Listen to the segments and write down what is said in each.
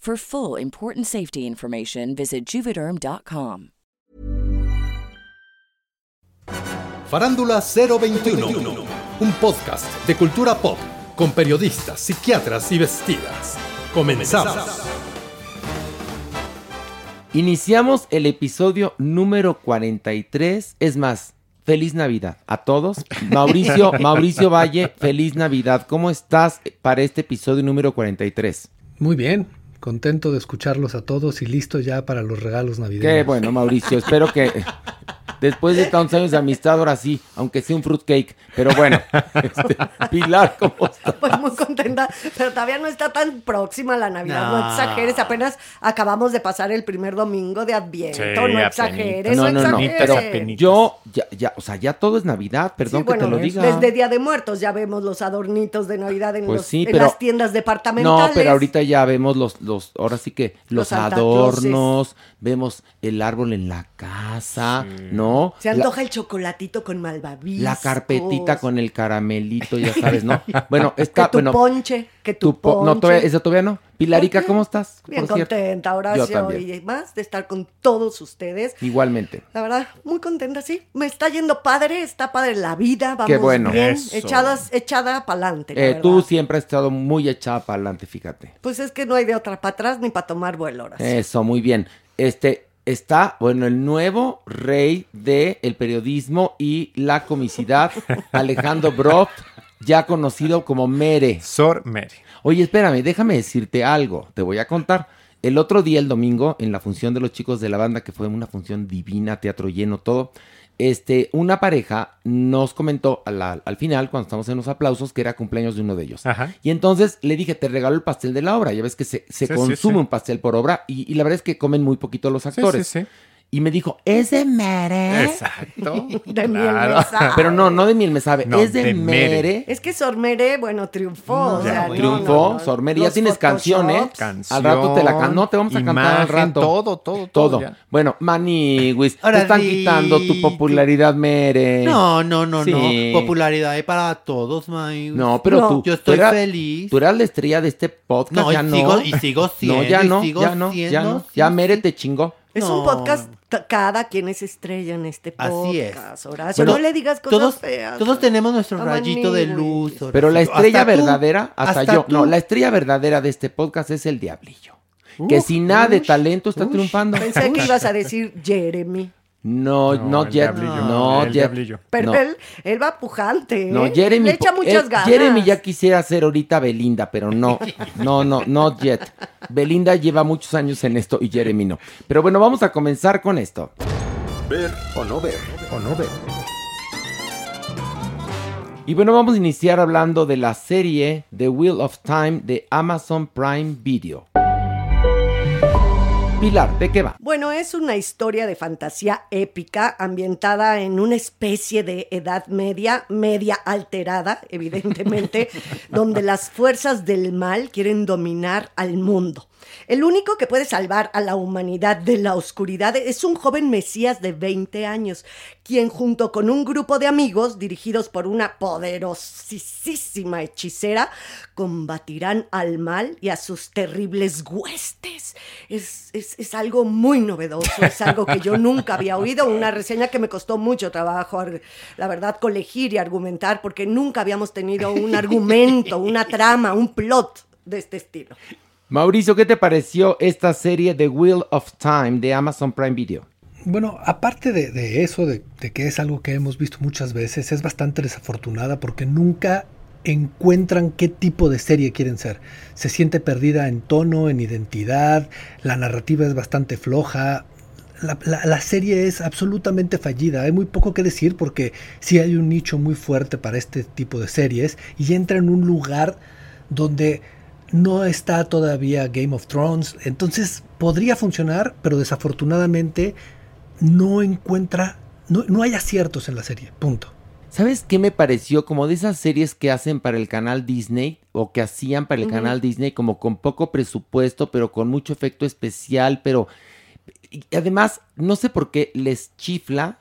For full important safety information, visit juvederm.com. Farándula 021, un podcast de cultura pop con periodistas, psiquiatras y vestidas. Comenzamos. Iniciamos el episodio número 43. Es más, feliz Navidad a todos. Mauricio, Mauricio Valle, feliz Navidad. ¿Cómo estás para este episodio número 43? Muy bien, contento de escucharlos a todos y listo ya para los regalos navideños. Qué bueno, Mauricio. Espero que después de tantos años de amistad, ahora sí, aunque sea un fruitcake. Pero bueno, este, Pilar, ¿cómo estás? Pues muy contenta, pero todavía no está tan próxima la Navidad. No, No. exageres, apenas acabamos de pasar el primer domingo de Adviento. Sí, no apenitas. exageres, No, no, no, no, exageres. pero yo, ya, ya, o sea, ya todo es Navidad, perdón Sí, que bueno, te lo diga. Desde Día de Muertos ya vemos los adornitos de Navidad en, Pues los- sí, en pero- las tiendas departamentales. No, pero ahorita ya vemos los, los, ahora sí que los, Los adornos, vemos el árbol en la casa, ¿no? Se La- antoja el chocolatito con malvaviscos. La carpetita con el caramelito, ya sabes, ¿no? Bueno, Que está, tu bueno, ponche, que tu, tu po- ponche. no, todavía, esa todavía no. Pilarica, ¿cómo estás? Bien Por cierto. contenta, Yo Horacio, también. y más de estar con todos ustedes. Igualmente. La verdad, muy contenta, sí. Me está yendo padre, está padre la vida, vamos Qué bueno. bien, Eso. echadas, echada para adelante. Eh, tú siempre has estado muy echada para adelante, fíjate. Pues es que no hay de otra para atrás ni para tomar vuelo, Horacio. Eso, muy bien. Este está, bueno, el nuevo rey del el periodismo y la comicidad, Alejandro Broft, ya conocido como Mere. Sor Mere. Oye, espérame, déjame decirte algo, te voy a contar. El otro día, el domingo, en la función de los chicos de la banda, que fue una función divina, teatro lleno, todo, este, una pareja nos comentó la- al final, cuando estamos en los aplausos, que era cumpleaños de uno de ellos. Ajá. Y entonces le dije, te regalo el pastel de la obra. Ya ves que se, se Sí, sí, consume sí. un pastel por obra y, y la verdad es que comen muy poquito los actores. Y me dijo, ¿es de Mere? Exacto. De miel Claro. me sabe. Pero no, no de miel me sabe, No, es de, de Mere. Mere. Es que Sormere, bueno, triunfó. o sea, no, Triunfó, no, no. Sormere, ya tienes canciones. photoshops. Al rato te la can... No, te vamos a cantar al rato. todo, todo, todo, Todo. Bueno, Maniwis, te están sí. quitando tu popularidad, Mere. No, no, no, Sí. no. Popularidad es para todos, May. No, pero No. tú. Yo tú estoy eras- feliz. Tú eras la estrella de este podcast, No, y ya no. sigo- y sigo siendo, No, ya y no, sigo ya no, ya no. Ya. Mere te chingó. Es No, un podcast, cada quien es estrella en este podcast. Así es. Horacio, Bueno, no le digas cosas todos, feas. todos tenemos nuestro rayito de luz. Pero la estrella Hasta tú, verdadera, hasta, yo. tú. No, la estrella verdadera de este podcast es el diablillo. que sin nada de talento está triunfando. Pensé que ibas a decir Jeremy. No, No, not el yet. diablillo. No, El yet. diablillo. Pero No. él, él va pujante. ¿eh? No, Jeremy. Le echa muchas eh, ganas. Jeremy ya quisiera ser ahorita Belinda, pero no, no, no, not yet. Belinda lleva muchos años en esto y Jeremy no. Pero bueno, vamos a comenzar con esto. Ver o no ver. O no ver. Y bueno, vamos a iniciar hablando de la serie The Wheel of Time de Amazon Prime Video. Pilar, ¿de qué va? Bueno, es una historia de fantasía épica ambientada en una especie de edad media, media alterada, evidentemente, donde las fuerzas del mal quieren dominar al mundo. El único que puede salvar a la humanidad de la oscuridad es un joven mesías de 20 años, quien junto con un grupo de amigos dirigidos por una poderosísima hechicera combatirán al mal y a sus terribles huestes. Es, es- es algo muy novedoso, es algo que yo nunca había oído, una reseña que me costó mucho trabajo, la verdad, colegir y argumentar, porque nunca habíamos tenido un argumento, una trama, un plot de este estilo. Mauricio, ¿qué te pareció esta serie The Wheel of Time de Amazon Prime Video? Bueno, aparte de, eso, de, que es algo que hemos visto muchas veces, es bastante desafortunada porque nunca encuentran qué tipo de serie quieren ser. Se siente perdida en tono, en identidad, la narrativa es bastante floja. La, la- la serie es absolutamente fallida, hay muy poco que decir porque sí hay un nicho muy fuerte para este tipo de series y entra en un lugar donde no está todavía Game of Thrones, entonces podría funcionar, pero desafortunadamente no encuentra, no, no hay aciertos en la serie, punto. ¿Sabes qué me pareció? Como de esas series que hacen para el canal Disney o que hacían para el canal Disney como con poco presupuesto, pero con mucho efecto especial, pero y además no sé por qué les chifla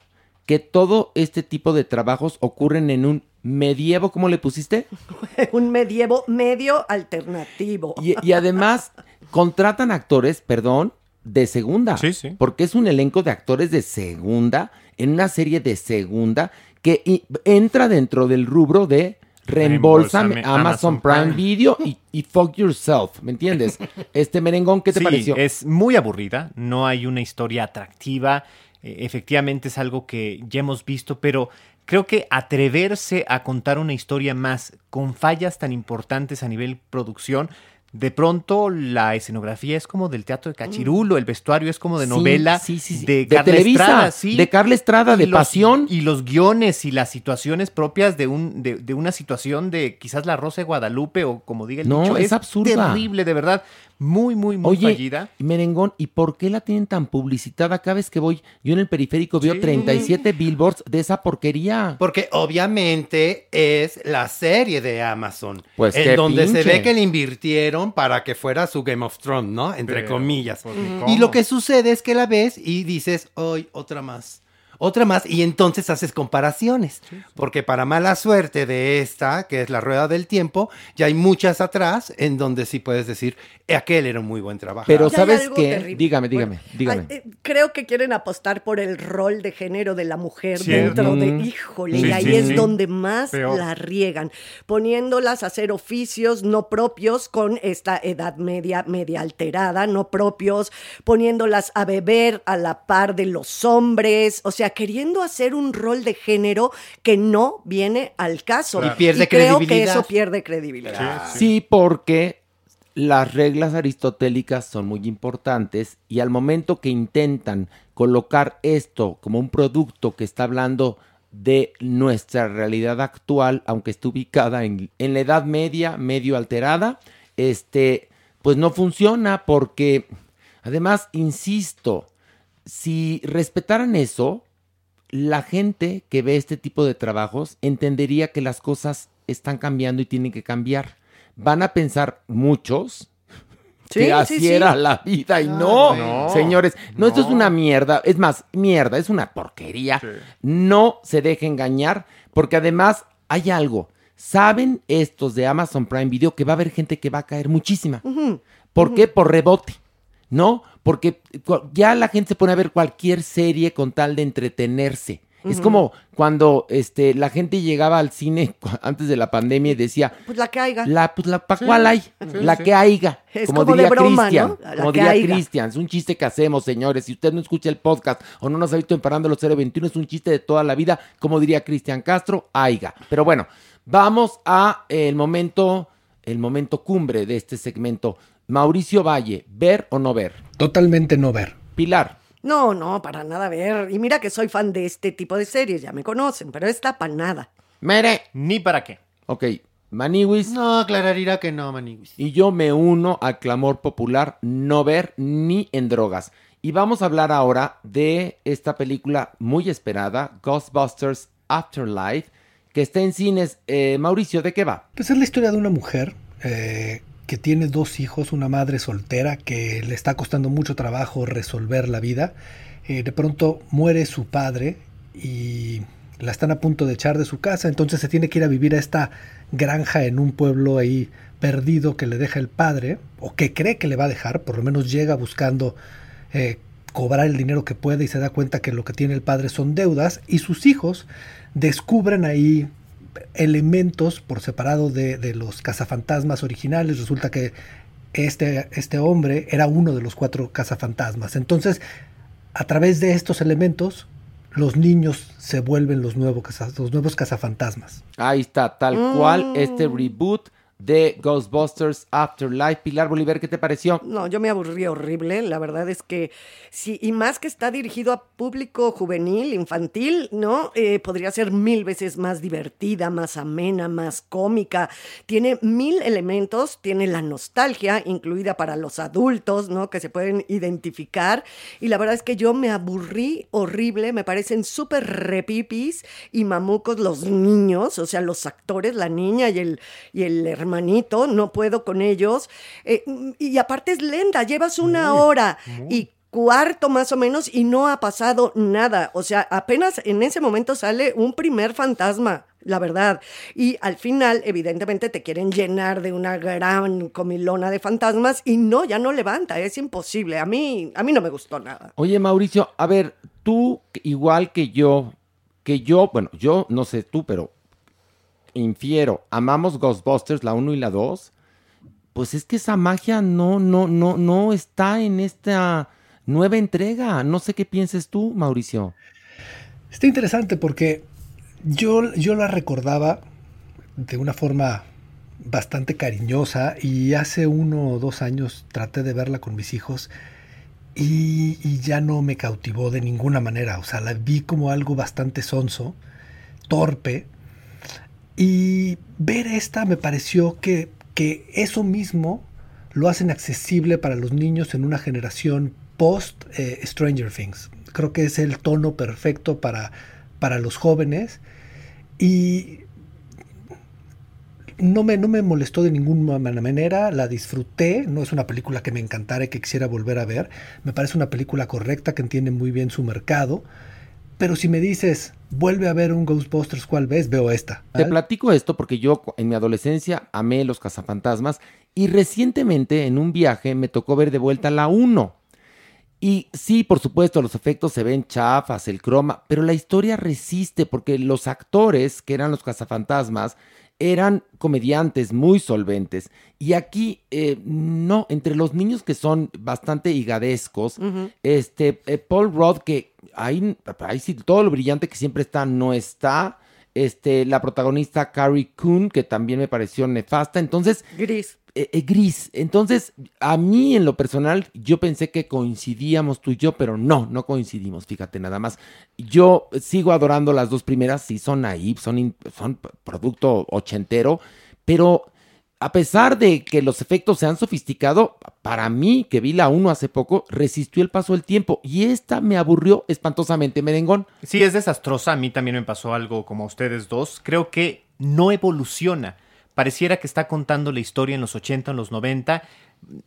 que todo este tipo de trabajos ocurren en un medievo, ¿cómo le pusiste? un medievo medio alternativo. Y, y además contratan actores, perdón, de segunda. Sí, sí. Porque es un elenco de actores de segunda en una serie de segunda que entra dentro del rubro de reembolsame Amazon, Amazon Prime. Video y, y fuck yourself, ¿me entiendes? Este merengón, ¿qué te Sí, pareció? Es muy aburrida, no hay una historia atractiva, efectivamente es algo que ya hemos visto, pero creo que atreverse a contar una historia más con fallas tan importantes a nivel producción, de pronto la escenografía es como del teatro de Cachirulo, el vestuario es como de novela sí, sí, sí. de, De Carla Televisa, Estrada, sí. de Carla Estrada, Y de los- Pasión. Y los guiones y las situaciones propias de, un, de, de una situación de quizás la Rosa de Guadalupe o como diga el No, dicho, es absurda. terrible, de verdad, muy, muy, muy Oye, fallida. merengón, ¿y por qué la tienen tan publicitada? Cada vez que voy, yo en el periférico veo 37 billboards de esa porquería. Porque obviamente es la serie de Amazon. Pues en qué donde se ve que le invirtieron para que fuera su Game of Thrones, ¿no? Entre Pero, comillas. pues, Y lo que sucede es que la ves y dices, hoy otra más. Otra más, y entonces haces comparaciones. Porque para mala suerte de esta, que es la rueda del tiempo, ya hay muchas atrás en donde sí puedes decir, aquel era un muy buen trabajo. Pero ¿sabes terrible. Dígame, dígame, dígame. Eh, creo que quieren apostar por el rol de género de la mujer dentro de, híjole, Sí, y ahí sí, es sí. donde más Peor. la riegan, poniéndolas a hacer oficios no propios con esta edad media, media alterada, no propios, poniéndolas a beber a la par de los hombres, o sea, queriendo hacer un rol de género que no viene al caso. Y pierde creo que credibilidad. eso pierde credibilidad. Sí, porque las reglas aristotélicas son muy importantes y al momento que intentan colocar esto como un producto que está hablando de nuestra realidad actual, aunque esté ubicada en, en la edad media, medio alterada, este, pues no funciona porque, además, insisto, si respetaran eso, la gente que ve este tipo de trabajos entendería que las cosas están cambiando y tienen que cambiar. Van a pensar muchos Sí, que sí, así sí. era la vida y no, no, señores, no, esto es una mierda, es más, mierda, es una porquería. No se deje engañar porque además hay algo. Saben estos de Amazon Prime Video que va a haber gente que va a caer muchísima. ¿Por qué? Por rebote. ¿No? Porque ya la gente se pone a ver cualquier serie con tal de entretenerse. Es como cuando este, la gente llegaba al cine antes de la pandemia y decía, Pues la que haya. la, pues la, ¿pa' Sí. cuál hay? Sí, la sí. que haya. Es como, como de diría broma, Cristian. ¿no? La Como que diría. Cristian. Es un chiste que hacemos, señores. Si usted no escucha el podcast o no nos ha visto en Parando los 021, es un chiste de toda la vida. Como diría Cristian Castro, aiga. Pero bueno, vamos a el momento, el momento cumbre de este segmento. Mauricio Valle, ¿ver o no ver? Totalmente no ver. Pilar. No, no, para nada ver. Y mira que soy fan de este tipo de series, ya me conocen, pero esta para nada. Mere. Ni para qué. Ok, Maniwis. No, aclararía que no, Maniwis. Y yo me uno al clamor popular no ver ni en drogas. Y vamos a hablar ahora de esta película muy esperada, Ghostbusters Afterlife, que está en cines. Eh, Mauricio, ¿de qué va? Pues es la historia de una mujer eh, que tiene dos hijos, una madre soltera que le está costando mucho trabajo resolver la vida. Eh, de pronto muere su padre y la están a punto de echar de su casa, entonces se tiene que ir a vivir a esta granja en un pueblo ahí perdido que le deja el padre, o que cree que le va a dejar, por lo menos llega buscando eh, cobrar el dinero que puede y se da cuenta que lo que tiene el padre son deudas, y sus hijos descubren ahí elementos por separado de, de los cazafantasmas originales. Resulta que este, este hombre era uno de los cuatro cazafantasmas. Entonces, a través de estos elementos, los niños se vuelven los, nuevos caza- los nuevos cazafantasmas. Ahí está, tal Mm. cual este reboot de Ghostbusters Afterlife. Pilar Bolívar, ¿qué te pareció? No, yo me aburrí horrible. La verdad es que sí, y más que está dirigido a público juvenil, infantil, ¿no? Eh, podría ser mil veces más divertida, más amena, más cómica. Tiene mil elementos, tiene la nostalgia incluida para los adultos, ¿no? Que se pueden identificar. Y la verdad es que yo me aburrí horrible. Me parecen súper repipis y mamucos los niños, o sea, los actores, la niña y el, y el hermanito. No puedo con ellos. Eh, y aparte es lenta, llevas una hora y cuarto más o menos y no ha pasado nada. O sea, apenas en ese momento sale un primer fantasma, la verdad. Y al final, evidentemente, te quieren llenar de una gran comilona de fantasmas y no, ya no levanta, es imposible. A mí, a mí no me gustó nada. Oye, Mauricio, a ver, tú, igual que yo, que yo, bueno, yo no sé tú, pero infiero, amamos Ghostbusters, la 1 y la 2, pues es que esa magia no, no, no, no está en esta nueva entrega. No sé qué pienses tú, Mauricio. Está interesante porque yo, yo la recordaba de una forma bastante cariñosa y hace uno o dos años traté de verla con mis hijos y, y ya no me cautivó de ninguna manera. O sea, la vi como algo bastante sonso, torpe. Y ver esta me pareció que, que eso mismo lo hacen accesible para los niños en una generación post eh, Stranger Things. Creo que es el tono perfecto para, para los jóvenes. Y no me, no me molestó de ninguna manera, la disfruté, no es una película que me encantara y que quisiera volver a ver, me parece una película correcta que entiende muy bien su mercado, pero si me dices, vuelve a ver un Ghostbusters, ¿cuál ves? Veo esta. Te platico esto porque yo en mi adolescencia amé los cazafantasmas y recientemente en un viaje me tocó ver de vuelta la 1. Y sí, por supuesto, los efectos se ven chafas, el croma, pero la historia resiste porque los actores, que eran los cazafantasmas, eran comediantes muy solventes. Y aquí, eh, no, entre los niños que son bastante higadescos, este, eh, Paul Rudd, que ahí, ahí sí, todo lo brillante que siempre está, no está. Este, la protagonista Carrie Coon, que también me pareció nefasta. Entonces, Gris. Eh, eh, gris. Entonces, a mí en lo personal, yo pensé que coincidíamos tú y yo, pero no, no coincidimos, fíjate nada más. Yo sigo adorando las dos primeras, sí son ahí, son, son producto ochentero, pero a pesar de que los efectos se han sofisticado, para mí, que vi la 1 hace poco, resistió el paso del tiempo y esta me aburrió espantosamente, merengón. Sí, es desastrosa. A mí también me pasó algo como a ustedes dos. Creo que no evoluciona. Pareciera que está contando la historia en los 80, en los 90.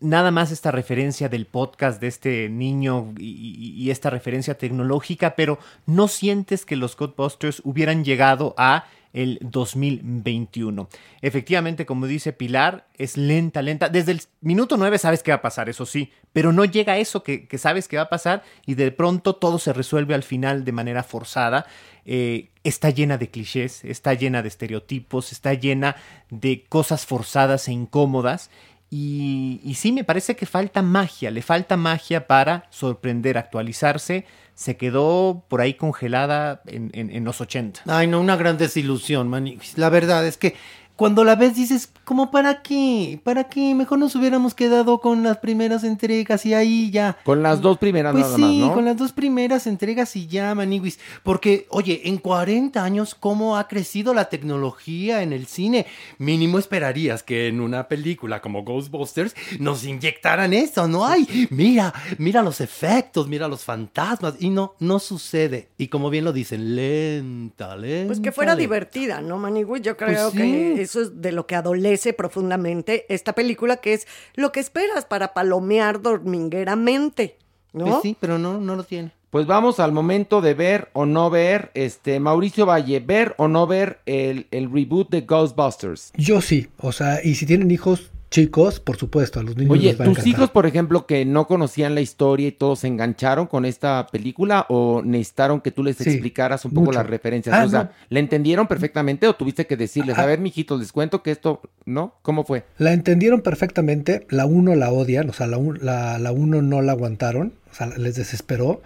Nada más esta referencia del podcast de este niño y, esta referencia tecnológica, pero no sientes que los Ghostbusters hubieran llegado a el 2021. Efectivamente, como dice Pilar, es lenta, lenta. Desde el minuto 9 sabes qué va a pasar, eso sí, pero no llega a eso que, que sabes que va a pasar y de pronto todo se resuelve al final de manera forzada. Eh, está llena de clichés, está llena de estereotipos, está llena de cosas forzadas e incómodas. Y, sí, me parece que falta magia, le falta magia para sorprender, actualizarse. Se quedó por ahí congelada en, en, en los 80. Ay, no, una gran desilusión, man. La verdad es que cuando la ves dices, ¿cómo para qué? ¿Para qué? Mejor nos hubiéramos quedado con las primeras entregas y ahí ya. Con las dos primeras pues nada sí, más, ¿no? con las dos primeras entregas y ya, Maniguis. Porque, oye, en 40 años, ¿cómo ha crecido la tecnología en el cine? Mínimo esperarías que en una película como Ghostbusters nos inyectaran eso, ¿no? Ay, mira, mira los efectos, mira los fantasmas. Y no, no sucede. Y como bien lo dicen, lenta, lenta. Pues que fuera lenta. divertida, ¿no, Manigui? Yo creo Pues sí. que eso es de lo que adolece profundamente esta película, que es lo que esperas para palomear dormingueramente, ¿no? Pues sí, pero no, no lo tiene. Pues vamos al momento de ver o no ver, este, Mauricio Valle, ver o no ver el, el reboot de Ghostbusters. Yo sí, o sea, y si tienen hijos chicos, por supuesto, a los niños Oye, les va a ¿tus encantar. hijos, por ejemplo, que no conocían la historia y todos se engancharon con esta película o necesitaron que tú les Sí, explicaras un poco mucho. las referencias? Ah, o sea, no. ¿le entendieron perfectamente o tuviste que decirles, a Ah. ver, mijitos, les cuento que esto, ¿no? ¿Cómo fue? La entendieron perfectamente, la uno la odian, o sea, la, la, la uno no la aguantaron, o sea, les desesperó,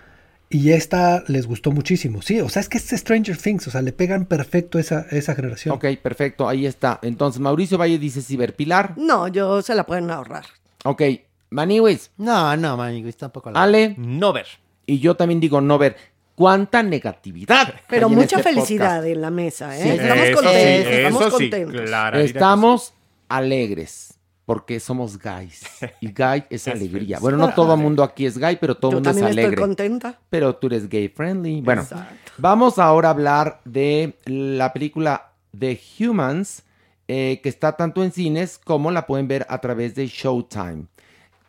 y esta les gustó muchísimo. Sí, o sea, es que es Stranger Things, o sea, le pegan perfecto esa, esa generación. Ok, perfecto, ahí está. Entonces, Mauricio Valle dice Ciberpilar. No, yo se la pueden ahorrar. Ok, Maniwis, No, no, Maniguis, tampoco la Ale, No ver. y yo también digo no ver. ¿Cuánta negatividad? Pero mucha este felicidad podcast? en la mesa, ¿eh? Sí. estamos Eso contentos, sí, estamos sí, contentos. claro. Estamos alegres porque somos guys. Y guy es alegría. Bueno, no todo el mundo aquí es gay, pero todo el mundo es también estoy alegre. contenta. Pero tú eres gay friendly. Bueno, Exacto. vamos ahora a hablar de la película The Humans, eh, que está tanto en cines como la pueden ver a través de Showtime.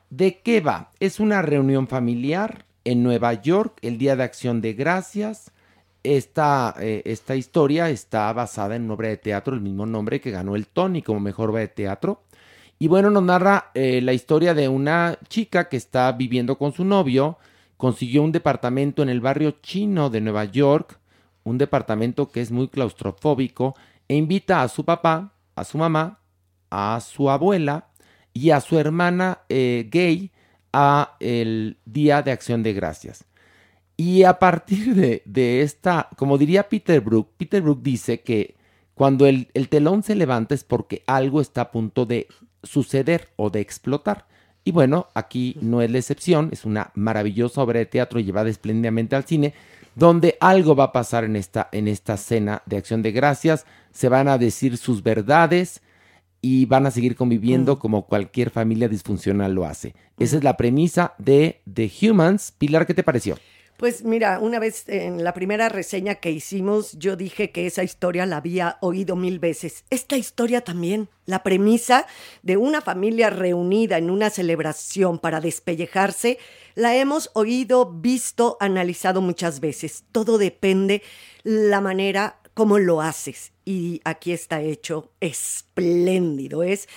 ¿De qué va? Es una reunión familiar en Nueva York, el Día de Acción de Gracias. Esta, eh, esta historia está basada en una obra de teatro, el mismo nombre que ganó el Tony como mejor obra de teatro. Y bueno, nos narra eh, la historia de una chica que está viviendo con su novio, consiguió un departamento en el barrio chino de Nueva York, un departamento que es muy claustrofóbico, e invita a su papá, a su mamá, a su abuela y a su hermana eh, gay a el Día de Acción de Gracias. Y a partir de, de esta, como diría Peter Brook, Peter Brook dice que cuando el, el telón se levanta es porque algo está a punto de suceder o de explotar. Y bueno, aquí no es la excepción, es una maravillosa obra de teatro llevada espléndidamente al cine, donde algo va a pasar en esta, en esta cena de acción de gracias, se van a decir sus verdades y van a seguir conviviendo como cualquier familia disfuncional lo hace. Esa es la premisa de The Humans. Pilar, ¿qué te pareció? Pues mira, una vez en la primera reseña que hicimos, yo dije que esa historia la había oído mil veces. Esta historia también, la premisa de una familia reunida en una celebración para despellejarse, la hemos oído, visto, analizado muchas veces. Todo depende la manera como lo haces. Y aquí está hecho espléndido. Es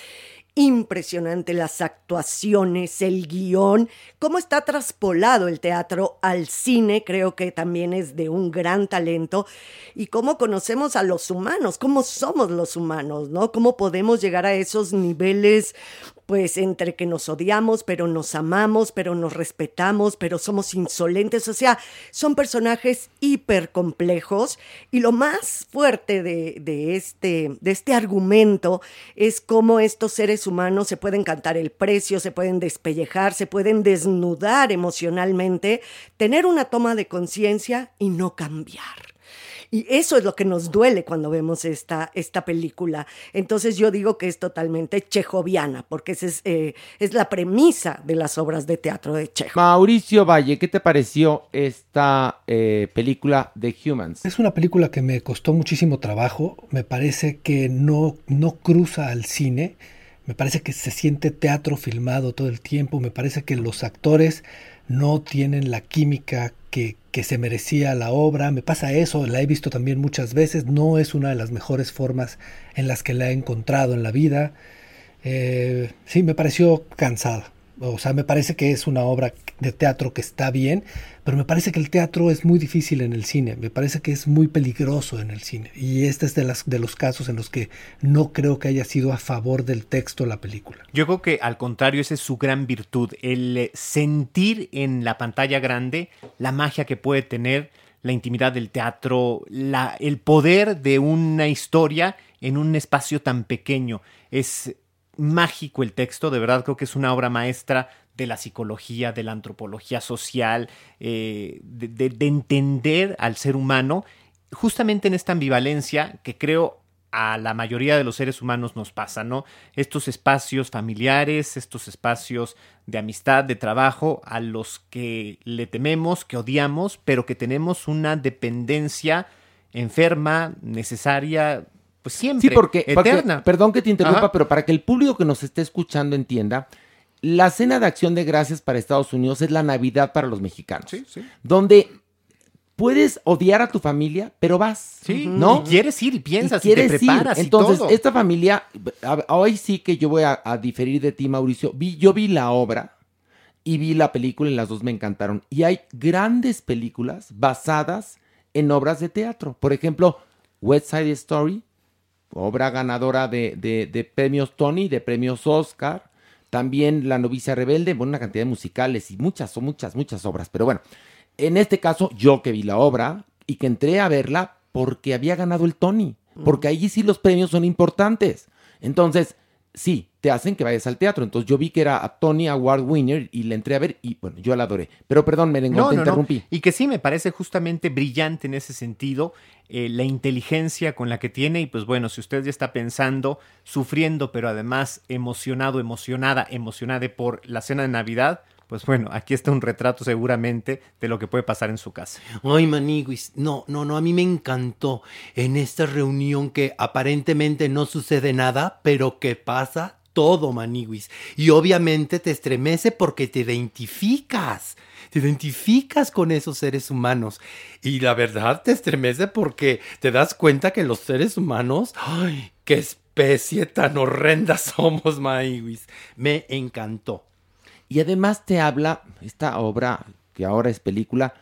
impresionante las actuaciones, el guion, cómo está traspolado el teatro al cine, creo que también es de un gran talento, y cómo conocemos a los humanos, cómo somos los humanos, ¿no? Cómo podemos llegar a esos niveles, pues entre que nos odiamos, pero nos amamos, pero nos respetamos, pero somos insolentes, o sea, son personajes hiper complejos, y lo más fuerte de, de este, de este argumento es cómo estos seres humanos se pueden cantar el precio, se pueden despellejar, se pueden desnudar emocionalmente, tener una toma de conciencia y no cambiar. Y eso es lo que nos duele cuando vemos esta, esta película. Entonces yo digo que es totalmente chejoviana, porque esa es, eh, es la premisa de las obras de teatro de Chejo. Mauricio Valle, ¿qué te pareció esta eh, película The Humans? Es una película que me costó muchísimo trabajo, me parece que no, no cruza al cine, me parece que se siente teatro filmado todo el tiempo, me parece que los actores no tienen la química que, que se merecía la obra. Me pasa eso, la he visto también muchas veces, no es una de las mejores formas en las que la he encontrado en la vida. Eh, sí, me pareció cansada. O sea, me parece que es una obra de teatro que está bien, pero me parece que el teatro es muy difícil en el cine, me parece que es muy peligroso en el cine. Y este es de, las, de los casos en los que no creo que haya sido a favor del texto la película. Yo creo que al contrario, esa es su gran virtud, el eh, sentir en la pantalla grande la magia que puede tener la intimidad del teatro, la, el poder de una historia en un espacio tan pequeño. Es mágico el texto, de verdad creo que es una obra maestra de la psicología, de la antropología social, eh, de, de, de, entender al ser humano, justamente en esta ambivalencia que creo a la mayoría de los seres humanos nos pasa, ¿no? Estos espacios familiares, estos espacios de amistad, de trabajo, a los que le tememos, que odiamos, pero que tenemos una dependencia enferma, necesaria, pues siempre, sí, porque, eterna. Porque, perdón que te interrumpa, Ajá. pero para que el público que nos esté escuchando entienda, la cena de acción de gracias para Estados Unidos es la Navidad para los mexicanos. Sí, sí. Donde puedes odiar a tu familia, pero vas. Sí, ¿no? Y quieres ir piensas y, quieres y te preparas ir. Entonces, y todo. esta familia, hoy sí que yo voy a, a, diferir de ti, Mauricio. Vi, yo vi la obra y vi la película y las dos me encantaron. Y hay grandes películas basadas en obras de teatro. Por ejemplo, West Side Story, obra ganadora de, de, de premios Tony, de premios Oscar. También La novicia rebelde, bueno, una cantidad de musicales y muchas, muchas, muchas obras. Pero bueno, en este caso, yo que vi la obra y que entré a verla porque había ganado el Tony. Porque ahí sí los premios son importantes. Entonces, sí, te hacen que vayas al teatro. Entonces yo vi que era a Tony Award Winner y le entré a ver y bueno, yo la adoré. Pero perdón, Merengón, no, te no, interrumpí. No. Y que sí, me parece justamente brillante en ese sentido eh, la inteligencia con la que tiene y pues bueno, si usted ya está pensando, sufriendo, pero además emocionado, emocionada, emocionada por la cena de Navidad, pues bueno, aquí está un retrato seguramente de lo que puede pasar en su casa. Ay, Maniguis, no, no, no, a mí me encantó en esta reunión que aparentemente no sucede nada, pero que pasa todo, Maniguis. Y obviamente te estremece porque te identificas. Te identificas con esos seres humanos. Y la verdad te estremece porque te das cuenta que los seres humanos, ¡ay! ¡Qué especie tan horrenda somos, Maniguis! Me encantó. Y además te habla, esta obra, que ahora es película,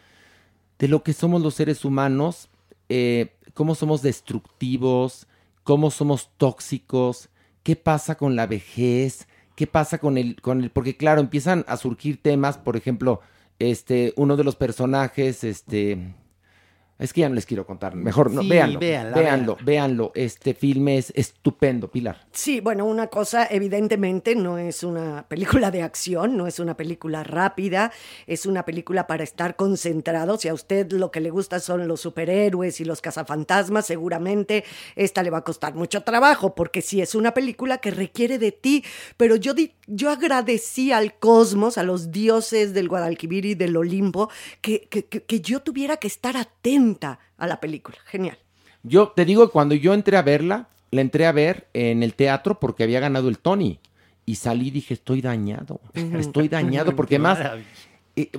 de lo que somos los seres humanos, eh, cómo somos destructivos, cómo somos tóxicos, qué pasa con la vejez, qué pasa con el, con el, porque claro, empiezan a surgir temas, por ejemplo, este, uno de los personajes, este, es que ya no les quiero contar. Mejor no, Sí, véanlo, véanla, véanlo, véanla. véanlo. Este filme es estupendo, Pilar. Sí, bueno, una cosa evidentemente no es una película de acción, no es una película rápida, es una película para estar concentrado. Si a usted lo que le gusta son los superhéroes y los cazafantasmas, seguramente esta le va a costar mucho trabajo, porque sí es una película que requiere de ti. Pero yo, di, yo agradecí al cosmos, a los dioses del Guadalquivir y del Olimpo, que, que, que, que yo tuviera que estar a la película. Genial. Yo te digo, cuando yo entré a verla, la entré a ver en el teatro porque había ganado el Tony. Y salí y dije, estoy dañado, estoy dañado, porque más... eh,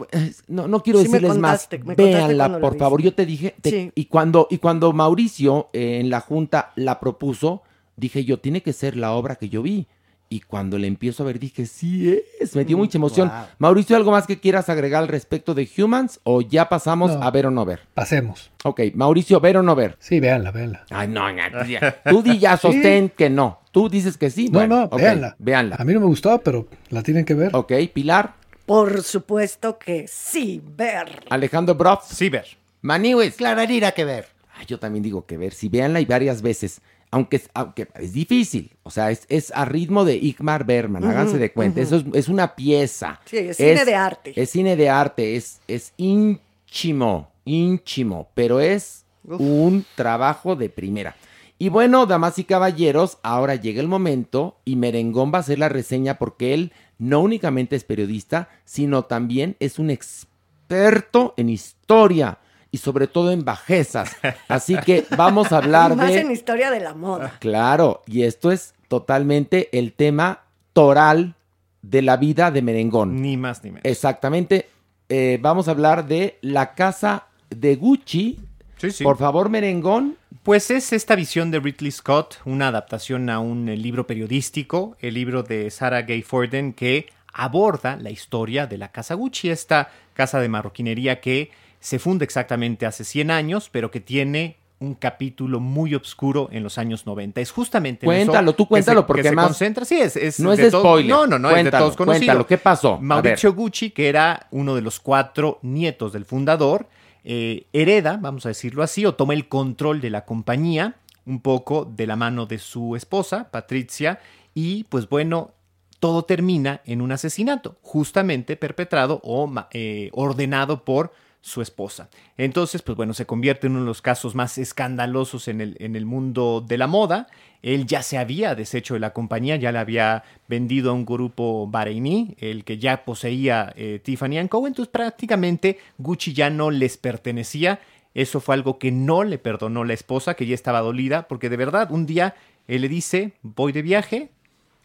no, no quiero Sí decirles contaste, más, véanla, por favor. Yo te dije, te- Sí. y, cuando, y cuando Mauricio eh, en la junta la propuso, dije yo, tiene que ser la obra que yo vi. Y cuando le empiezo a ver, dije, sí es, me dio Mm, mucha emoción. wow. Mauricio, ¿algo más que quieras agregar al respecto de Humans o ya pasamos No. a ver o no ver? Pasemos. Ok, Mauricio, ver o no ver. Sí, véanla, véanla. Ay, no, no, ya. tú di ya, sostén que no. Tú dices que sí. No, Bueno, no, véanla. Véanla. A mí no me gustó, pero la tienen que ver. Ok, Pilar, Por supuesto que sí, ver. Alejandro Broff, Sí, ver. Maniwis. Clararira que ver. Ay, yo también digo que ver, si véanla y varias veces. Aunque, es- aunque es difícil, o sea, es, es a ritmo de Igmar Berman, háganse de cuenta, eso es, es una pieza. Sí, es cine de arte. Es cine de arte, es, es ínchimo, ínchimo, pero es un trabajo de primera. Y bueno, damas y caballeros, ahora llega el momento y Merengón va a hacer la reseña porque él no únicamente es periodista, sino también es un experto en historia y sobre todo en bajezas. Así que vamos a hablar Y más de... en historia de la moda. Claro, y esto es totalmente el tema toral de la vida de Merengón. Ni más ni menos. Exactamente. eh, vamos a hablar de la casa de Gucci. Sí, sí. Por favor, merengón. Pues es esta visión de Ridley Scott, una adaptación a un eh, libro periodístico, el libro de Sarah Gay Forden, que aborda la historia de la Casa Gucci, esta casa de marroquinería que se funda exactamente hace 100 años, pero que tiene un capítulo muy oscuro en los años 90. Es justamente eso Cuéntalo, tú que cuéntalo, se- porque que se más- concentra. Sí, es, es No es de spoiler. No, no, no, es de todos conocido. cuéntalo, ¿qué pasó? Mauricio Gucci, que era uno de los cuatro nietos del fundador, eh, hereda, vamos a decirlo así, o toma el control de la compañía, un poco de la mano de su esposa, Patricia, y pues bueno, todo termina en un asesinato, justamente perpetrado o eh, ordenado por su esposa. Entonces, pues bueno, se convierte en uno de los casos más escandalosos en el, en el mundo de la moda. Él ya se había deshecho de la compañía, ya la había vendido a un grupo Bahreini, el que ya poseía eh, Tiffany Co. Entonces, prácticamente Gucci ya no les pertenecía. Eso fue algo que no le perdonó la esposa, que ya estaba dolida, porque de verdad un día él le dice, voy de viaje,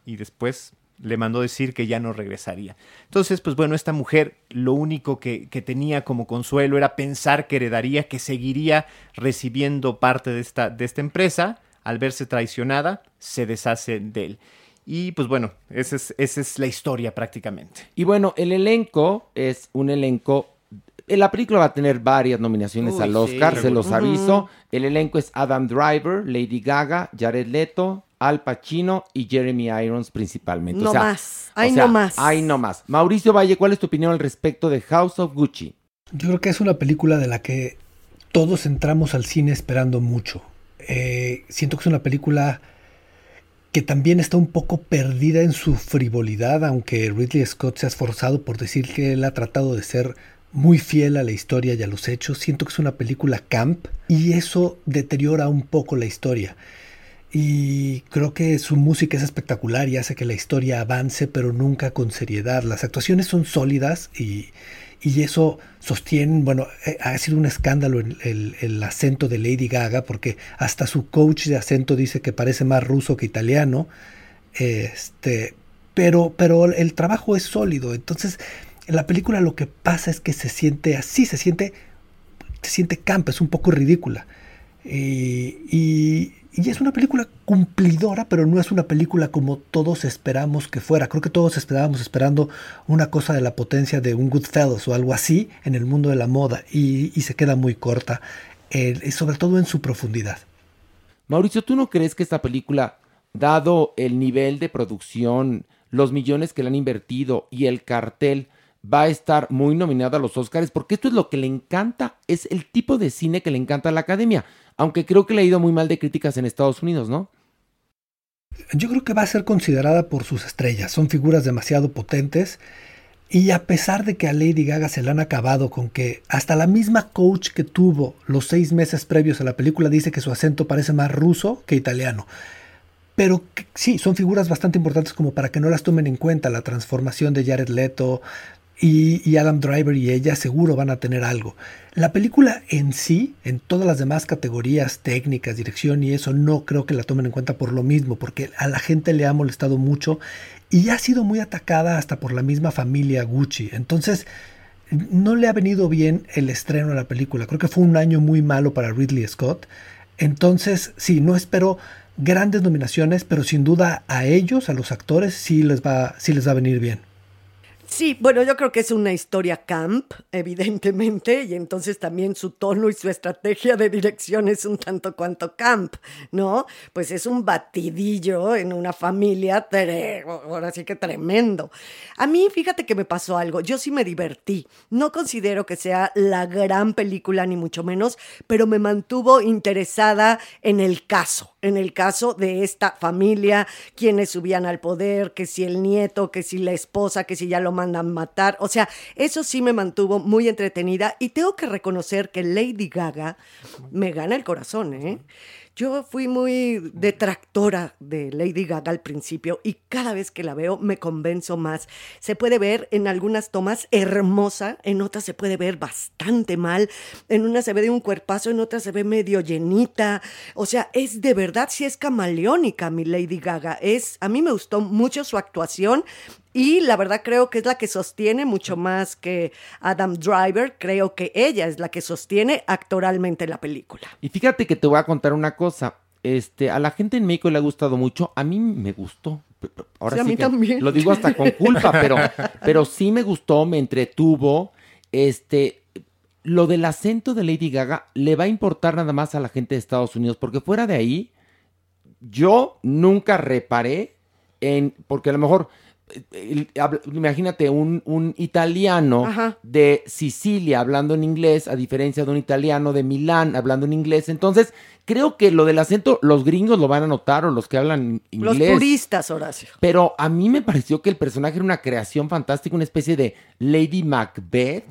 y después le mandó decir que ya no regresaría. Entonces, pues bueno, esta mujer lo único que, que tenía como consuelo era pensar que heredaría, que seguiría recibiendo parte de esta, de esta empresa. Al verse traicionada, se deshace de él. Y pues bueno, esa es, esa es la historia prácticamente. Y bueno, el elenco es un elenco. eh, La película va a tener varias nominaciones Uy, al sí, Oscar, se los aviso. El elenco es Adam Driver, Lady Gaga, Jared Leto, Al Pacino y Jeremy Irons principalmente. No O sea, más, o ahí sea, no más. No más. Mauricio Valle, ¿cuál es tu opinión al respecto de House of Gucci? Yo creo que es una película de la que todos entramos al cine esperando mucho. Eh, siento que es una película que también está un poco perdida en su frivolidad, aunque Ridley Scott se ha esforzado por decir que él ha tratado de ser muy fiel a la historia y a los hechos. Siento que es una película camp y eso deteriora un poco la historia. Y creo que su música es espectacular y hace que la historia avance, pero nunca con seriedad. Las actuaciones son sólidas y, y eso sostiene, bueno, eh, ha sido un escándalo el, el- acento de Lady Gaga, porque hasta su coach de acento dice que parece más ruso que italiano. Este, pero, pero el trabajo es sólido. Entonces, en la película lo que pasa es que se siente así, se siente, se siente es un poco ridícula. Y- y es una película cumplidora, pero no es una película como todos esperamos que fuera. Creo que todos esperábamos esperando una cosa de la potencia de un Goodfellas o algo así en el mundo de la moda y, se queda muy corta, sobre todo en su profundidad. Mauricio, ¿tú no crees que esta película, dado el nivel de producción, los millones que le han invertido y el cartel, va a estar muy nominada a los Oscars? Porque esto es lo que le encanta, es el tipo de cine que le encanta a la academia. Aunque creo que le ha ido muy mal de críticas en Estados Unidos, ¿no? Yo creo que va a ser considerada por sus estrellas. Son figuras demasiado potentes. Y a pesar de que a Lady Gaga se le han acabado con que hasta la misma coach que tuvo los seis meses previos a la película dice que su acento parece más ruso que italiano. Pero sí, son figuras bastante importantes como para que no las tomen en cuenta. La transformación de Jared Leto y, Adam Driver y ella seguro van a tener algo. La película en sí, en todas las demás categorías técnicas, dirección y eso, no creo que la tomen en cuenta por lo mismo, porque a la gente le ha molestado mucho y ha sido muy atacada hasta por la misma familia Gucci. Entonces, no le ha venido bien el estreno de la película. Creo que fue un año muy malo para Ridley Scott. Entonces, sí, no espero grandes nominaciones, pero sin duda a ellos, a los actores, sí les va, sí les va a venir bien. Sí, bueno, yo creo que es una historia camp, evidentemente, y entonces también su tono y su estrategia de dirección es un tanto cuanto camp, ¿no? Pues es un batidillo en una familia, ahora sí que tremendo. A mí, fíjate que me pasó algo, yo sí me divertí, no considero que sea la gran película, ni mucho menos, pero me mantuvo interesada en el caso, en el caso de esta familia, quienes subían al poder, que si el nieto, que si la esposa, que si ya lo mandan matar. O sea, eso sí me mantuvo muy entretenida y tengo que reconocer que Lady Gaga me gana el corazón, ¿eh? Yo fui muy detractora de Lady Gaga al principio y cada vez que la veo me convenzo más. Se puede ver en algunas tomas hermosa, en otras se puede ver bastante mal, en una se ve de un cuerpazo, en otras se ve medio llenita. O sea, es de verdad, sí es camaleónica mi Lady Gaga. Es, a mí me gustó mucho su actuación Y la verdad creo que es la que sostiene mucho más que Adam Driver. Creo que ella es la que sostiene actoralmente la película. Y fíjate que te voy a contar una cosa. Este, a la gente en México le ha gustado mucho. A mí me gustó. Ahora Sí, a mí que también. Lo digo hasta con culpa, pero, pero sí me gustó, me entretuvo. Este, lo del acento de Lady Gaga le va a importar nada más a la gente de Estados Unidos, porque fuera de ahí, yo nunca reparé en, porque a lo mejor, imagínate un, un italiano Ajá. de Sicilia hablando en inglés, a diferencia de un italiano de Milán hablando en inglés. Entonces, creo que lo del acento, los gringos lo van a notar o los que hablan Los inglés. puristas, Horacio. Pero a mí me pareció que el personaje era una creación fantástica, una especie de Lady Macbeth,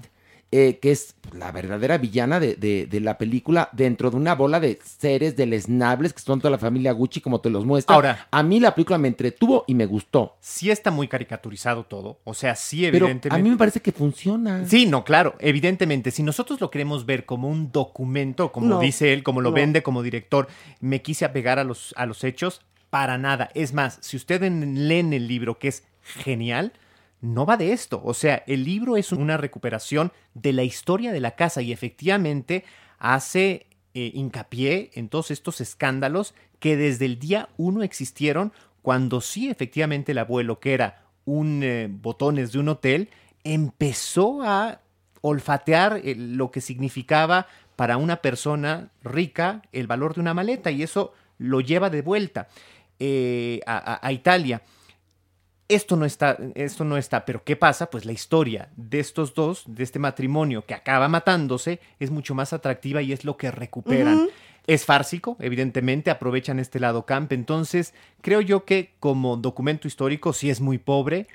eh, que es la verdadera villana de, de- de la película, dentro de una bola de seres deleznables que son toda la familia Gucci, como te los muestra. Ahora- a mí la película me entretuvo y me gustó. Sí está muy caricaturizado todo. O sea, sí, Pero evidentemente. a mí me parece que funciona. Sí, no, claro, evidentemente, si nosotros lo queremos ver como un documento, como No, dice él, como lo no. vende como director, me quise apegar a los, a los hechos, para nada. Es más, si ustedes leen el libro, que es genial, no va de esto. O sea, el libro es una recuperación de la historia de la casa y efectivamente hace eh, hincapié en todos estos escándalos que desde el día uno existieron cuando sí efectivamente el abuelo, que era un eh, botones de un hotel, empezó a olfatear eh, lo que significaba para una persona rica el valor de una maleta y eso lo lleva de vuelta a Italia. Esto no está, esto no está, pero ¿qué pasa? Pues la historia de estos dos, de este matrimonio que acaba matándose, es mucho más atractiva y es lo que recuperan. Es fársico, evidentemente, aprovechan este lado camp, entonces creo yo que como documento histórico sí es muy pobre,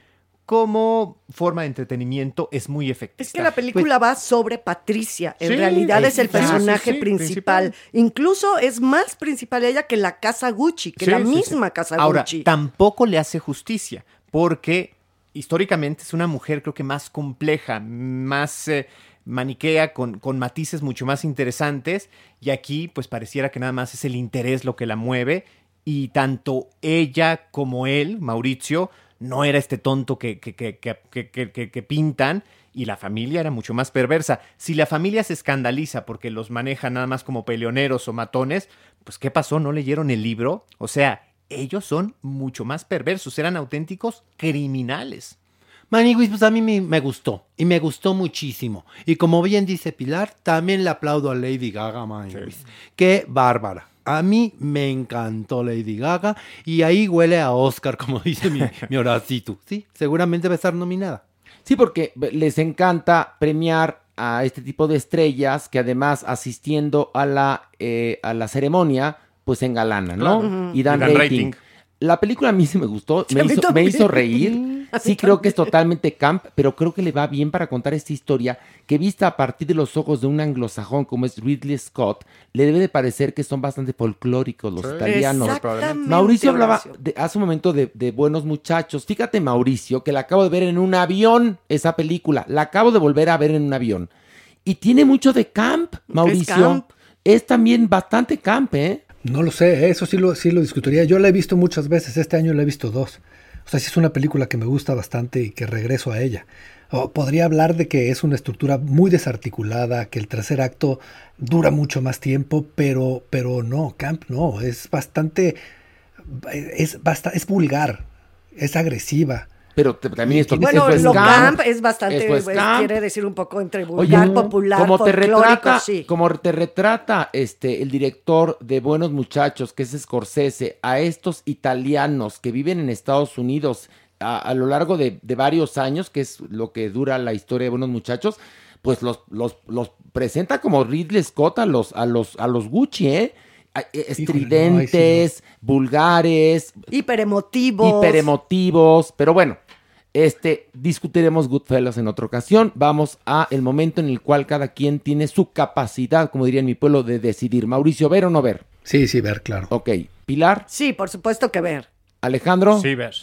como forma de entretenimiento es muy efectiva. Es que la película va sobre Patricia. En Sí, realidad es el sí, personaje sí, principal. Incluso es más principal ella que la casa Gucci, que la misma casa Ahora, Gucci. tampoco le hace justicia, porque históricamente es una mujer creo que más compleja, más eh, maniquea, con, con matices mucho más interesantes, y aquí pues pareciera que nada más es el interés lo que la mueve, y tanto ella como él, Mauricio, no era este tonto que, que, que, que, pintan, y la familia era mucho más perversa. Si la familia se escandaliza porque los maneja nada más como peleoneros o matones, pues ¿qué pasó? ¿No leyeron el libro? O sea, ellos son mucho más perversos, eran auténticos criminales. Maniguis, pues a mí me, me gustó. Y me gustó muchísimo. Y como bien dice Pilar, también le aplaudo a Lady Gaga, Maniguis. Qué bárbara. A mí me encantó Lady Gaga. Y ahí huele a Oscar, como dice mi, mi Horacito. Sí, seguramente va a estar nominada. Sí, porque les encanta premiar a este tipo de estrellas que además asistiendo a la, eh, a la ceremonia, pues se engalanan, ¿no? Claro. Y dan, Y dan rating. rating. La película a mí sí me gustó, me, hizo, me hizo reír. Sí, creo que es totalmente camp, pero creo que le va bien para contar esta historia que vista a partir de los ojos de un anglosajón como es Ridley Scott, le debe de parecer que son bastante folclóricos los italianos. Mauricio hablaba de- hace un momento de, de buenos muchachos. Fíjate, Mauricio, que la acabo de ver en un avión, esa película. La acabo de volver a ver en un avión. Y tiene mucho de camp, Mauricio. camp. Es también bastante camp, ¿eh? No lo sé, eso sí lo, sí lo discutiría. Yo la he visto muchas veces, este año la he visto dos. O sea, sí es una película que me gusta bastante y que regreso a ella. O podría hablar de que es una estructura muy desarticulada, que el tercer acto dura mucho más tiempo, pero, pero no, Camp no, es bastante, es, es vulgar, es agresiva. Pero te- también esto Bueno, es lo camp. camp es bastante, es pues, camp. quiere decir un poco entre Oye, vulgar, popular, como te retrata, sí. como te retrata este el director de Buenos Muchachos, que es Scorsese, a estos italianos que viven en Estados Unidos a, a lo largo de, de varios años, que es lo que dura la historia de Buenos Muchachos, pues los, los, los presenta como Ridley Scott a los, a los, a los Gucci, ¿eh? A- eh, Estridentes, vulgares, Hiperemotivos. hiperemotivos, pero bueno, este discutiremos Goodfellas en otra ocasión. Vamos a el momento en el cual cada quien tiene su capacidad, como diría en mi pueblo, de decidir. Mauricio, ¿ver o no ver? Sí, sí, ver, claro. Ok. Pilar, Sí, por supuesto que ver. Alejandro, Sí, ver.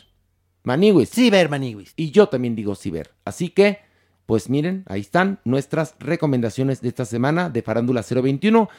Maniwis. Sí, ver, Maniguis. Y yo también digo sí ver. Así que, pues miren, ahí están nuestras recomendaciones de esta semana de Farándula 021.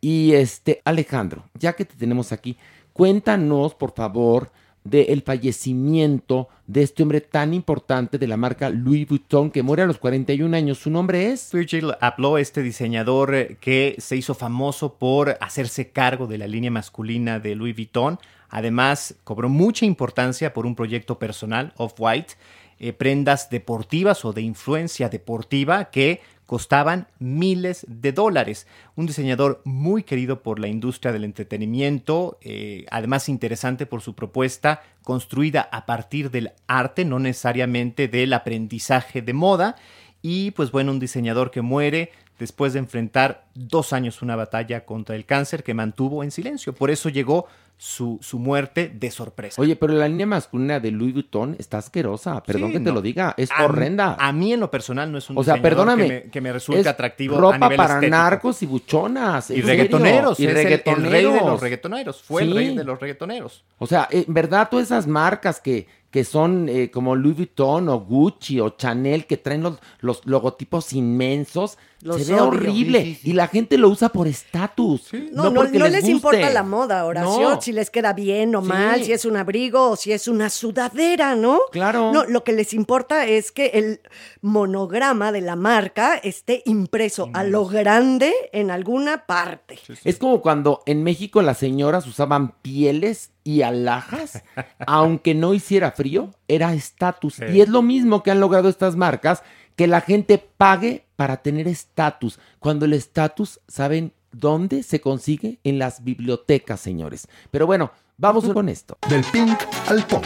Y este, Alejandro, ya que te tenemos aquí, cuéntanos, por favor, del fallecimiento de este hombre tan importante de la marca Louis Vuitton que muere a los 41 años. ¿Su nombre es? Virgil Abloh, este diseñador eh, que se hizo famoso por hacerse cargo de la línea masculina de Louis Vuitton. Además, cobró mucha importancia por un proyecto personal, Off-White, eh, prendas deportivas o de influencia deportiva que costaban miles de dólares. Un diseñador muy querido por la industria del entretenimiento, eh, además interesante por su propuesta construida a partir del arte, no necesariamente del aprendizaje de moda. Y pues bueno, un diseñador que muere después de enfrentar dos años una batalla contra el cáncer que mantuvo en silencio. Por eso llegó su, su, muerte de sorpresa. Oye, pero la línea masculina de Louis Vuitton está asquerosa. Perdón Sí, que te no. lo diga. Es A- horrenda. A mí en lo personal no es un o sea, perdóname. que me, que me es atractivo Ropa a nivel para estético. narcos y buchonas. Y reggaetoneros. Y es el- el, rey de los reggaetoneros. Fue el rey de los reggaetoneros. O sea, en verdad, todas esas marcas que, que son eh, como Louis Vuitton o Gucci o Chanel, que traen los, los logotipos inmensos, Los se ve horrible. Sí, sí, Y la gente lo usa por estatus. No, no, les, importa la moda, Horacio, si les queda bien o mal, si es un abrigo o si es una sudadera, ¿no? Claro. No, lo que les importa es que el monograma de la marca esté impreso a lo grande en alguna parte. Es como cuando en México las señoras usaban pieles y alhajas, aunque no hiciera frío, era estatus. Sí. Y es lo mismo que han logrado estas marcas, que la gente pague para tener estatus, cuando el estatus, ¿saben dónde se consigue? En las bibliotecas, señores. Pero bueno, vamos con esto. Del pink al punk.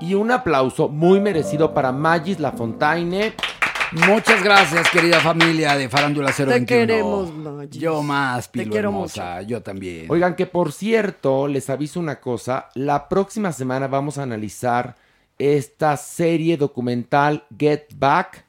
Y un aplauso muy merecido para Magis Lafontaine. Muchas gracias, querida familia de Farándula 021. queremos, Magis. Yo más, Te Pilo quiero hermosa. Yo también. Oigan, que por cierto, les aviso una cosa. La próxima semana vamos a analizar esta serie documental Get Back.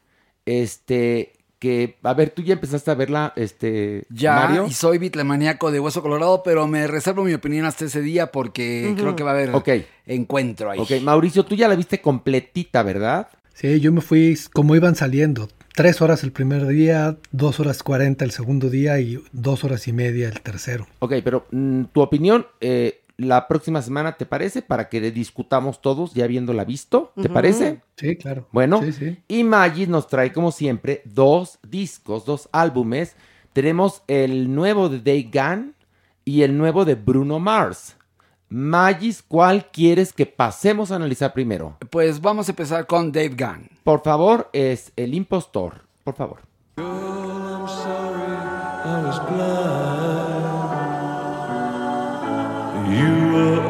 Este, que, a ver, tú ya empezaste a verla, este, Ya, Mario. y soy bitlemaníaco de Hueso Colorado, pero me reservo mi opinión hasta ese día porque creo que va a haber Ok. encuentro ahí. Ok, Mauricio, tú ya la viste completita, ¿verdad? Sí, yo me fui como iban saliendo. Tres horas el primer día, dos horas cuarenta el segundo día y dos horas y media el tercero. Ok, pero mm, tu opinión, eh, la próxima semana, ¿te parece? Para que discutamos todos ya habiéndola visto, ¿te parece? Sí, claro. Bueno, Sí, sí. y Magis nos trae como siempre dos discos, dos álbumes. Tenemos el nuevo de Day Gunn y el nuevo de Bruno Mars. Magis, ¿cuál quieres que pasemos a analizar primero? Pues vamos a empezar con Dave Gunn. Por favor, es El Impostor. Por favor. You were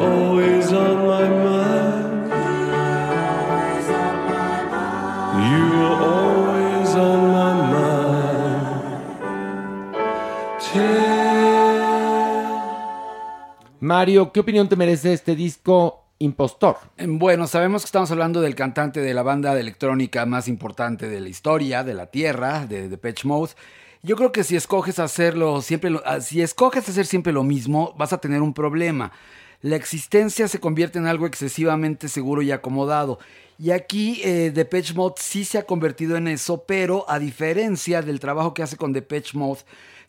Mario, ¿qué opinión te merece este disco Impostor? Bueno, sabemos que estamos hablando del cantante de la banda de electrónica más importante de la historia, de la Tierra, de Depeche Mode. Yo creo que si escoges hacerlo siempre, lo- ah, si escoges hacer siempre lo mismo, vas a tener un problema. La existencia se convierte en algo excesivamente seguro y acomodado. Y aquí eh, Depeche Mode sí se ha convertido en eso, pero a diferencia del trabajo que hace con Depeche Mode,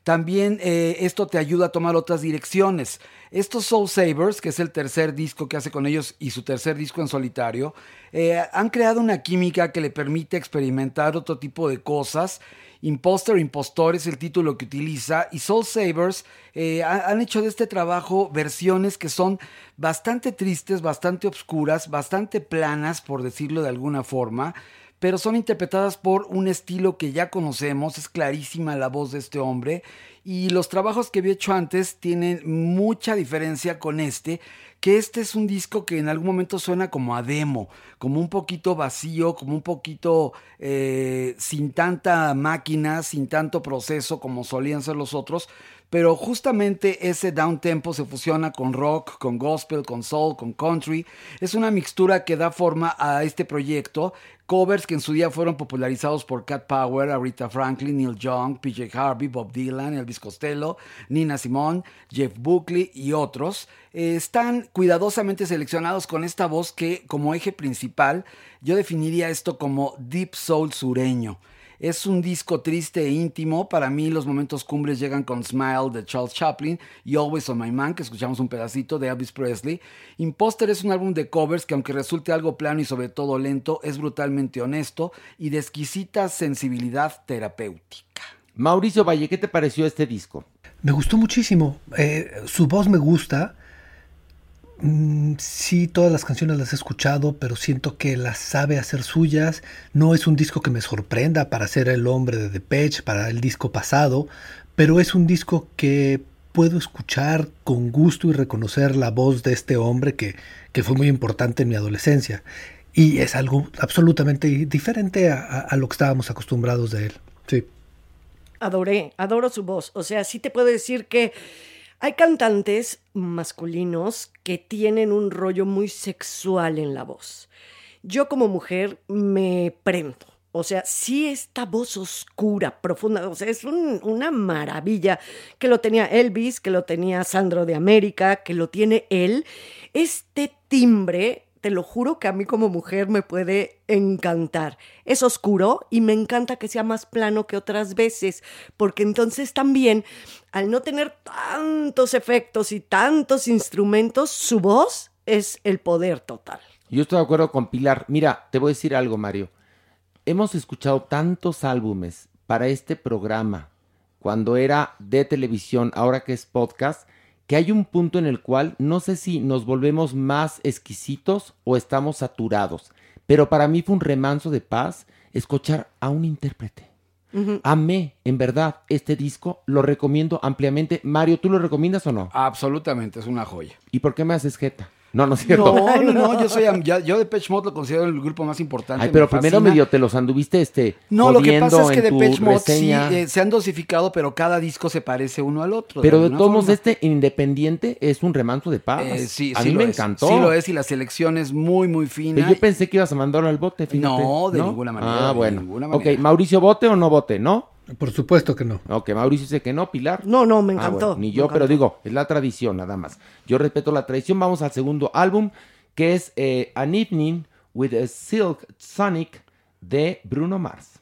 también eh, esto te ayuda a tomar otras direcciones. Estos Soul Savers, que es el tercer disco que hace con ellos y su tercer disco en solitario, eh, han creado una química que le permite experimentar otro tipo de cosas. Imposter, Impostor es el título que utiliza y Soul Savers eh, ha- han hecho de este trabajo versiones que son bastante tristes, bastante obscuras, bastante planas, por decirlo de alguna forma, pero son interpretadas por un estilo que ya conocemos, es clarísima la voz de este hombre y los trabajos que había hecho antes tienen mucha diferencia con este, que este es un disco que en algún momento suena como a demo, como un poquito vacío, como un poquito eh, sin tanta máquina, sin tanto proceso como solían ser los otros, pero justamente ese down tempo se fusiona con rock, con gospel, con soul, con country. Es una mixtura que da forma a este proyecto. Covers que en su día fueron popularizados por Cat Power, Aretha Franklin, Neil Young, PJ Harvey, Bob Dylan, Elvis Costello, Nina Simone, Jeff Buckley y otros. eh, están cuidadosamente seleccionados con esta voz que como eje principal yo definiría esto como deep soul sureño. Es un disco triste e íntimo. Para mí los momentos cumbres llegan con Smile de Charles Chaplin y Always on My Man, que escuchamos un pedacito de Elvis Presley. Imposter es un álbum de covers que aunque resulte algo plano y sobre todo lento, es brutalmente honesto y de exquisita sensibilidad terapéutica. Mauricio Valle, ¿qué te pareció este disco? Me gustó muchísimo. Eh, su voz me gusta. Mm, sí, todas las canciones las he escuchado, pero siento que las sabe hacer suyas. No es un disco que me sorprenda para ser el hombre de Depeche, para el disco pasado, pero es un disco que puedo escuchar con gusto y reconocer la voz de este hombre que, que fue muy importante en mi adolescencia. Y es algo absolutamente diferente a, a- a lo que estábamos acostumbrados de él. Sí. Adoré, adoro su voz. O sea, sí te puedo decir que hay cantantes masculinos que tienen un rollo muy sexual en la voz. Yo como mujer me prendo. O sea, sí esta voz oscura, profunda, o sea, es un- una maravilla que lo tenía Elvis, que lo tenía Sandro de América, que lo tiene él. Este timbre, te lo juro que a mí como mujer me puede encantar. Es oscuro y me encanta que sea más plano que otras veces, porque entonces también, al no tener tantos efectos y tantos instrumentos, su voz es el poder total. Yo estoy de acuerdo con Pilar. Mira, te voy a decir algo, Mario. Hemos escuchado tantos álbumes para este programa, cuando era de televisión, ahora que es podcast, que hay un punto en el cual no sé si nos volvemos más exquisitos o estamos saturados. Pero para mí fue un remanso de paz escuchar a un intérprete. Amé, en verdad, este disco, lo recomiendo ampliamente. Mario, ¿tú lo recomiendas o no? Absolutamente, es una joya. ¿Y por qué me haces jeta? No, no es cierto. No, no, no, yo soy ya- yo Depeche Mode lo considero el grupo más importante. Ay, me pero primero fascina. medio te los anduviste este No, lo que pasa es que Depeche Mode sí eh, se han dosificado, pero cada disco se parece uno al otro. pero de todos modos, este independiente es un remanso de paz. Eh, sí, a sí mí me es. encantó. Sí lo es y la selección es muy, muy fina. Pero yo pensé que ibas a mandarlo al bote, fíjate. No, de ninguna manera, Ah, bueno. ninguna Ok, manera. Mauricio, ¿bote o no bote? ¿No? Por supuesto que no. Ok, Mauricio dice que no, Pilar. No, no, me Ah, encantó. bueno, ni yo, pero digo, es la tradición nada más. Yo respeto la tradición. Vamos al segundo álbum, que es eh, An Evening with a Silk Sonic de Bruno Mars.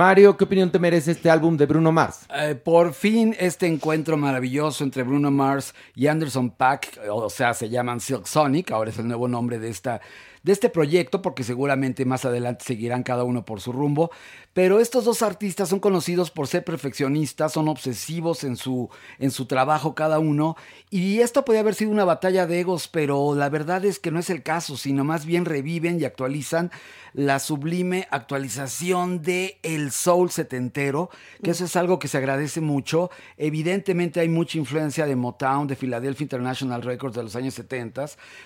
Mario, ¿qué opinión te merece este álbum de Bruno Mars? Eh, por fin este encuentro maravilloso entre Bruno Mars y Anderson Paak, o sea, se llaman Silk Sonic, ahora es el nuevo nombre de, esta, de este proyecto, porque seguramente más adelante seguirán cada uno por su rumbo. Pero estos dos artistas son conocidos por ser perfeccionistas, son obsesivos en su, en su trabajo cada uno, y esto podría haber sido una batalla de egos, pero la verdad es que no es el caso, sino más bien reviven y actualizan la sublime actualización de el soul setentero, que eso es algo que se agradece mucho. Evidentemente hay mucha influencia de Motown, de Philadelphia International Records de los años 70,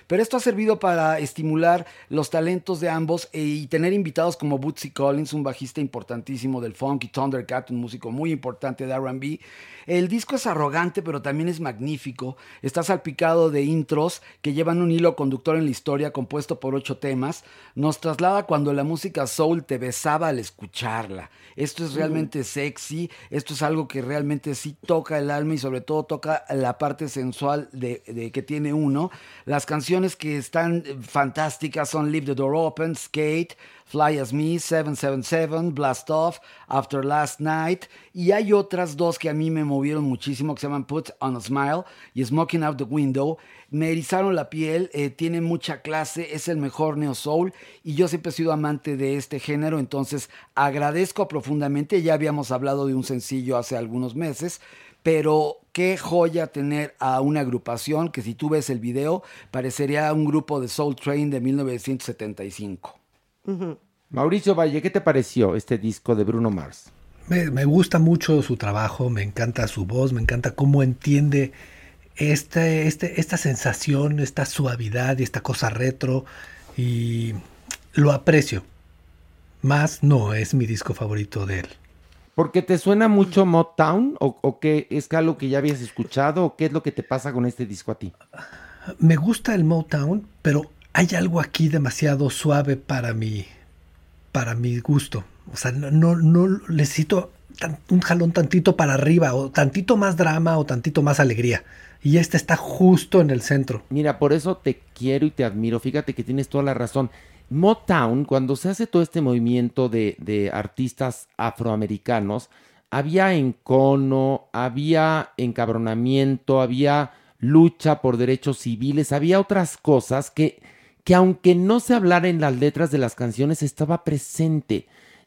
pero esto ha servido para estimular los talentos de ambos e- y tener invitados como Bootsy Collins, un bajista importantísimo del funk, y Thundercat, un músico muy importante de R&B. El disco es arrogante, pero también es magnífico. Está salpicado de intros que llevan un hilo conductor en la historia compuesto por ocho temas. Nos traslada cuando la música soul te besaba al escucharla. Esto es realmente sexy, esto es algo que realmente sí toca el alma y sobre todo toca la parte sensual de, de que tiene uno. Las canciones que están fantásticas son Leave the Door Open, Skate, Fly As Me, 777, Blast Off, After Last Night. Y hay otras dos que a mí me movieron muchísimo que se llaman Put on a Smile y Smoking Out the Window. Me erizaron la piel, eh, tiene mucha clase, es el mejor neo soul y yo siempre he sido amante de este género, entonces agradezco profundamente. Ya habíamos hablado de un sencillo hace algunos meses, pero qué joya tener a una agrupación que si tú ves el video parecería un grupo de Soul Train de 1975. Mauricio Valle, ¿qué te pareció este disco de Bruno Mars? Me, me gusta mucho su trabajo, me encanta su voz, me encanta cómo entiende este, este, esta sensación, esta suavidad y esta cosa retro. Y lo aprecio. Más no es mi disco favorito de él. ¿Porque te suena mucho Motown? ¿O, o qué es algo que ya habías escuchado? ¿O qué es lo que te pasa con este disco a ti? Me gusta el Motown, pero hay algo aquí demasiado suave para mi, para mi gusto. O sea, no, no, necesito un jalón tantito para arriba, o tantito más drama, o tantito más alegría. Y este está justo en el centro. Mira, por eso te quiero y te admiro. Fíjate que tienes toda la razón. Motown, cuando se hace todo este movimiento de artistas afroamericanos, había encono, había encabronamiento, había lucha por derechos civiles, había otras cosas que, que aunque no se hablara en las letras de las canciones, estaba presente.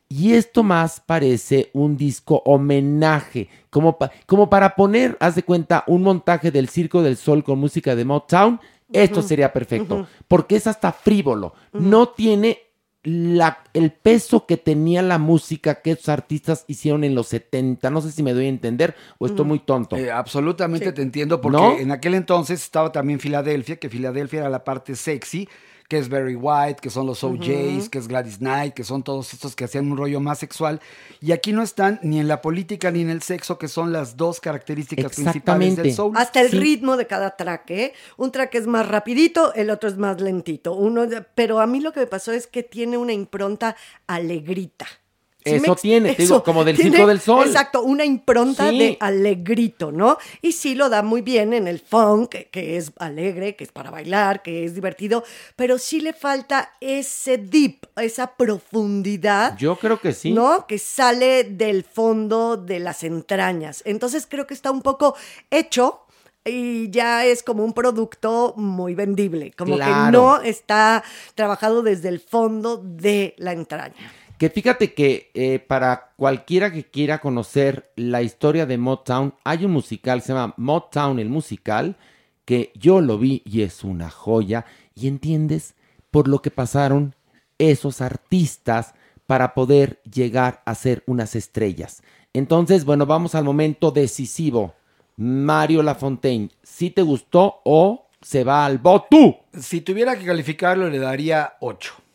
Y esto más parece un disco homenaje, como, pa- como para poner, haz de cuenta, un montaje del Circo del Sol con música de Motown, esto sería perfecto, porque es hasta frívolo, no tiene la, el peso que tenía la música que esos artistas hicieron en los 70, no sé si me doy a entender o estoy muy tonto. Eh, absolutamente te entiendo, porque ¿No? en aquel entonces estaba también Filadelfia, que Filadelfia era la parte sexy, que es Barry White, que son los OJs, Ujú. que es Gladys Knight, que son todos estos que hacían un rollo más sexual. Y aquí no están ni en la política ni en el sexo, que son las dos características principales del soul. Hasta el Sí. ritmo de cada track, ¿eh? Un track es más rapidito, el otro es más lentito. Uno, pero a mí lo que me pasó es que tiene una impronta alegrita. ¿Sí me Eso tiene, digo, como del tiene- Circo del Sol. Exacto, una impronta Sí. de alegrito, ¿no? Y sí lo da muy bien en el funk, que, que es alegre, que es para bailar, que es divertido, pero sí le falta ese deep, esa profundidad. Yo creo que sí. ¿No? Que sale del fondo de las entrañas. Entonces creo que está un poco hecho y ya es como un producto muy vendible, como que no está trabajado desde el fondo de la entraña. Que fíjate que eh, para cualquiera que quiera conocer la historia de Motown, hay un musical, se llama Motown el musical, que yo lo vi y es una joya. Y entiendes por lo que pasaron esos artistas para poder llegar a ser unas estrellas. Entonces, bueno, vamos al momento decisivo. Mario Lafontaine, ¿sí te gustó o se va al botú? Si tuviera que calificarlo, le daría 8.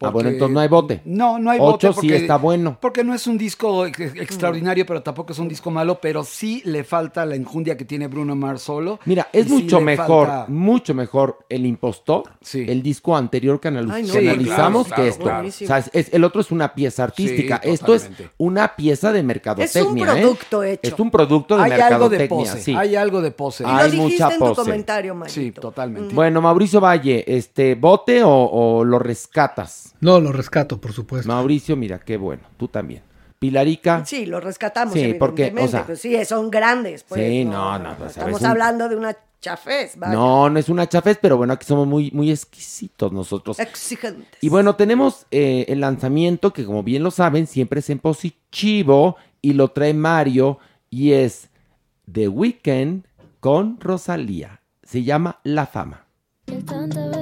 Ah, bueno, entonces no hay bote. No, no hay Ocho bote. sí está bueno. Porque no es un disco ex- extraordinario, pero tampoco es un disco malo, pero sí le falta la enjundia que tiene Bruno Mars solo. Mira, es Y sí mucho mejor, falta- mucho mejor el impostor, el disco anterior que, anal- Ay, no, que sí, analizamos claro, que claro, esto. claro. O sea, es- es- el otro es una pieza artística. Sí, esto es una pieza de mercadotecnia. ¿eh? producto hecho. Es un producto de Hay algo de mercadotecnia. pose. sí. Hay algo de pose. Hay mucha en tu pose. comentario, Mayito. Sí, totalmente. Bueno, Mauricio Valle, este, ¿bote o, o lo rescatas? No, lo rescato, por supuesto. Mauricio, mira, qué bueno. Tú también. Pilarica. Sí, lo rescatamos, Sí, porque, o sea- pues sí, son grandes, pues. Sí, no, no, pues, Estamos hablando de una chafés, vaya. No, no es una chafez, pero bueno, aquí somos muy, muy exquisitos nosotros. Exigentes. Y bueno, tenemos eh, el lanzamiento que como bien lo saben, siempre es en positivo y lo trae Mario y es The Weeknd con Rosalía. Se llama La Fama. Tantas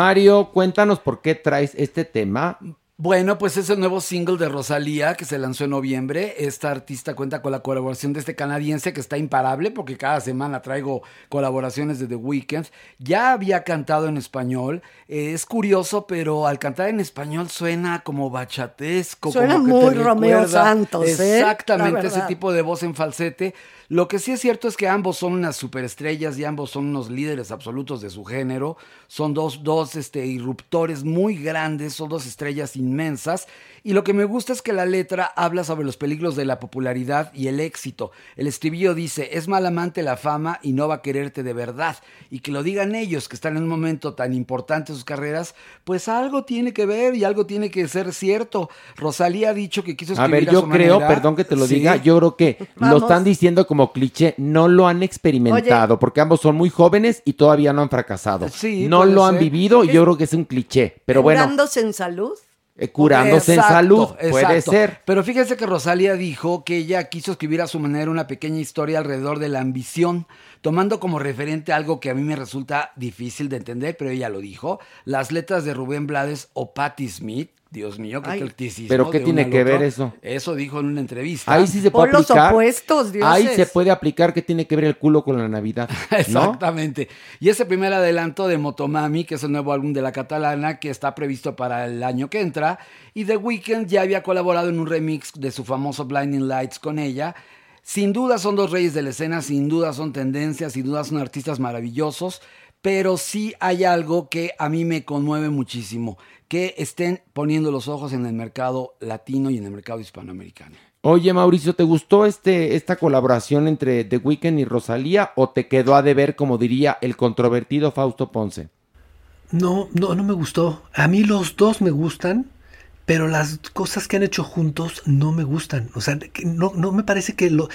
Mario, cuéntanos por qué traes este tema. Bueno, pues es el nuevo single de Rosalía que se lanzó en noviembre. Esta artista cuenta con la colaboración de este canadiense que está imparable porque cada semana traigo colaboraciones de The Weeknd. Ya había cantado en español. Eh, es curioso, pero al cantar en español suena como bachatesco. Suena como que te muy Romeo recuerda- Santos, ¿eh? Exactamente, ese tipo de voz en falsete. Lo que sí es cierto es que ambos son unas superestrellas y ambos son unos líderes absolutos de su género. Son dos, dos este, irruptores muy grandes, son dos estrellas inmensas. Y lo que me gusta es que la letra habla sobre los peligros de la popularidad y el éxito. El estribillo dice, es mal amante la fama y no va a quererte de verdad. Y que lo digan ellos, que están en un momento tan importante en sus carreras, pues algo tiene que ver y algo tiene que ser cierto. Rosalía ha dicho que quiso A escribir ver, yo su creo, manera. perdón que te lo Sí. diga, yo creo que lo están diciendo como cliché, no lo han experimentado, porque ambos son muy jóvenes y todavía no han fracasado. Sí, no lo han vivido y yo creo que es un cliché, pero bueno. Curándose en salud. eh, curándose en salud. Puede exacto. ser. Pero fíjese que Rosalía dijo que ella quiso escribir a su manera una pequeña historia alrededor de la ambición, tomando como referente algo que a mí me resulta difícil de entender, pero ella lo dijo, las letras de Rubén Blades o Patti Smith. Dios mío, qué criticismo. ¿Pero qué de tiene que ver eso? Eso dijo en una entrevista. Ahí sí se puede Por los aplicar. opuestos, dioses. Ahí se puede aplicar que tiene que ver el culo con la Navidad. ¿no? Exactamente. Y ese primer adelanto de Motomami, que es el nuevo álbum de la catalana, que está previsto para el año que entra, y The Weeknd ya había colaborado en un remix de su famoso Blinding Lights con ella. Sin duda son dos reyes de la escena, sin duda son tendencias, sin duda son artistas maravillosos, pero sí hay algo que a mí me conmueve muchísimo, que estén poniendo los ojos en el mercado latino y en el mercado hispanoamericano. Oye, Mauricio, ¿te gustó este, esta colaboración entre The Weeknd y Rosalía o te quedó a deber, como diría el controvertido Fausto Ponce? No, no, no me gustó. A mí los dos me gustan, pero las cosas que han hecho juntos no me gustan. O sea, no, no me parece que lo...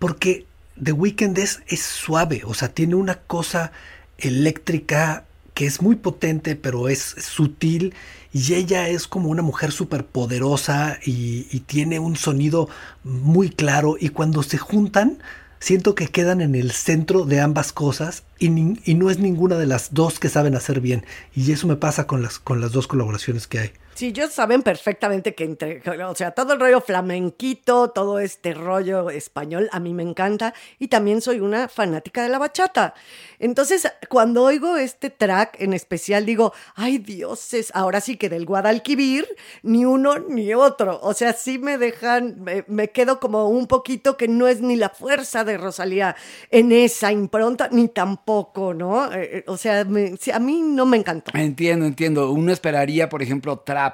Porque The Weeknd es, es suave, o sea, tiene una cosa eléctrica que es muy potente, pero es sutil. Y ella es como una mujer súper poderosa y, tiene un sonido muy claro. Y cuando se juntan, siento que quedan en el centro de ambas cosas y, y no es ninguna de las dos que saben hacer bien. Y eso me pasa con las, con las dos colaboraciones que hay. Sí, ellos saben perfectamente que entre, o sea, todo el rollo flamenquito, todo este rollo español, a mí me encanta y también soy una fanática de la bachata. Entonces, cuando oigo este track en especial, digo, ay dioses, ahora sí que del Guadalquivir, ni uno ni otro. O sea, sí me dejan, me, quedo como un poquito que no es ni la fuerza de Rosalía en esa impronta, ni tampoco, ¿no? Eh, eh, o sea, a mí no me encantó. Entiendo, entiendo. Uno esperaría, por ejemplo, trap.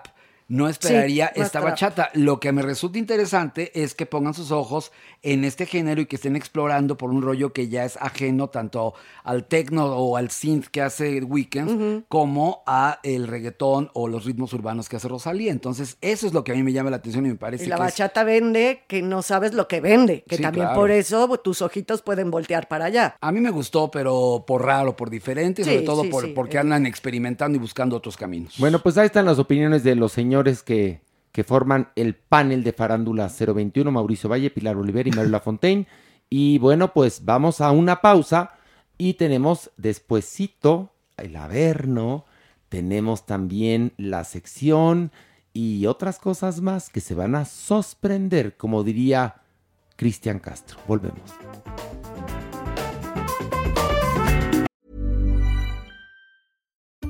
No esperaría esta trap. bachata. Lo que me resulta interesante es que pongan sus ojos en este género y que estén explorando por un rollo que ya es ajeno tanto al techno o al synth que hace Weekend Ujú. como a el reggaetón o los ritmos urbanos que hace Rosalía. Entonces, eso es lo que a mí me llama la atención y me parece Y la que es- bachata vende que no sabes lo que vende, que Sí, también claro. por eso tus ojitos pueden voltear para allá. A mí me gustó, pero por raro, por diferente, y Sí, sobre todo sí, por, sí. porque andan experimentando y buscando otros caminos. Bueno, pues ahí están las opiniones de los señores que, que forman el panel de Farándula 021, Mauricio Valle, Pilar Oliver y Mario Lafontaine. Y bueno, pues vamos a una pausa y tenemos despuesito el Averno, tenemos también la sección y otras cosas más que se van a sorprender, como diría Cristian Castro. Volvemos.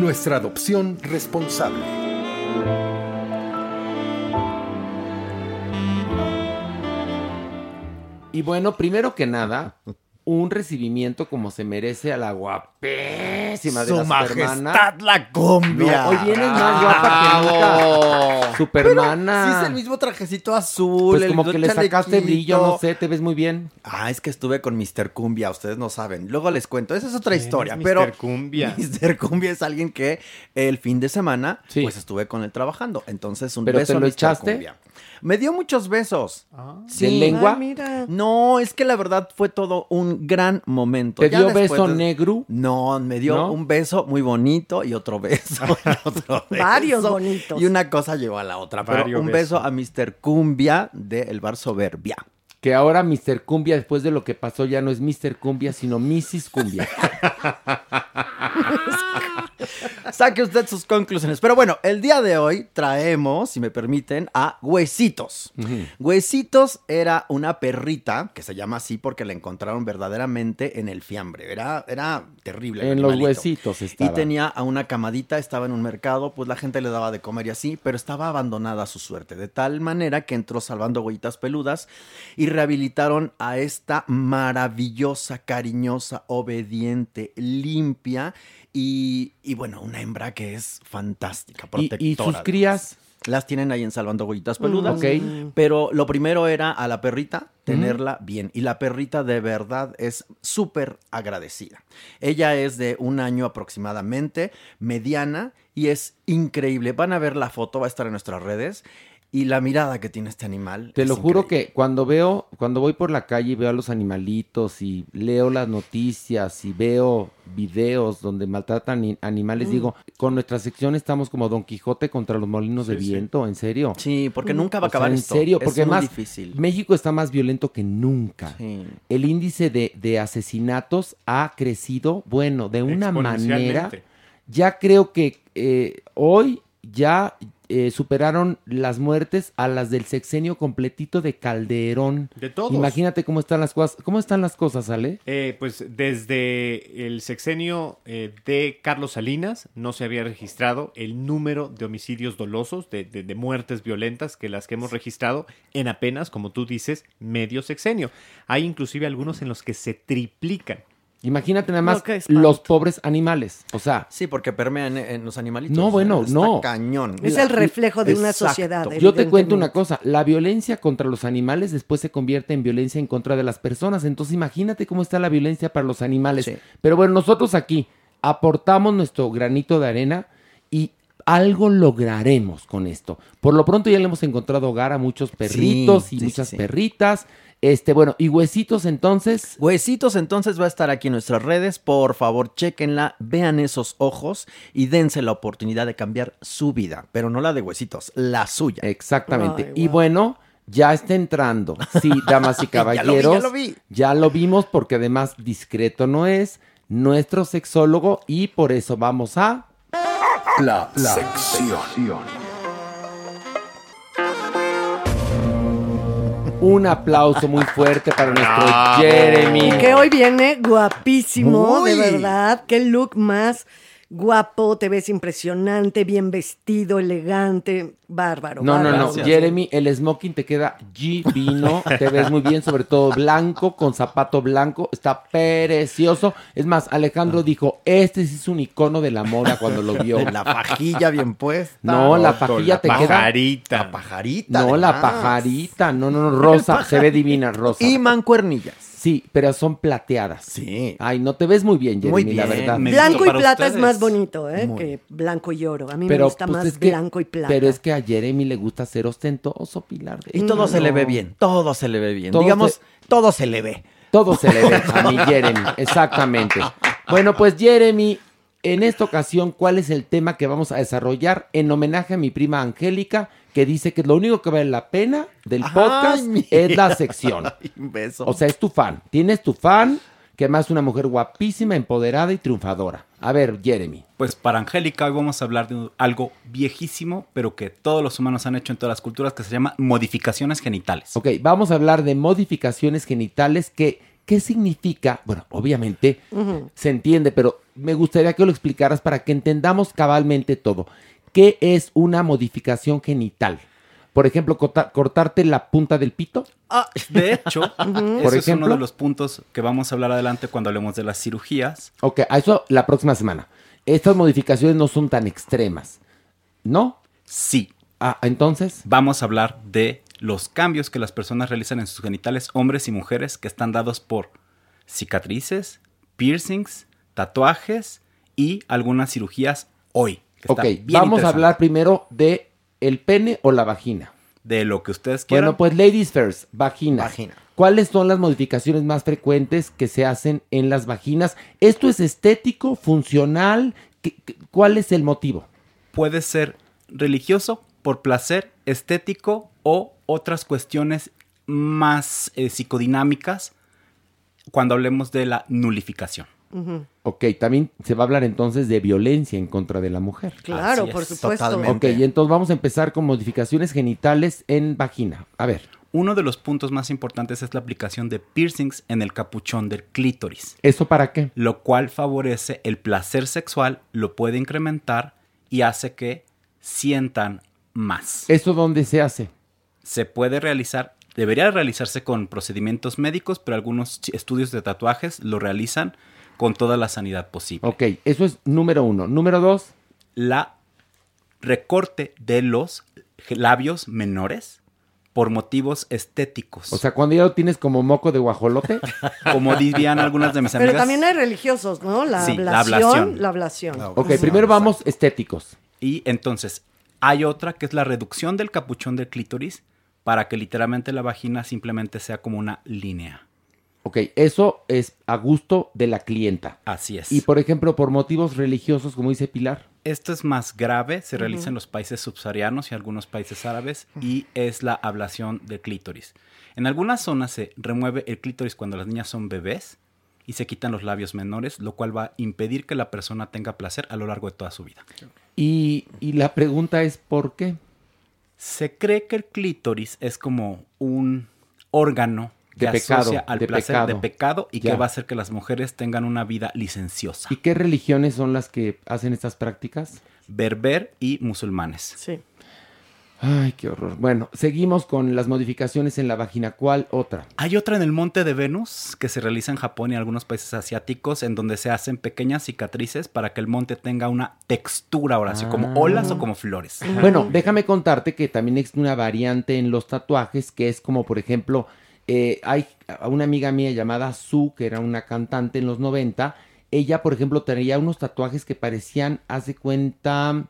Nuestra adopción responsable. Y bueno, primero que nada, un recibimiento como se merece a la guapísima de Su la majestad Supermana. la cumbia. No, hoy vienes más guapa que nunca. Supermana. Sí, es el mismo trajecito azul. Pues el como que le sacaste brillo, no sé, te ves muy bien. Ah, es que estuve con Mr. Cumbia, ustedes no saben. Luego les cuento, esa es otra ¿Quién historia. es Mr. pero Cumbia? Mr. Cumbia es alguien que el fin de semana, pues estuve con él trabajando. Entonces, un ¿Pero beso te a lo Mr. echaste? Cumbia. Me dio muchos besos. ¿De lengua? Ay, mira. No, es que la verdad fue todo un gran momento. ¿Te Ya dio beso de- negro? No, me dio ¿No? un beso muy bonito y otro beso. y otro Varios bonitos. Y una cosa llevó a la otra. Pero Varios un beso a Mr. Cumbia del bar Soberbia. Que ahora Mr. Cumbia, después de lo que pasó, ya no es Mr. Cumbia, sino Mrs. Cumbia. Saque usted sus conclusiones. Pero bueno, el día de hoy traemos, si me permiten, a Huesitos. Huesitos era una perrita, que se llama así porque la encontraron verdaderamente en el fiambre. Era, era terrible. en los huesitos Y estaba. tenía a una camadita, estaba en un mercado, pues la gente le daba de comer y así, pero estaba abandonada a su suerte, de tal manera que entró salvando huellitas peludas y rehabilitaron a esta maravillosa, cariñosa, obediente, limpia y, y bueno, una hembra que es fantástica, ¿Y- y protectora. sus crías? Las tienen ahí en Salvando Huellitas Peludas. Mm. Pero lo primero era a la perrita tenerla bien. Y la perrita de verdad es súper agradecida. Ella es de un año aproximadamente, mediana y es increíble. Van a ver la foto, va a estar en nuestras redes. Y la mirada que tiene este animal. Te es lo juro que cuando veo, cuando voy por la calle y veo a los animalitos y leo las noticias y veo videos donde maltratan ni- animales, Mm. digo, con nuestra sección estamos como Don Quijote contra los molinos de viento, ¿en serio? Sí, porque nunca va a O sea, acabar en esto. serio, Es porque muy además difícil. México está más violento que nunca. Sí. El índice de, de asesinatos ha crecido, bueno, de una manera. Ya creo que eh, hoy ya eh, superaron las muertes a las del sexenio completito de Calderón. De todos. Imagínate cómo están las cosas. ¿Cómo están las cosas, Ale? Eh, pues desde el sexenio eh, de Carlos Salinas no se había registrado el número de homicidios dolosos, de, de- de muertes violentas que las que hemos registrado en apenas, como tú dices, medio sexenio. Hay inclusive algunos en los que se triplican. Imagínate nada más No, los pobres animales. O sea, Sí, porque permean en, los animalitos. No, bueno, Está no. cañón. Es el reflejo de una sociedad. Yo te cuento una cosa, la violencia contra los animales después se convierte en violencia en contra de las personas, entonces imagínate cómo está la violencia para los animales. Pero bueno, nosotros aquí aportamos nuestro granito de arena y algo lograremos con esto. Por lo pronto ya le hemos encontrado hogar a muchos perritos Sí, y sí, muchas sí. perritas. Este, bueno, y huesitos entonces. Huesitos entonces va a estar aquí en nuestras redes. Por favor, chequenla, vean esos ojos y dense la oportunidad de cambiar su vida. Pero no la de huesitos, la suya. Exactamente. Y bueno, ya está entrando. Sí, damas y Ya lo vi, ya caballeros. lo vi. ya lo vimos porque además discreto no es nuestro sexólogo y por eso vamos a La, sección. Un aplauso muy fuerte para nuestro Y Jeremy. que hoy viene guapísimo, Muy. de verdad. Qué look más guapo, te ves impresionante, bien vestido, elegante, bárbaro. No, no, no. Jeremy, el smoking te queda divino, te ves muy bien, sobre todo blanco, con zapato blanco, está precioso. Es más, Alejandro dijo, este sí es un icono de la moda cuando lo vio. La fajilla bien puesta. No, la Otto, fajilla la te queda... Pajarita. La pajarita. No, la pajarita, no, no, no, rosa, se ve divina, rosa. Y mancuernillas. Sí, pero son plateadas. Sí. Ay, no te ves muy bien, Jeremy, Muy la bien. verdad. Me- Blanco y plata es más bonito, ¿eh? Muy. Que blanco y oro. A mí me gusta pues, más que- blanco y plata. Pero es que a Jeremy le gusta ser ostentoso, Pilar. Y todo se le ve bien. Todo se le ve bien. Todo Digamos, se- todo se le ve. Todo se le ve a mi Jeremy, exactamente. Bueno, pues Jeremy, en esta ocasión, ¿cuál es el tema que vamos a desarrollar en homenaje a mi prima Angélica, que dice que lo único que vale la pena del podcast mira. es la sección? Ay, un beso. O sea, es tu fan. Tienes tu fan, que además es una mujer guapísima, empoderada y triunfadora. A ver, Jeremy. Pues para Angélica hoy vamos a hablar de algo viejísimo, pero que todos los humanos han hecho en todas las culturas, que se llama modificaciones genitales. Ok, vamos a hablar de modificaciones genitales que, ¿qué significa? Bueno, obviamente se entiende, pero me gustaría que lo explicaras para que entendamos cabalmente todo. ¿Qué es una modificación genital? Por ejemplo, corta- cortarte la punta del pito. De hecho, Por ese es uno ejemplo. de los puntos que vamos a hablar adelante cuando hablemos de las cirugías. Ok, a eso la próxima semana. Estas modificaciones no son tan extremas. ¿No? Sí. Ah, entonces. Vamos a hablar de los cambios que las personas realizan en sus genitales, hombres y mujeres, que están dados por cicatrices, piercings, tatuajes y algunas cirugías hoy. Ok, vamos a hablar primero de el pene o la vagina. de lo que ustedes quieran. Bueno, pues ladies first, vagina. ¿Cuáles son las modificaciones más frecuentes que se hacen en las vaginas? ¿Esto es estético, funcional? ¿Qué- qué- ¿Cuál es el motivo? puede ser religioso, por placer, estético o otras cuestiones más eh, psicodinámicas cuando hablemos de la nulificación. Ok, también se va a hablar entonces de violencia en contra de la mujer. Claro, Así por es, supuesto. Ok, y entonces vamos a empezar con modificaciones genitales en vagina. A ver, Uno de los puntos más importantes es la aplicación de piercings en el capuchón del clítoris, ¿eso para qué? lo cual favorece el placer sexual, lo puede incrementar y hace que sientan más. ¿Eso dónde se hace? Se puede realizar, debería realizarse con procedimientos médicos, pero algunos estudios de tatuajes lo realizan con toda la sanidad posible. Ok, eso es número uno. Número dos, La recorte de los labios menores por motivos estéticos. o sea, cuando ya lo tienes como moco de guajolote. como dirían algunas de mis Pero amigas. también hay religiosos, ¿no? La Sí, la ablación. ablación. La ablación. Ok, primero vamos estéticos. Y entonces, hay otra que es la reducción del capuchón del clítoris para que literalmente la vagina simplemente sea como una línea. Ok, eso es a gusto de la clienta. Así es. Y por ejemplo, por motivos religiosos, como dice Pilar. Esto es más grave, se realiza en los países subsaharianos y algunos países árabes y es la ablación del clítoris. En algunas zonas se remueve el clítoris cuando las niñas son bebés y se quitan los labios menores, lo cual va a impedir que la persona tenga placer a lo largo de toda su vida. Y, y la pregunta es, ¿por qué? Se cree que el clítoris es como un órgano De que pecado, asocia al de placer de pecado. y Ya. que va a hacer que las mujeres tengan una vida licenciosa. ¿Y qué religiones son las que hacen estas prácticas? Berber y musulmanes. Sí. Ay, qué horror. Bueno, seguimos con las modificaciones en la vagina. ¿Cuál otra? Hay otra en el Monte de Venus que se realiza en Japón y algunos países asiáticos en donde se hacen pequeñas cicatrices para que el monte tenga una textura, Horacio, Ah. como olas o como flores. Bueno, déjame contarte que también existe una variante en los tatuajes que es como, por ejemplo, eh, hay una amiga mía llamada Sue, que era una cantante en los 90. Ella, por ejemplo, tenía unos tatuajes que parecían, haz de cuenta,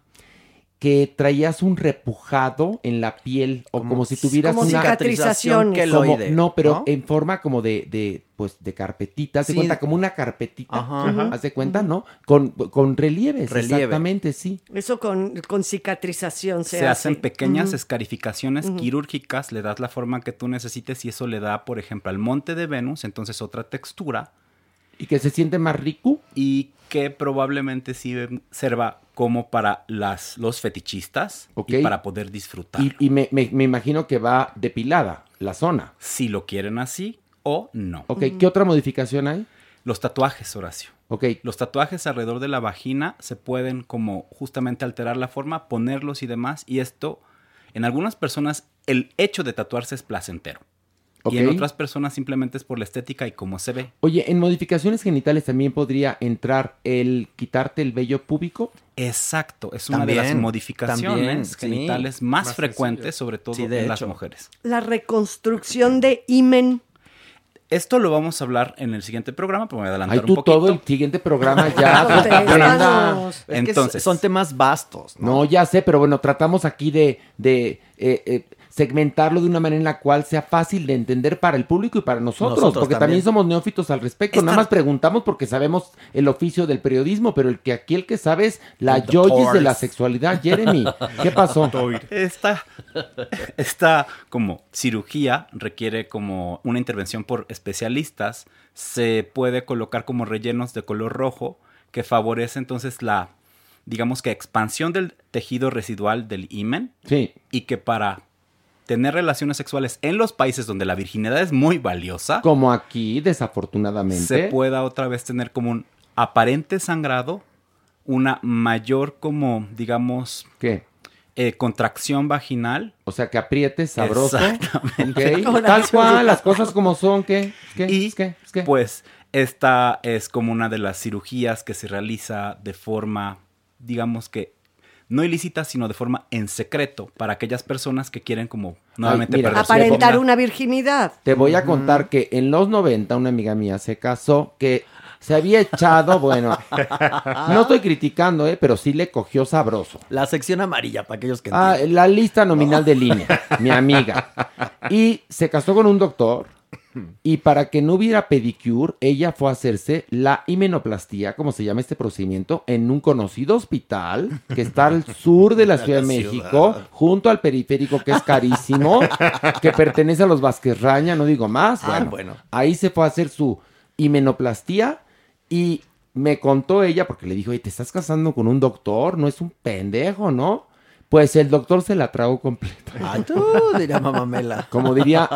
que traías un repujado en la piel o como, si tuvieras como una cicatrizaciones. como- queloide, no, pero ¿no? en forma como de, de pues de carpetita, haz de Sí. cuenta como una carpetita, Ajá. haz de cuenta, ¿no? Con, con relieves, Relieve. exactamente, sí. Eso con, con cicatrización se, Se, hace. hacen pequeñas escarificaciones quirúrgicas, le das la forma que tú necesites y eso le da, por ejemplo, al monte de Venus, entonces otra textura. Y que se siente más rico. Y que probablemente sí sirva como para las, los fetichistas Ok. y para poder disfrutar. Y, y me, me- me imagino que va depilada la zona. Si lo quieren así o no. Ok, ¿qué otra modificación hay? Los tatuajes, Horacio. Ok. Los tatuajes alrededor de la vagina se pueden como justamente alterar la forma, ponerlos y demás. Y esto, en algunas personas, el hecho de tatuarse es placentero. Y en otras personas simplemente es por la estética y cómo se ve. Oye, en modificaciones genitales también podría entrar el quitarte el vello púbico. Exacto, es una de las modificaciones también, sí. genitales más, Más frecuentes, sencillo. sobre todo Sí, de en las mujeres. La reconstrucción de imen. Esto lo vamos a hablar en el siguiente programa, pero me voy a adelantar Ay, un tú poquito. todo el siguiente programa ya. pues, Entonces, son temas vastos. ¿no? No, ya sé, pero bueno, tratamos aquí de, de eh, eh, segmentarlo de una manera en la cual sea fácil de entender para el público y para nosotros, Nosotros porque también. también. somos neófitos al respecto. Nada más preguntamos porque sabemos el oficio del periodismo, pero el que aquí el que sabe es la yoyis de la sexualidad, Jeremy. ¿Qué pasó? Esta, esta como cirugía requiere como una intervención por especialistas. Se puede colocar como rellenos de color rojo que favorece entonces la, digamos que expansión del tejido residual del himen Sí. y que para tener relaciones sexuales en los países donde la virginidad es muy valiosa, Como aquí, desafortunadamente. se pueda otra vez tener como un aparente sangrado, una mayor como, digamos, ¿Qué? eh, contracción vaginal. O sea, que aprietes sabroso. Exactamente. Tal cual, las cosas como son, ¿qué? ¿Qué? Y ¿Qué? ¿Qué? pues esta es como una de las cirugías que se realiza de forma, digamos que no ilícita, sino de forma en secreto para aquellas personas que quieren como nuevamente mira, perder su Aparentar una virginidad. Te voy a contar que en los 90 una amiga mía se casó que se había echado, bueno, no estoy criticando, ¿eh? pero sí le cogió sabroso. La sección amarilla, para aquellos que Ah, entienden. la lista nominal de línea, mi amiga. Y se casó con un doctor y para que no hubiera pedicure, ella fue a hacerse la himenoplastía, como se llama este procedimiento, en un conocido hospital que está al sur de la Ciudad de México, junto al periférico que es carísimo, que pertenece a los Vázquez Raña, no digo más. Ah, bueno. ahí se fue a hacer su himenoplastía y me contó ella, porque le dijo, oye, te estás casando con un doctor, no es un pendejo, ¿no? Pues el doctor se la tragó completa. Ay, tú, diría mamamela. Como diría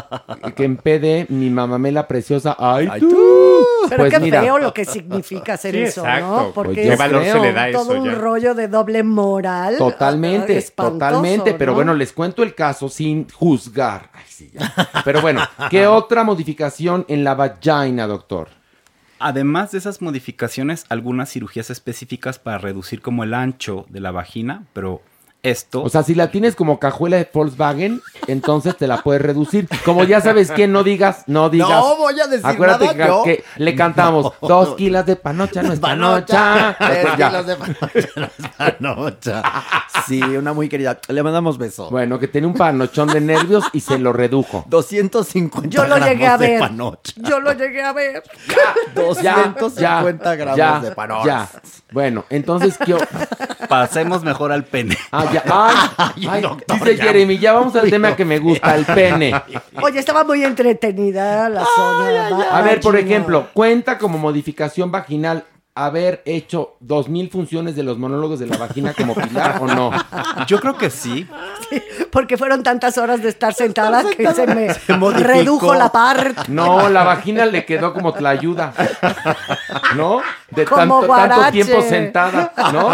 que en PD, mi mamamela preciosa, ay, Ay, tú. tú. Pero Pues qué mira, feo lo que significa hacer Sí, eso, exacto. ¿no? Porque es valor se le da todo eso un ya. rollo de doble moral. Totalmente, espantoso, totalmente. Pero ¿no? bueno, les cuento el caso sin juzgar. Ay, sí, ya. Pero bueno, ¿qué otra modificación en la vagina, doctor? Además de esas modificaciones, algunas cirugías específicas para reducir como el ancho de la vagina, pero esto... O sea, si la tienes como cajuela de Volkswagen, entonces te la puedes reducir. Como ya sabes quién, no digas, no digas. No voy a decir Acuérdate nada que, yo. que le cantamos dos kilos de panocha, no es panocha. Tres ya. kilos de panocha, no es panocha. Sí, una muy querida. Le mandamos beso. Bueno, que tenía un panochón de nervios y se lo redujo. 250 Yo lo llegué a gramos de ver. panocha. Yo lo llegué a ver. 250 gramos ya, de panocha. Ya. Bueno, entonces ¿qué Pasemos mejor al pene. Ah, ya. Ay, ay, doctor, dice ya. Jeremy, ya vamos al tema que me gusta, el pene. Oye, estaba muy entretenida la zona. va- A ver, por ejemplo, cuenta como modificación vaginal haber hecho dos mil funciones de los monólogos de la vagina como pilar o no. Yo creo que sí. Porque fueron tantas horas de estar sentada que se me redujo la parte. No, la vagina le quedó como tlayuda. ¿No? De Como tanto, tanto tiempo sentada, ¿no?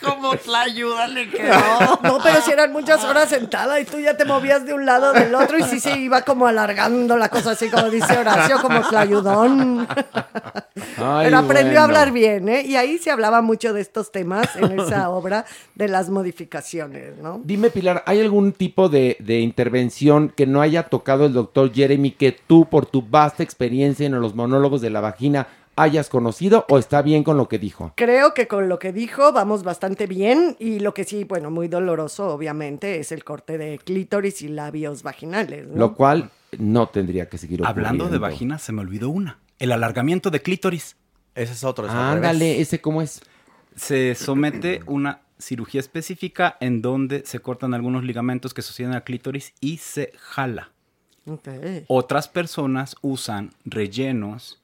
¿Cómo la ayuda le quedó? No, pero si eran muchas horas sentada y tú ya te movías de un lado del otro y sí se iba como alargando la cosa así como dice Horacio, como clayudón. Ay, Pero aprendió a hablar bien, ¿eh? Y ahí se hablaba mucho de estos temas en esa obra de las modificaciones, ¿no? Dime, Pilar, ¿hay algún tipo de, de intervención que no haya tocado el doctor Jeremy que tú, por tu vasta experiencia en los monólogos de la vagina, hayas conocido o está bien con lo que dijo? Creo que con lo que dijo vamos bastante bien y lo que sí, bueno, muy doloroso obviamente es el corte de clítoris y labios vaginales, ¿no? Lo cual no tendría que seguir ocurriendo. Hablando de vagina, se me olvidó una. El alargamiento de clítoris. Ese es otro. es al Ándale, ese cómo es. Se somete una cirugía específica en donde se cortan algunos ligamentos que sostienen al clítoris y se jala. Ok. Otras personas usan rellenos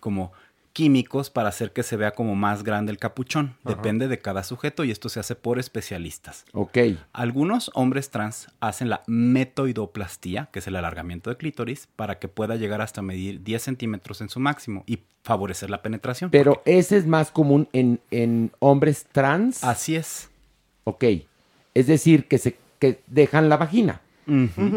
como químicos para hacer que se vea como más grande el capuchón. Depende de cada sujeto y esto se hace por especialistas. Ok. Algunos hombres trans hacen la metoidoplastía, que es el alargamiento de clítoris, para que pueda llegar hasta medir 10 centímetros en su máximo y favorecer la penetración. Pero ese es más común en, en hombres trans. Así es. Ok. Es decir, que se que dejan la vagina.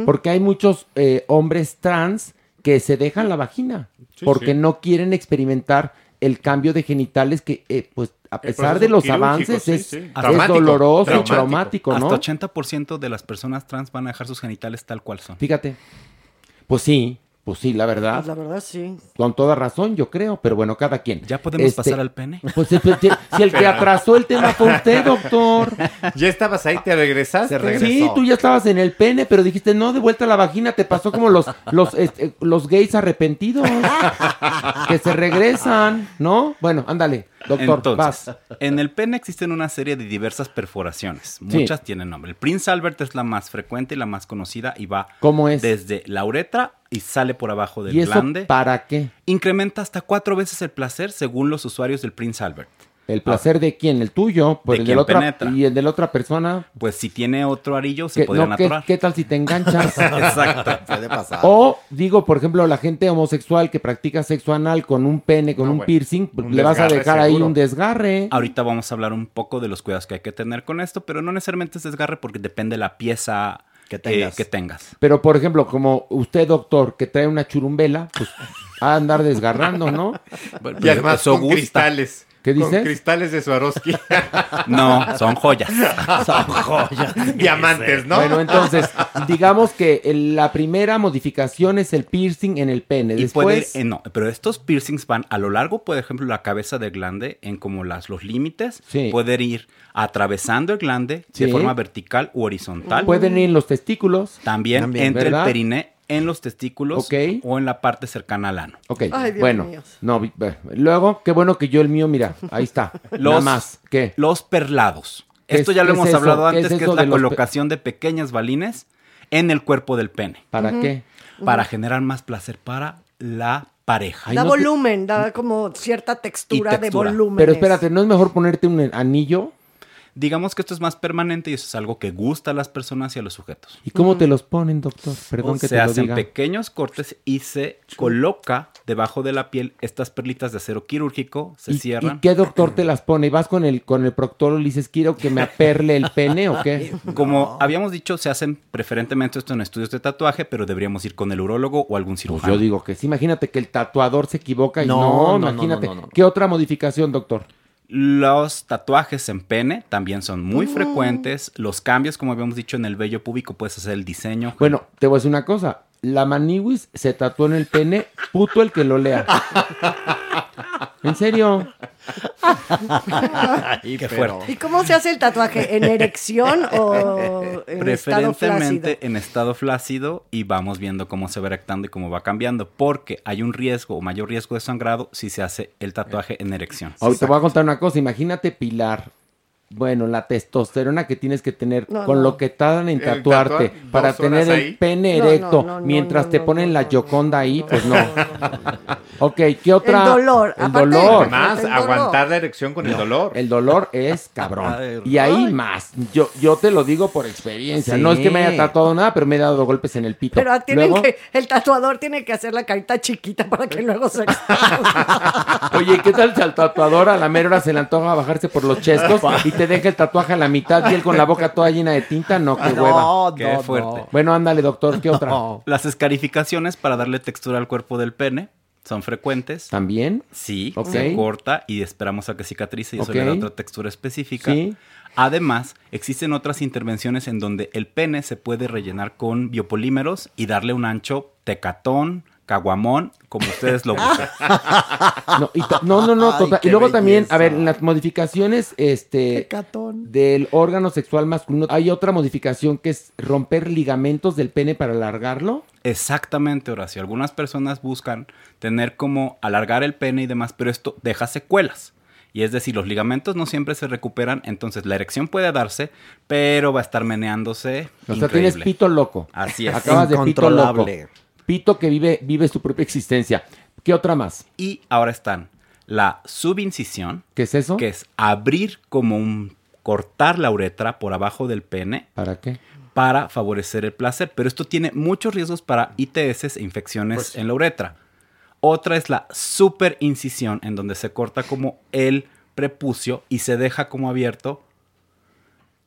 Porque hay muchos eh, hombres trans que se dejan la vagina. Sí, porque sí. no quieren experimentar el cambio de genitales que, eh, pues, a pesar de los avances, sí, es, sí. es Traumático, doloroso, traumático. traumático, ¿no? Hasta 80% de las personas trans van a dejar sus genitales tal cual son. Fíjate. Pues sí, pues sí, la verdad. Pues la verdad sí. Con toda razón, yo creo, pero bueno, cada quien. ¿Ya podemos pasar al pene? Pues, si si el que atrasó el tema fue usted, doctor. ¿Ya estabas ahí? ¿Te regresaste? Sí, tú ya estabas en el pene, pero dijiste, no, de vuelta a la vagina, te pasó como los, los, este, los gays arrepentidos, que se regresan, ¿no? Bueno, ándale, doctor, Entonces, vas. en el pene existen una serie de diversas perforaciones. Sí. Muchas tienen nombre. El Prince Albert es la más frecuente y la más conocida y va ¿Cómo es? desde la uretra y sale por abajo del ¿Y eso glande. para qué? Incrementa hasta cuatro veces el placer según los usuarios del Prince Albert. ¿El placer de quién? ¿El tuyo? Pues De el de quien la otra, penetra. y el de la otra persona. Pues si tiene otro arillo, se ¿Qué, podrían no, ¿qué, atorar. qué tal si te enganchas? Exacto. Puede pasar. O digo, por ejemplo, la gente homosexual que practica sexo anal con un pene, con un bueno. piercing, Un le vas a dejar ahí un desgarre. Ahorita vamos a hablar un poco de los cuidados que hay que tener con esto, pero no necesariamente es desgarre porque depende de la pieza que tengas. que tengas. Pero, por ejemplo, como usted, doctor, que trae una churumbela, pues a andar desgarrando, ¿no? Y además Eso con gusta. cristales. ¿Qué Con dices? cristales de Swarovski. No, son joyas. Son joyas. Diamantes, ¿no? Bueno, entonces, digamos que el- la primera modificación es el piercing en el pene. Y puede ir, Después, eh, no, pero estos piercings van a lo largo, por ejemplo, la cabeza del glande, en como las, los límites, Sí. pueden ir atravesando el glande Sí. de forma vertical u horizontal. pueden ir en los testículos. También, También, entre ¿verdad? el periné, en los testículos o en la parte cercana al ano. Ok, Ay, Dios bueno. No, luego, qué bueno que yo el mío, mira, ahí está. Nada Los, más. ¿Qué? Los perlados. ¿Qué Esto es- ya lo es hemos eso? hablado ¿Qué es antes, que es la de colocación de pequeñas balines en el cuerpo del pene. ¿Para qué? Para generar más placer para la pareja. da volumen, da como cierta textura, de volumen. Pero espérate, ¿no es mejor ponerte un anillo? Digamos que esto es más permanente y eso es algo que gusta a las personas y a los sujetos. ¿Y cómo te los ponen, doctor? Perdón que se te lo hacen diga. pequeños cortes y se coloca debajo de la piel estas perlitas de acero quirúrgico, se ¿Y, cierran. ¿Y qué doctor te las pone? ¿Vas con el, con el proctólogo y le dices, quiero que me aperle el pene o qué? Como habíamos dicho, se hacen preferentemente esto en estudios de tatuaje, pero deberíamos ir con el urólogo o algún Pues cirujano. yo digo que sí. Imagínate que el tatuador se equivoca y No, no, no, no, imagínate. no, no, no. ¿Qué otra modificación, doctor? Los tatuajes en pene también son muy Mm. frecuentes. Los cambios, como habíamos dicho, en el vello púbico puedes hacer el diseño. Bueno, te voy a decir una cosa. La maniwis se tatuó en el pene, puto el que lo lea. ¿En serio? Qué fuerte. ¿Y cómo se hace el tatuaje? ¿En erección o en estado Preferentemente flácido? en estado flácido y vamos viendo cómo se va erectando y cómo va cambiando, porque hay un riesgo o mayor riesgo de sangrado si se hace el tatuaje en erección. Ahorita te voy a contar una cosa. Imagínate, Pilar. Bueno, la testosterona que tienes que tener No, con no. lo que tardan en tatuarte tatuar para tener el ahí. pene erecto no, no, mientras no, te no, ponen la yoconda ahí, pues no. Ok, ¿qué otra? El dolor. El Aparte, dolor. Dolor. aguantar la erección con el dolor. El dolor es cabrón. Y ahí más. Yo, yo te lo digo por experiencia. Sí. No es que me haya tatuado nada, pero me he dado golpes en el pito. Pero tienen Luego, que, el tatuador tiene que hacer la carita chiquita para que luego se Oye, ¿qué tal si al tatuador a la mera hora se le antoja bajarse por los chescos y te deja el tatuaje a la mitad y él con la boca toda llena de tinta? No, qué No, hueva. Qué no, fuerte. no. Bueno, ándale, doctor, ¿qué otra? Las escarificaciones para darle textura al cuerpo del pene son frecuentes. ¿También? Sí, Ok. se corta y esperamos a que cicatrice y eso Ok. le da otra textura específica. Sí. Además, existen otras intervenciones en donde el pene se puede rellenar con biopolímeros y darle un ancho tecatón, caguamón, como ustedes lo buscan. No, no, no, no, Ay, total. qué Y luego también, a ver, en las modificaciones este, del órgano sexual masculino, hay otra modificación que es romper ligamentos del pene para alargarlo. Exactamente, Horacio. Algunas personas buscan tener como alargar el pene y demás, pero esto deja secuelas. Y es decir, los ligamentos no siempre se recuperan, entonces la erección puede darse, pero va a estar meneándose. O sea, tienes increíble. pito loco. Así es. Acabas de pito loco. Pito que vive, vive su propia existencia. ¿Qué otra más? Y ahora están la subincisión. ¿Qué es eso? Que es abrir como un... cortar la uretra por abajo del pene. ¿Para qué? Para favorecer el placer. Pero esto tiene muchos riesgos para ITS e infecciones Pues en la uretra. Otra es la superincisión, en donde se corta como el prepucio y se deja como abierto.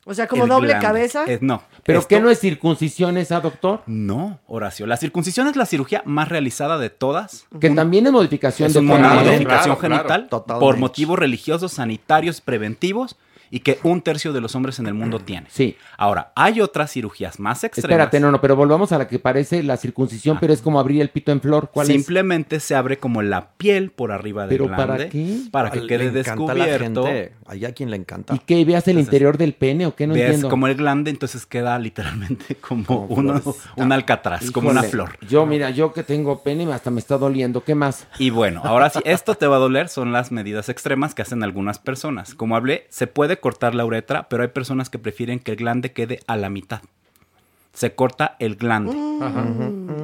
O sea, como el doble glande. cabeza. No. ¿Pero Esto- qué no es circuncisión esa, doctor? No, Horacio. La circuncisión es la cirugía más realizada de todas. Que también es modificación Es de modificación Claro, genital por motivos religiosos, sanitarios, preventivos y que un tercio de los hombres en el mundo tiene. Sí. Ahora, hay otras cirugías más extremas. Espérate, no, no, pero volvamos a la que parece la circuncisión, pero es como abrir el pito en flor. ¿Cuál es? Simplemente se abre como la piel por arriba del ¿Pero para glande qué? para que Le quede descubierto. gente. Hay a quien le encanta. ¿Y qué? ¿Veas el interior del pene o qué? No Ves entiendo. como el glande, entonces queda literalmente como, uno- un alcatraz, como una flor. Yo, mira, yo que tengo pene hasta me está doliendo. ¿Qué más? Y bueno, ahora sí, esto te va a doler, son las medidas extremas que hacen algunas personas. Como hablé, se puede cortar la uretra, pero hay personas que prefieren que el glande quede a la mitad. Se corta el glande.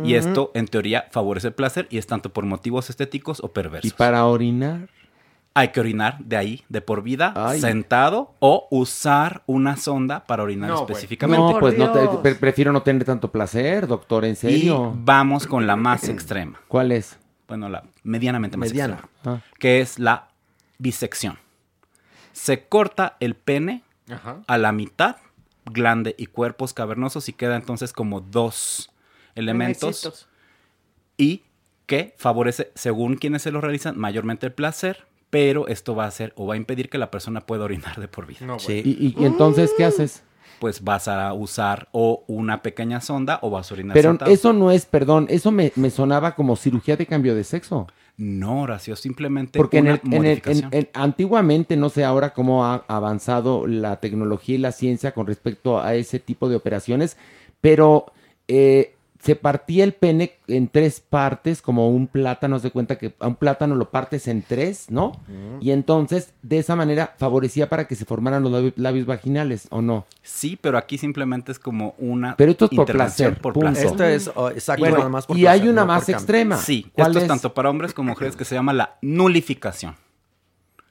Y esto, en teoría, favorece el placer y es tanto por motivos estéticos o perversos. ¿Y para orinar? hay que orinar de ahí, de por vida, Ay. sentado, o usar una sonda para orinar específicamente. No, pues no te- pre- prefiero no tener tanto placer, doctor, en Y serio. vamos con la más extrema. ¿Cuál es? Bueno, la medianamente más Mediana. extrema. Ah. Que es la bisección. Se corta el pene Ajá. a la mitad, glande y cuerpos cavernosos, y queda entonces como dos elementos. Y que favorece, según quienes se lo realizan, mayormente el placer, pero esto va a hacer o va a impedir que la persona pueda orinar de por vida. ¿Y, y- y entonces qué haces? Pues vas a usar o una pequeña sonda o vas a orinar Pero sentado. eso no es, perdón, eso me, me sonaba como cirugía de cambio de sexo. No, Horacio, simplemente Porque en el, en el- en- modificación. en- antiguamente, no sé ahora cómo ha avanzado la tecnología y la ciencia con respecto a ese tipo de operaciones, pero eh, se partía el pene en tres partes, como un plátano, se cuenta que a un plátano lo partes en tres, ¿no? Y entonces, de esa manera, favorecía para que se formaran los labi- labios vaginales, ¿o no? Sí, pero aquí simplemente es como una Pero esto es por placer, por punto. placer. Esto es oh, exacto, Bueno, nada más por y hay una no más extrema. Sí, ¿Cuál esto es es? tanto para hombres como mujeres que se llama la nulificación.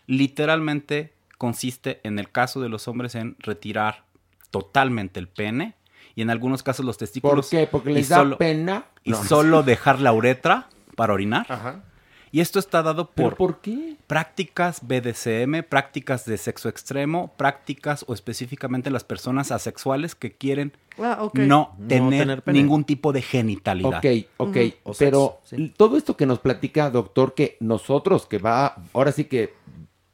Literalmente consiste en el caso de los hombres en retirar totalmente el pene y en algunos casos los testículos. ¿Por qué? ¿Porque les da pena? Y No. solo dejar la uretra para orinar. Y esto está dado ¿Pero por, por qué? prácticas BDSM, prácticas de sexo extremo, prácticas o específicamente las personas asexuales que quieren Ah, no No tener ningún tipo de genitalidad. Ok, ok, pero sexo, sí. todo esto que nos platica, doctor, que nosotros que va, ahora sí que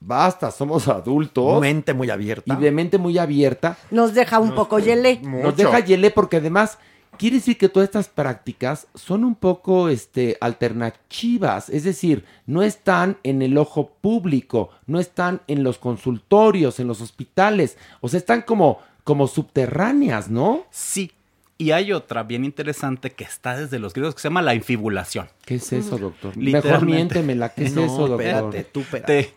basta, somos adultos Mente muy abierta. y de mente muy abierta, Nos deja un poco yele. nos deja hiele porque además quiere decir que todas estas prácticas son un poco este, alternativas, es decir, no están en el ojo público, no están en los consultorios, en los hospitales, o sea, están como, como subterráneas, ¿no? Sí. Y hay otra bien interesante que está desde los griegos que se llama la infibulación. ¿Qué es eso, doctor? Mejor miéntemela, ¿qué es No, eso, doctor? espérate, tú espérate. Te-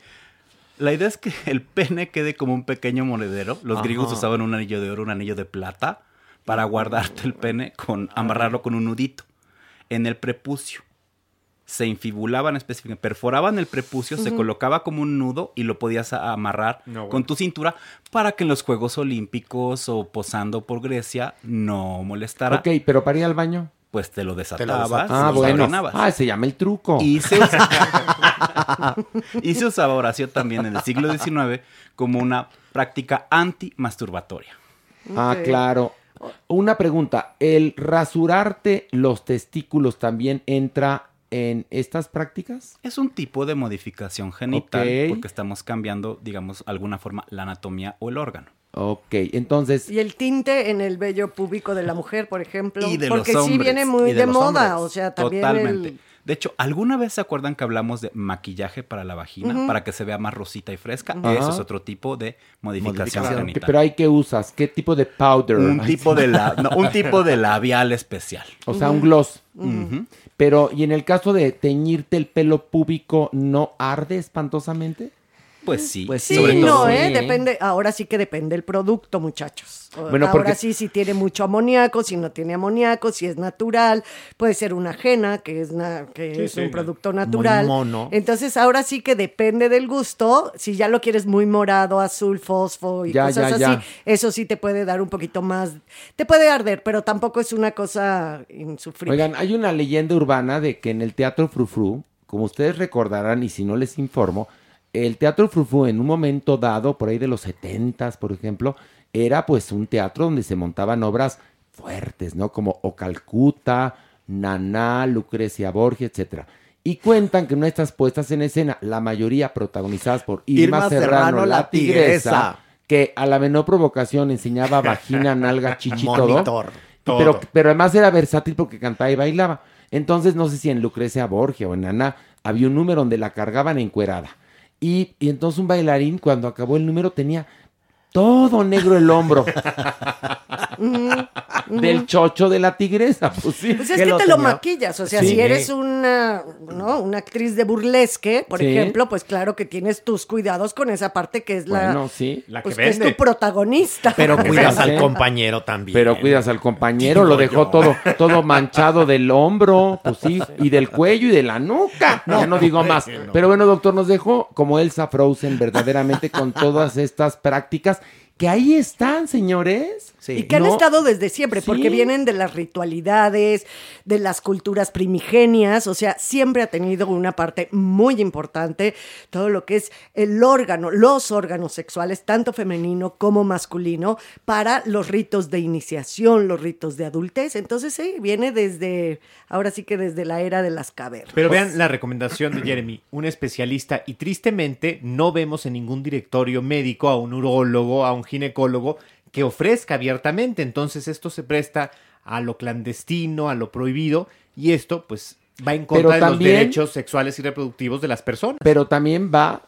la idea es que el pene quede como un pequeño monedero. Los Ajá. griegos usaban un anillo de oro, un anillo de plata para guardarte el pene con amarrarlo con un nudito en el prepucio. Se infibulaban específicamente, perforaban el prepucio, se colocaba como un nudo y lo podías amarrar con tu cintura para que en los Juegos Olímpicos o posando por Grecia no molestara. Ok, pero para ir al baño. Pues te lo desatabas. desatabas. Ah, lo bueno. orinabas. Ah, se llama el truco. Y se, usa- y se usaba Horacio también en el siglo XIX como una práctica antimasturbatoria. Ah, claro. Una pregunta, ¿el rasurarte los testículos también entra en estas prácticas? Es un tipo de modificación genital porque estamos cambiando, digamos, alguna forma la anatomía o el órgano. Ok, entonces, Y el tinte en el vello púbico de la mujer, por ejemplo. Y de porque los sí hombres. viene muy Y de, moda. hombres. O sea, también Totalmente. el- De hecho, ¿alguna vez se acuerdan que hablamos de maquillaje para la vagina? Para que se vea más rosita y fresca. Ujú. Eso es otro tipo de modificación Modificación. genital. pero hay que usas, ¿qué tipo de powder? un, tipo de la- no, un tipo de labial especial. O sea, un gloss. Pero, ¿y en el caso de teñirte el pelo púbico, no arde espantosamente? Pues sí. Pues Sí, sobre no, todo. ¿eh? Sí. Depende, ahora sí que depende el producto, muchachos. Bueno, ahora porque- sí, si tiene mucho amoníaco, si no tiene amoníaco, si es natural, puede ser una ajena, que es, na- que Sí, es sí, un producto natural. mono. Entonces, ahora sí que depende del gusto. Si ya lo quieres muy morado, azul, fosfo y Ya, cosas ya, así, ya. eso sí te puede dar un poquito más. Te puede arder, pero tampoco es una cosa insufrible. Oigan, hay una leyenda urbana de que en el Teatro Frufru, como ustedes recordarán y si no les informo, el Teatro Frufru en un momento dado, por ahí de los setentas, por ejemplo, era pues un teatro donde se montaban obras fuertes, ¿no? Como O Calcuta, Naná, Lucrecia Borgia, etcétera. Y cuentan que nuestras puestas en escena, la mayoría protagonizadas por Irma, Irma Serrano, Serrano, la tigresa, tigresa. que a la menor provocación enseñaba vagina, nalga, chichi, todo. Monitor. Pero, pero además era versátil porque cantaba y bailaba. Entonces, no sé si en Lucrecia Borgia o en Ana había un número donde la cargaban encuerada. Y, y entonces un bailarín, cuando acabó el número, tenía todo negro el hombro. del chocho de la tigresa. Pues sí. Pues es que, te lo maquillas, o sea, Sí. si eres una, ¿no? una actriz de burlesque, por Sí. ejemplo, pues claro que tienes tus cuidados con esa parte que es la, Bueno, sí. La pues, que que es tu protagonista. Pero cuidas al compañero también. Pero cuidas al compañero, lo dejó yo. todo, todo manchado del hombro, pues sí, y del cuello y de la nuca. ya no digo más. Pero bueno, doctor, nos dejó como Elsa Frozen verdaderamente con todas estas prácticas que ahí están, señores. Y que han estado desde siempre, porque vienen de las ritualidades, de las culturas primigenias, o sea, siempre ha tenido una parte muy importante, todo lo que es el órgano, los órganos sexuales, tanto femenino como masculino, para los ritos de iniciación, los ritos de adultez. Entonces, sí, viene desde, ahora sí que desde la era de las cavernas. Pero vean la recomendación de Jeremy, un especialista, y tristemente no vemos en ningún directorio médico a un urólogo, a un ginecólogo que ofrezca abiertamente. Entonces esto se presta a lo clandestino, a lo prohibido, y esto pues va en contra de los derechos sexuales y reproductivos de las personas. Pero también va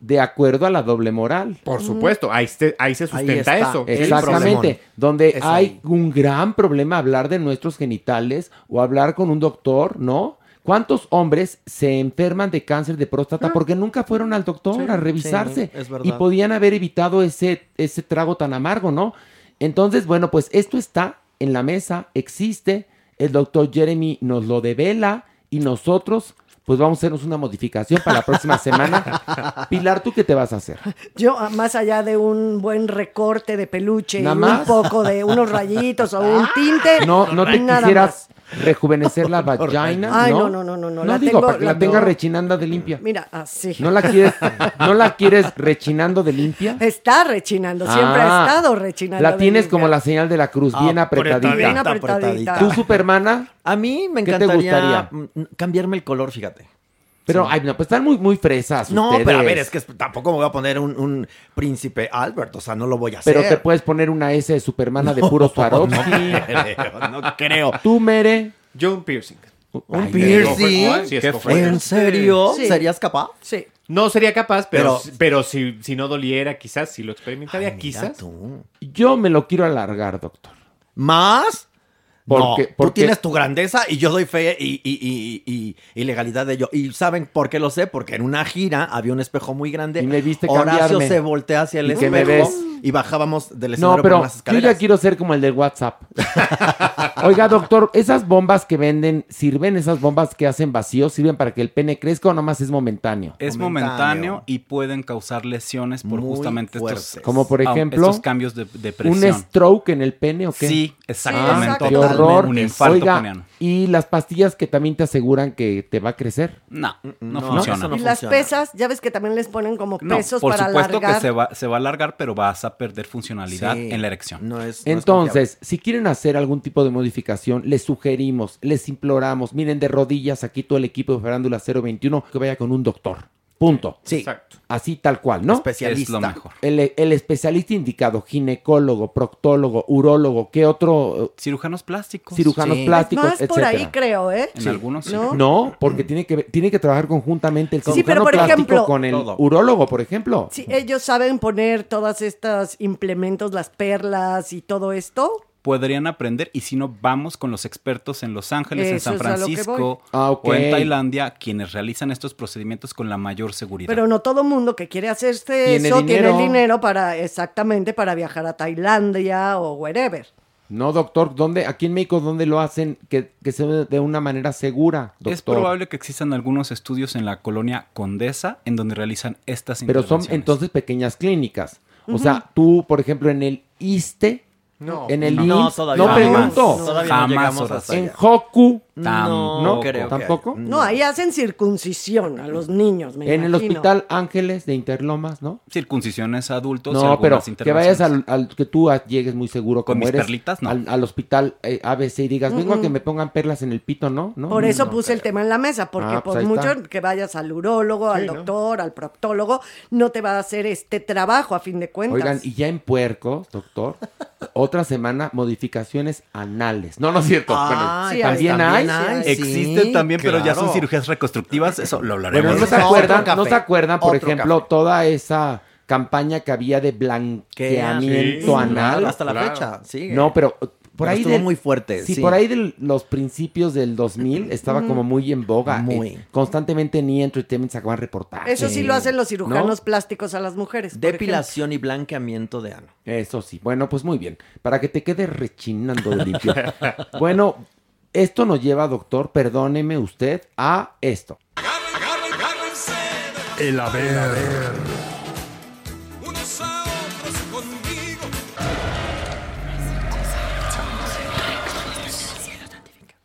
de acuerdo a la doble moral. Por supuesto, ahí, se- ahí se sustenta está. eso. Exactamente. Donde Es hay ahí. un gran problema hablar de nuestros genitales o hablar con un doctor, ¿no? ¿Cuántos hombres se enferman de cáncer de próstata porque nunca fueron al doctor Sí, a revisarse? sí, es verdad. y podían haber evitado ese, ese trago tan amargo, ¿no? Entonces, bueno, pues esto está en la mesa, existe, el doctor Jeremy nos lo devela y nosotros, pues vamos a hacernos una modificación para la próxima semana. Pilar, ¿tú qué te vas a hacer? Yo, ah, más allá de un buen recorte de peluche, y ¿Nada un más? poco de unos rayitos o un tinte, No, no te nada quisieras rejuvenecer la vagina, Ay, ¿no? no, no, no, no, no, No la digo, tengo- para que la, la- tenga no. rechinando de limpia. Mira, así. ¿No la quieres, ¿no la quieres rechinando de limpia? Está rechinando, siempre Ah, ha estado rechinando. La de tienes limpia. como la señal de la cruz, bien apretadita. Bien apretadita. ¿Tú, Supermana? A mí me ¿Qué te encantaría gustaría? mm, cambiarme el color, fíjate. Pero, Sí. ay, no, pues están muy, muy fresas No, ustedes. pero a ver, es que tampoco me voy a poner un, un príncipe Albert, o sea, no lo voy a hacer. Pero te puedes poner una S de Supermana de puro Swarovski. No creo, no creo. ¿Tú, Mere? Yo un piercing. ¿Un Ay, piercing? no. ¿En serio? Sí. ¿Serías capaz? Sí. No sería capaz, pero, Pero- pero, si, si no doliera, quizás, si lo experimentaría, quizás. Yo me lo quiero alargar, doctor. ¿Más? Porque- no, tú tienes tu grandeza y yo doy fe y, y, y, y, y legalidad de ello. ¿Y saben por qué lo sé? Porque en una gira había un espejo muy grande. Y me viste Horacio cambiarme. se voltea hacia el ¿Y qué espejo me ves? y bajábamos del No, escenario pero por las yo ya quiero ser como el del WhatsApp. Oiga, doctor, ¿esas bombas que venden sirven? ¿Esas bombas que hacen vacío sirven para que el pene crezca o nomás es momentáneo? Es momentáneo y pueden causar lesiones por Muy justamente estos, fuertes. Como por ah, ejemplo, estos cambios de, de ¿Un presión. stroke en el pene o qué? Sí, exactamente. Ah, Un infarto Oiga, peniano. y las pastillas que también te aseguran que te va a crecer. No, no, No, funciona. no y las funciona. pesas, ya ves que también les ponen como No, pesos por para supuesto alargar. que se va, se va a alargar, pero vas a perder funcionalidad Sí. en la erección. No es, no es Entonces, si quieren hacer algún tipo de modificación, les sugerimos, les imploramos, miren de rodillas aquí todo el equipo de Farándula 021 que vaya con un doctor. Punto. Sí. Exacto. Así tal cual, ¿no? Especialista. Es lo mejor. El, el especialista indicado, ginecólogo, proctólogo, urólogo, ¿qué otro? Cirujanos plásticos. Cirujanos Sí. plásticos, Más por ahí, etcétera. creo, ¿eh? En algunos sí. ¿No? No, porque tiene que, tiene que trabajar conjuntamente el Sí, cirujano pero por plástico ejemplo- con el Todo. urólogo, por ejemplo. Sí, ellos saben poner todas estas implementos, las perlas y todo esto. Podrían aprender y si no, vamos con los expertos en Los Ángeles, en San Francisco Ah, o en Tailandia, quienes realizan estos procedimientos con la mayor seguridad. Pero no todo mundo que quiere hacerse Tiene eso tiene dinero. el dinero para exactamente para viajar a Tailandia o wherever. No, doctor, ¿dónde, aquí en México, ¿dónde lo hacen que, que sea de una manera segura, doctor? Es probable que existan algunos estudios en la colonia Condesa en donde realizan estas Pero son entonces pequeñas clínicas. O sea, tú, por ejemplo, en el ISTE, No. en el No, IMSS, todavía no no. pregunto. No, todavía no Jamás horas. hasta En. Hoku, No, ¿no? creo que- ¿Tampoco? No, ahí hacen circuncisión a los niños, me en el. Hospital Ángeles de Interlomas, ¿no? Circuncisiones a adultos. y No, pero que vayas al, al- que tú a- llegues muy seguro Con mis eres perlitas, no. al, al hospital eh, ABC y digas, vengo a que me pongan perlas en el pito, ¿no? ¿No? Por eso No. puse el tema en la mesa, porque Ah, pues por mucho está. que vayas al urólogo, al doctor, al proctólogo, no te va a hacer este trabajo a fin de cuentas. Oigan, y ya en puercos, doctor, otra semana modificaciones anales. No, no es cierto. Ah, Bueno, sí, también, también hay. hay. Existen Sí, también, pero ya son cirugías reconstructivas. Eso lo hablaremos. Bueno, ¿no se acuerdan, café, ¿no se acuerdan, por ejemplo, café. toda esa campaña que había de blanqueamiento Sí, anal. claro, hasta la fecha, sigue. No, pero por ahí estuvo del- muy fuerte, Sí, sí. por ahí de los principios del 2000 estaba como muy en boga. Muy. Eh, constantemente en E! Entertainment sacaban reportajes. Eso sí lo hacen los cirujanos ¿No? plásticos a las mujeres. Depilación y blanqueamiento de ano. Eso sí. Bueno, pues muy bien. Para que te quede rechinando de limpio. bueno, esto nos lleva, doctor, perdóneme usted, a esto. El haber. Unos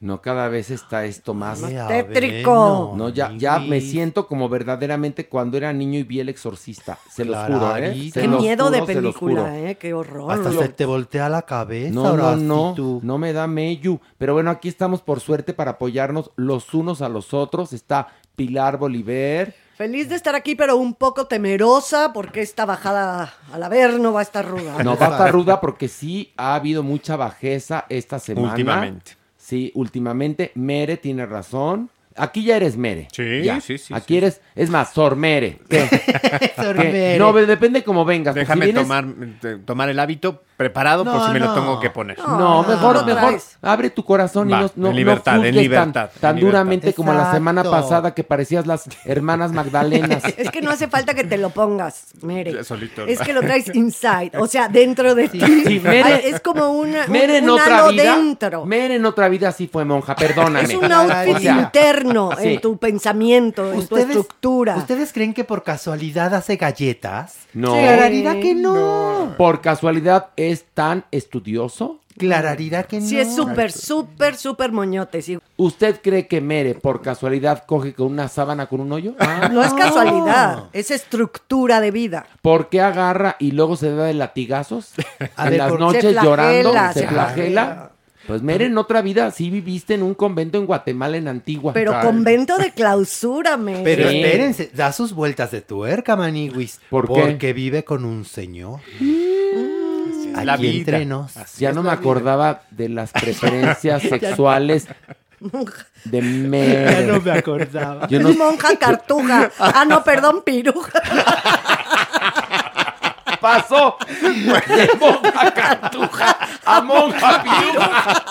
No, cada vez está esto más tétrico. No, ya, ya me siento como verdaderamente cuando era niño y vi el exorcista. Se los juro, ¿eh? Se Qué los miedo de juro, película, ¿eh? Qué horror. Hasta se te voltea la cabeza. No, no, no, tú. no me da meyu. Pero bueno, aquí estamos por suerte para apoyarnos los unos a los otros. Está Pilar Bolívar. Feliz de estar aquí, pero un poco temerosa porque esta bajada al Averno va a estar ruda. No va a estar ruda porque sí ha habido mucha bajeza esta semana. Últimamente. Sí, últimamente. Mere tiene razón. Aquí ya eres Mere. Sí, Ya. sí, sí, Aquí eres, es más, Sormere. Sormere. No, depende cómo vengas. Déjame si vienes- tomar, eh, tomar el hábito preparado por si me lo tengo que poner. No, mejor, no mejor abre tu corazón Va, y no, no, en libertad, no libertad, tan, tan en duramente como la semana pasada que parecías las hermanas Magdalenas. Es que no hace falta que te lo pongas, Mere. Solito. Es que lo traes inside, o sea, dentro de ti. Sí, Mere- Ay, es como una, un, Mere en un otra vida. dentro. Mere en otra vida sí fue monja, perdóname. Es un outfit O sea, interno sí. en tu pensamiento, en tu estructura. ¿Ustedes creen que por casualidad hace galletas? No. Clararira que no. Por casualidad es tan estudioso. Clararira que no. Sí, es súper, súper, súper moñote. sí. ¿Usted cree que Mere por casualidad coge con una sábana con un hoyo? Ah, No es casualidad, es estructura de vida. ¿Por qué agarra y luego se da de latigazos? A en ver, las noches Se flagela, llorando, se se flagela. Pues Mere, en otra vida sí viviste en un convento en Guatemala, en Antigua. Pero Ay. convento de clausura, Mere. Pero Sí. espérense, da sus vueltas de tuerca, Maniguis. ¿Por qué? Porque vive con un señor. Aquí la vida. entre nos. Ya no me acordaba de las preferencias sexuales de Mere. Ya no me acordaba. Yo no- Monja cartuja. Ah, no, perdón, piruja. pasó de monja cartuja a monja piruja.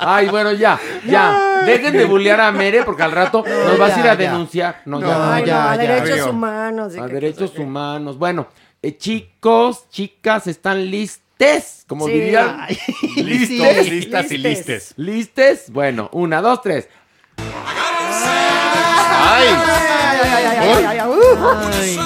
Ay, bueno, ya, ya. Dejen de bullear a Mere porque al rato nos vas a ir a denunciar. No, No, ya. No, ya, a ya. derechos humanos. A derechos humanos. Bueno, eh, chicos, chicas, ¿están listes? Como Sí. dirían. Ay, Listos, sí. listas y listes. listes. Bueno, una, dos, tres. ¡Ay! Ay, ay, ay, ay, ay, ay, ay. Ay.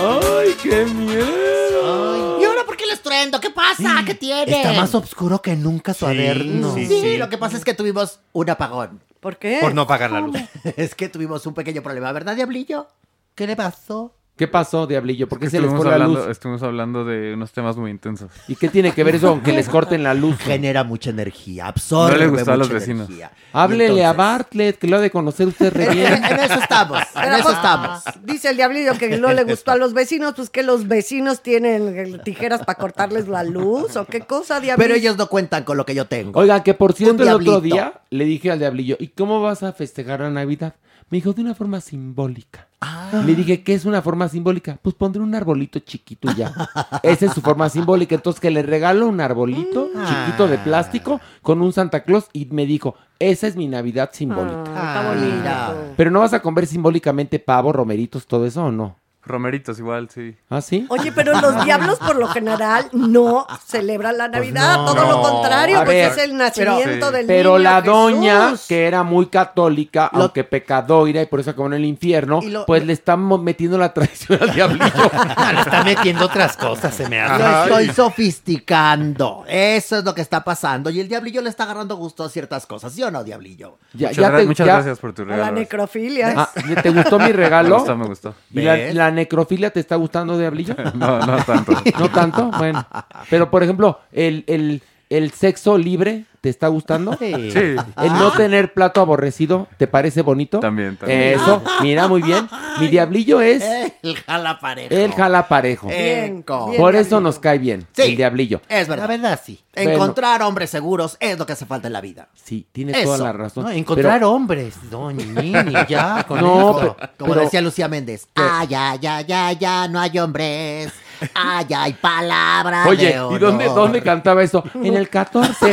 ¡Ay, qué miedo! ¿Y ahora por qué el estruendo? ¿Qué pasa? ¿Qué tiene? Está más oscuro que nunca su sí, Sí, sí. lo que pasa es que tuvimos un apagón. ¿Por qué? Por no pagar la luz. Es que tuvimos un pequeño problema, ¿verdad, Diablillo? ¿Qué le pasó? ¿Qué pasó, Diablillo? ¿Por qué se les fue la hablando, luz? estuvimos hablando de unos temas muy intensos. ¿Y qué tiene que ver eso con que les corten la luz? Genera mucha energía, absorbe No le gustó a los vecinos. energía. Háblele a Bartlett, que lo ha de conocer usted re En, bien. en eso estamos, en eso estamos. Dice el diablillo que no le gustó a los vecinos, pues que los vecinos tienen eh, tijeras para cortarles la luz o qué cosa, diablillo. Pero ellos no cuentan con lo que yo tengo. Oigan, que por cierto, el otro día le dije al diablillo, ¿y cómo vas a festejar la Navidad? Me dijo, de una forma simbólica. Ah. Le dije, ¿qué es una forma simbólica? Pues pondré un arbolito chiquito ya. Esa es su forma simbólica. Entonces, que le regalo un arbolito Mm. chiquito de plástico con un Santa Claus y me dijo, esa es mi Navidad simbólica. Ah, está Mira. bonito. Pero no vas a comer simbólicamente pavo, romeritos, todo eso o no? Romeritos igual, sí. ¿Ah, sí? Oye, pero los diablos por lo general no celebran la Navidad, no. todo lo contrario, A pues ver, es el nacimiento pero- del Pero niño la Jesús. doña, que era muy católica, Lo- aunque pecadoira y por eso acabó en el infierno, lo- pues le estamos metiendo la traición al diablillo. Le está metiendo otras cosas, se me hace. Lo estoy sofisticando. Eso es lo que está pasando. Y el diablillo le está agarrando gusto a ciertas cosas, ¿sí o no, diablillo? Ya- Muchas, ya gra- te- muchas ya- gracias por tu A la regalo. necrofilia. Ah, ¿Te gustó mi Me regalo? gustó, me gustó. ¿Y la, la necrofilia te está gustando, diablillo? No, no tanto. ¿No tanto? Bueno. Pero, por ejemplo, el, el, el sexo libre, ¿te ¿Te está gustando? Sí. El no tener plato aborrecido, ¿te parece bonito? También, también. Eso, mira, muy bien. Mi diablillo es El jala parejo. el jala parejo. Bien, Por eso nos cae bien, Sí. el diablillo. Es verdad. La verdad, sí. Encontrar hombres seguros es lo que hace falta en la vida. Sí, tienes Eso. toda la razón. No, encontrar Pero- hombres, doña Nini, ya. Con No, eso. pero- Como pero- decía Lucía Méndez. Ay, ay, ay, ay, ay, no hay hombres. Ay, ay, palabra Oye, de ¿y dónde, dónde cantaba eso? En el 14.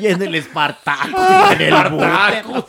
Y en el Espartaco. En el Espartacus.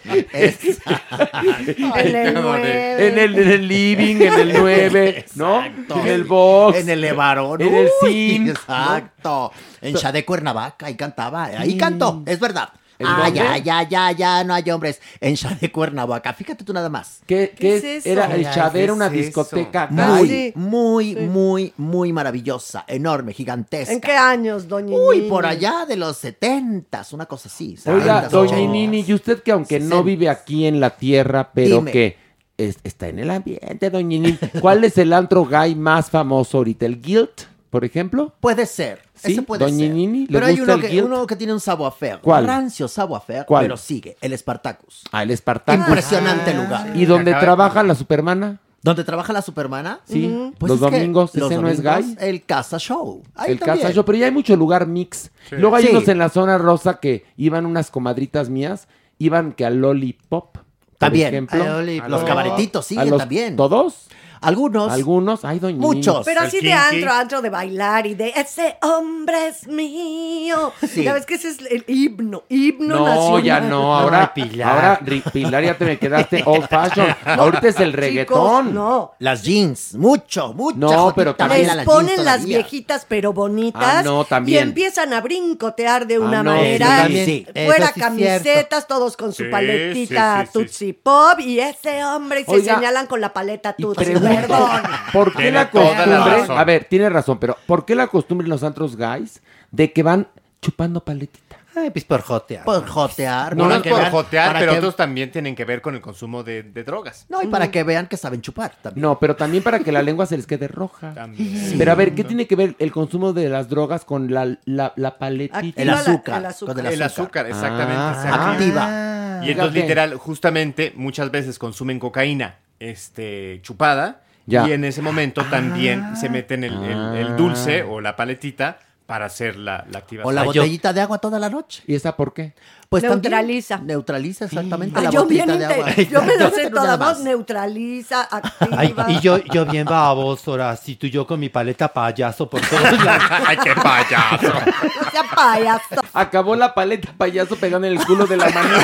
En el nueve. En el, en el living, en el 9, ¿no? En el box. En el Levarón. En el sim. Exacto. En Shade Cuernavaca, ahí cantaba. Ahí cantó, es verdad. ¿En Ay, dónde? ay, ay, ay, ay, no hay hombres. En Shade Cuernavaca. Fíjate tú nada más. ¿Qué, ¿Qué qué es es? eso? Era el Chade, ¿qué era una es eso? discoteca. Muy, muy, muy, muy maravillosa. Enorme, gigantesca. ¿En qué años, doña Uy, Nini? por allá de los setentas, una cosa así. Oiga, 70s, doña 80s. Nini, y usted que aunque no 60s. vive aquí en la tierra, pero Dime. que es- está en el ambiente, doña Nini, ¿cuál es el antro gay más famoso ahorita? ¿El Guilt, por ejemplo? Puede ser. ¿Sí? Ese puede Doña ser. Nini, ¿le Pero hay uno el que, Guilt? uno que tiene un savoir-faire. ¿Cuál? Rancio savoir-faire, ¿Cuál? pero sigue. El Spartacus. Ah, el Espartacus. Impresionante lugar. ¿Y donde Acaba- trabaja la supermana? ¿Dónde trabaja la supermana? Sí, Pues los es que domingos, los ese no es domingos, gay. El Casa Show. Ahí el también. Casa Show, pero ya hay mucho lugar mix. Luego hay Sí. unos en la zona rosa que iban unas comadritas mías, iban que al Lollipop, por También. ejemplo. A Lollipop. Los A cabaretitos siguen a los- también. ¿Todos? Algunos. Algunos, ay, doña. Muchos. Pero así de antro, antro de bailar y de ese hombre es mío. Sí. Ya ves que ese es el himno, himno No, nacional. ya no, ahora, Ay, Pilar. ahora, Pilar, ya te me quedaste old fashion. Ahorita es el Chicos, reggaetón. no. Las jeans. Mucho, mucho. No, pero también- Les ponen las viejitas pero bonitas Ah, no, también. y empiezan a brincotear de una Ah, no, manera. Sí, Fuera sí camisetas, todos con su Sí, paletita sí, sí, sí. Tootsie Pop y ese hombre y se Oiga, señalan con la paleta Y Tootsie. Perdón. ¿por qué la costumbre? a ver, tiene razón, pero ¿por qué la costumbre en los antros guys de que van chupando paletita? Ay, pues por jotear. Por jotear. No, para es que por vean- jotear, pero que- otros también tienen que ver con el consumo de, de drogas. No, y para que vean que saben chupar también. No, pero también para que la lengua se les quede roja. También. Pero a ver, ¿qué tiene que ver el consumo de las drogas con la, la, la paletita? Activa El la- azúcar. el azúcar. con El azúcar, exactamente. Ah, ah. Activa. Y entonces, Fíjate. literal, justamente, muchas veces consumen cocaína este, chupada. Ya. Y en ese momento también se meten el, el- el dulce Ah. o la paletita para hacer la, la activación. O la Ah, yo- botellita de agua toda la noche. ¿Y esa por qué? Pues también Neutraliza. neutraliza exactamente Ay, la yo, bien de agua. yo me lo sé toda voz, más. neutraliza, Ay, activa. y yo, yo bien baboso, ahora sí, tú y yo con mi paleta payaso por todos lados. ¡Ay, qué payaso! No sea payaso. Acabó la paleta payaso pegando en el culo de la mano.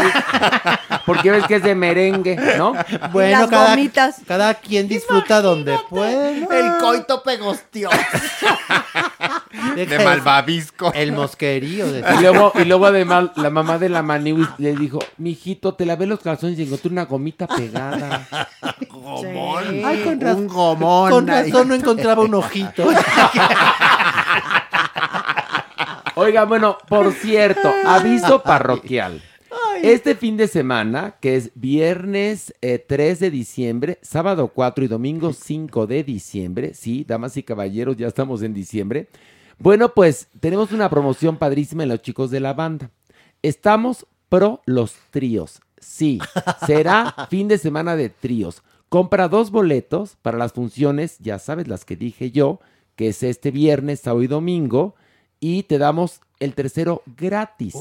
Porque ves que es de merengue, ¿no? Bueno, las cada, gomitas. cada quien disfruta donde puede. El coito pegostio. de malvavisco. El mosquerío. De... Y luego, y luego además la mamá de la Maniwis le dijo, mijito, te lavé los calzones y encontré una gomita pegada. Gomón. Sí. Ay, con razón. Un gomón. Con razón no encontraba un ojito. Oiga, bueno, por cierto, aviso parroquial. Este fin de semana, que es viernes eh, 3 de diciembre, sábado 4 y domingo 5 de diciembre, sí, damas y caballeros, ya estamos en diciembre. Bueno, pues tenemos una promoción padrísima en los chicos de la banda. Estamos pro los tríos. Sí, será fin de semana de tríos. Compra dos boletos para las funciones, ya sabes, las que dije yo, que es este viernes, sábado y domingo, y te damos el tercero gratis.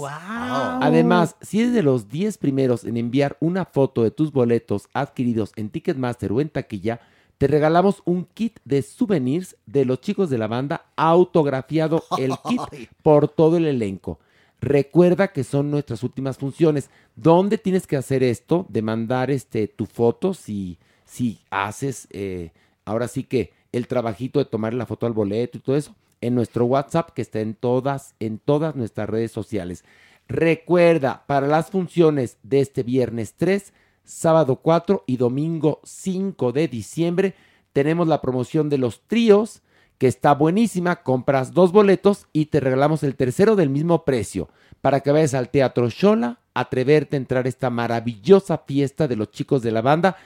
Además, si eres de los 10 primeros en enviar una foto de tus boletos adquiridos en Ticketmaster o en taquilla, te regalamos un kit de souvenirs de los chicos de la banda autografiado el kit por todo el elenco. Recuerda que son nuestras últimas funciones. ¿Dónde tienes que hacer esto? De mandar este, tu foto si, si haces eh, ahora sí que el trabajito de tomar la foto al boleto y todo eso. En nuestro WhatsApp que está en todas, en todas nuestras redes sociales. Recuerda, para las funciones de este viernes 3, sábado 4 y domingo 5 de diciembre, tenemos la promoción de los tríos que está buenísima. Compras dos boletos y te regalamos el tercero del mismo precio para que vayas al Teatro Shola, atreverte a entrar a esta maravillosa fiesta de los chicos de la banda.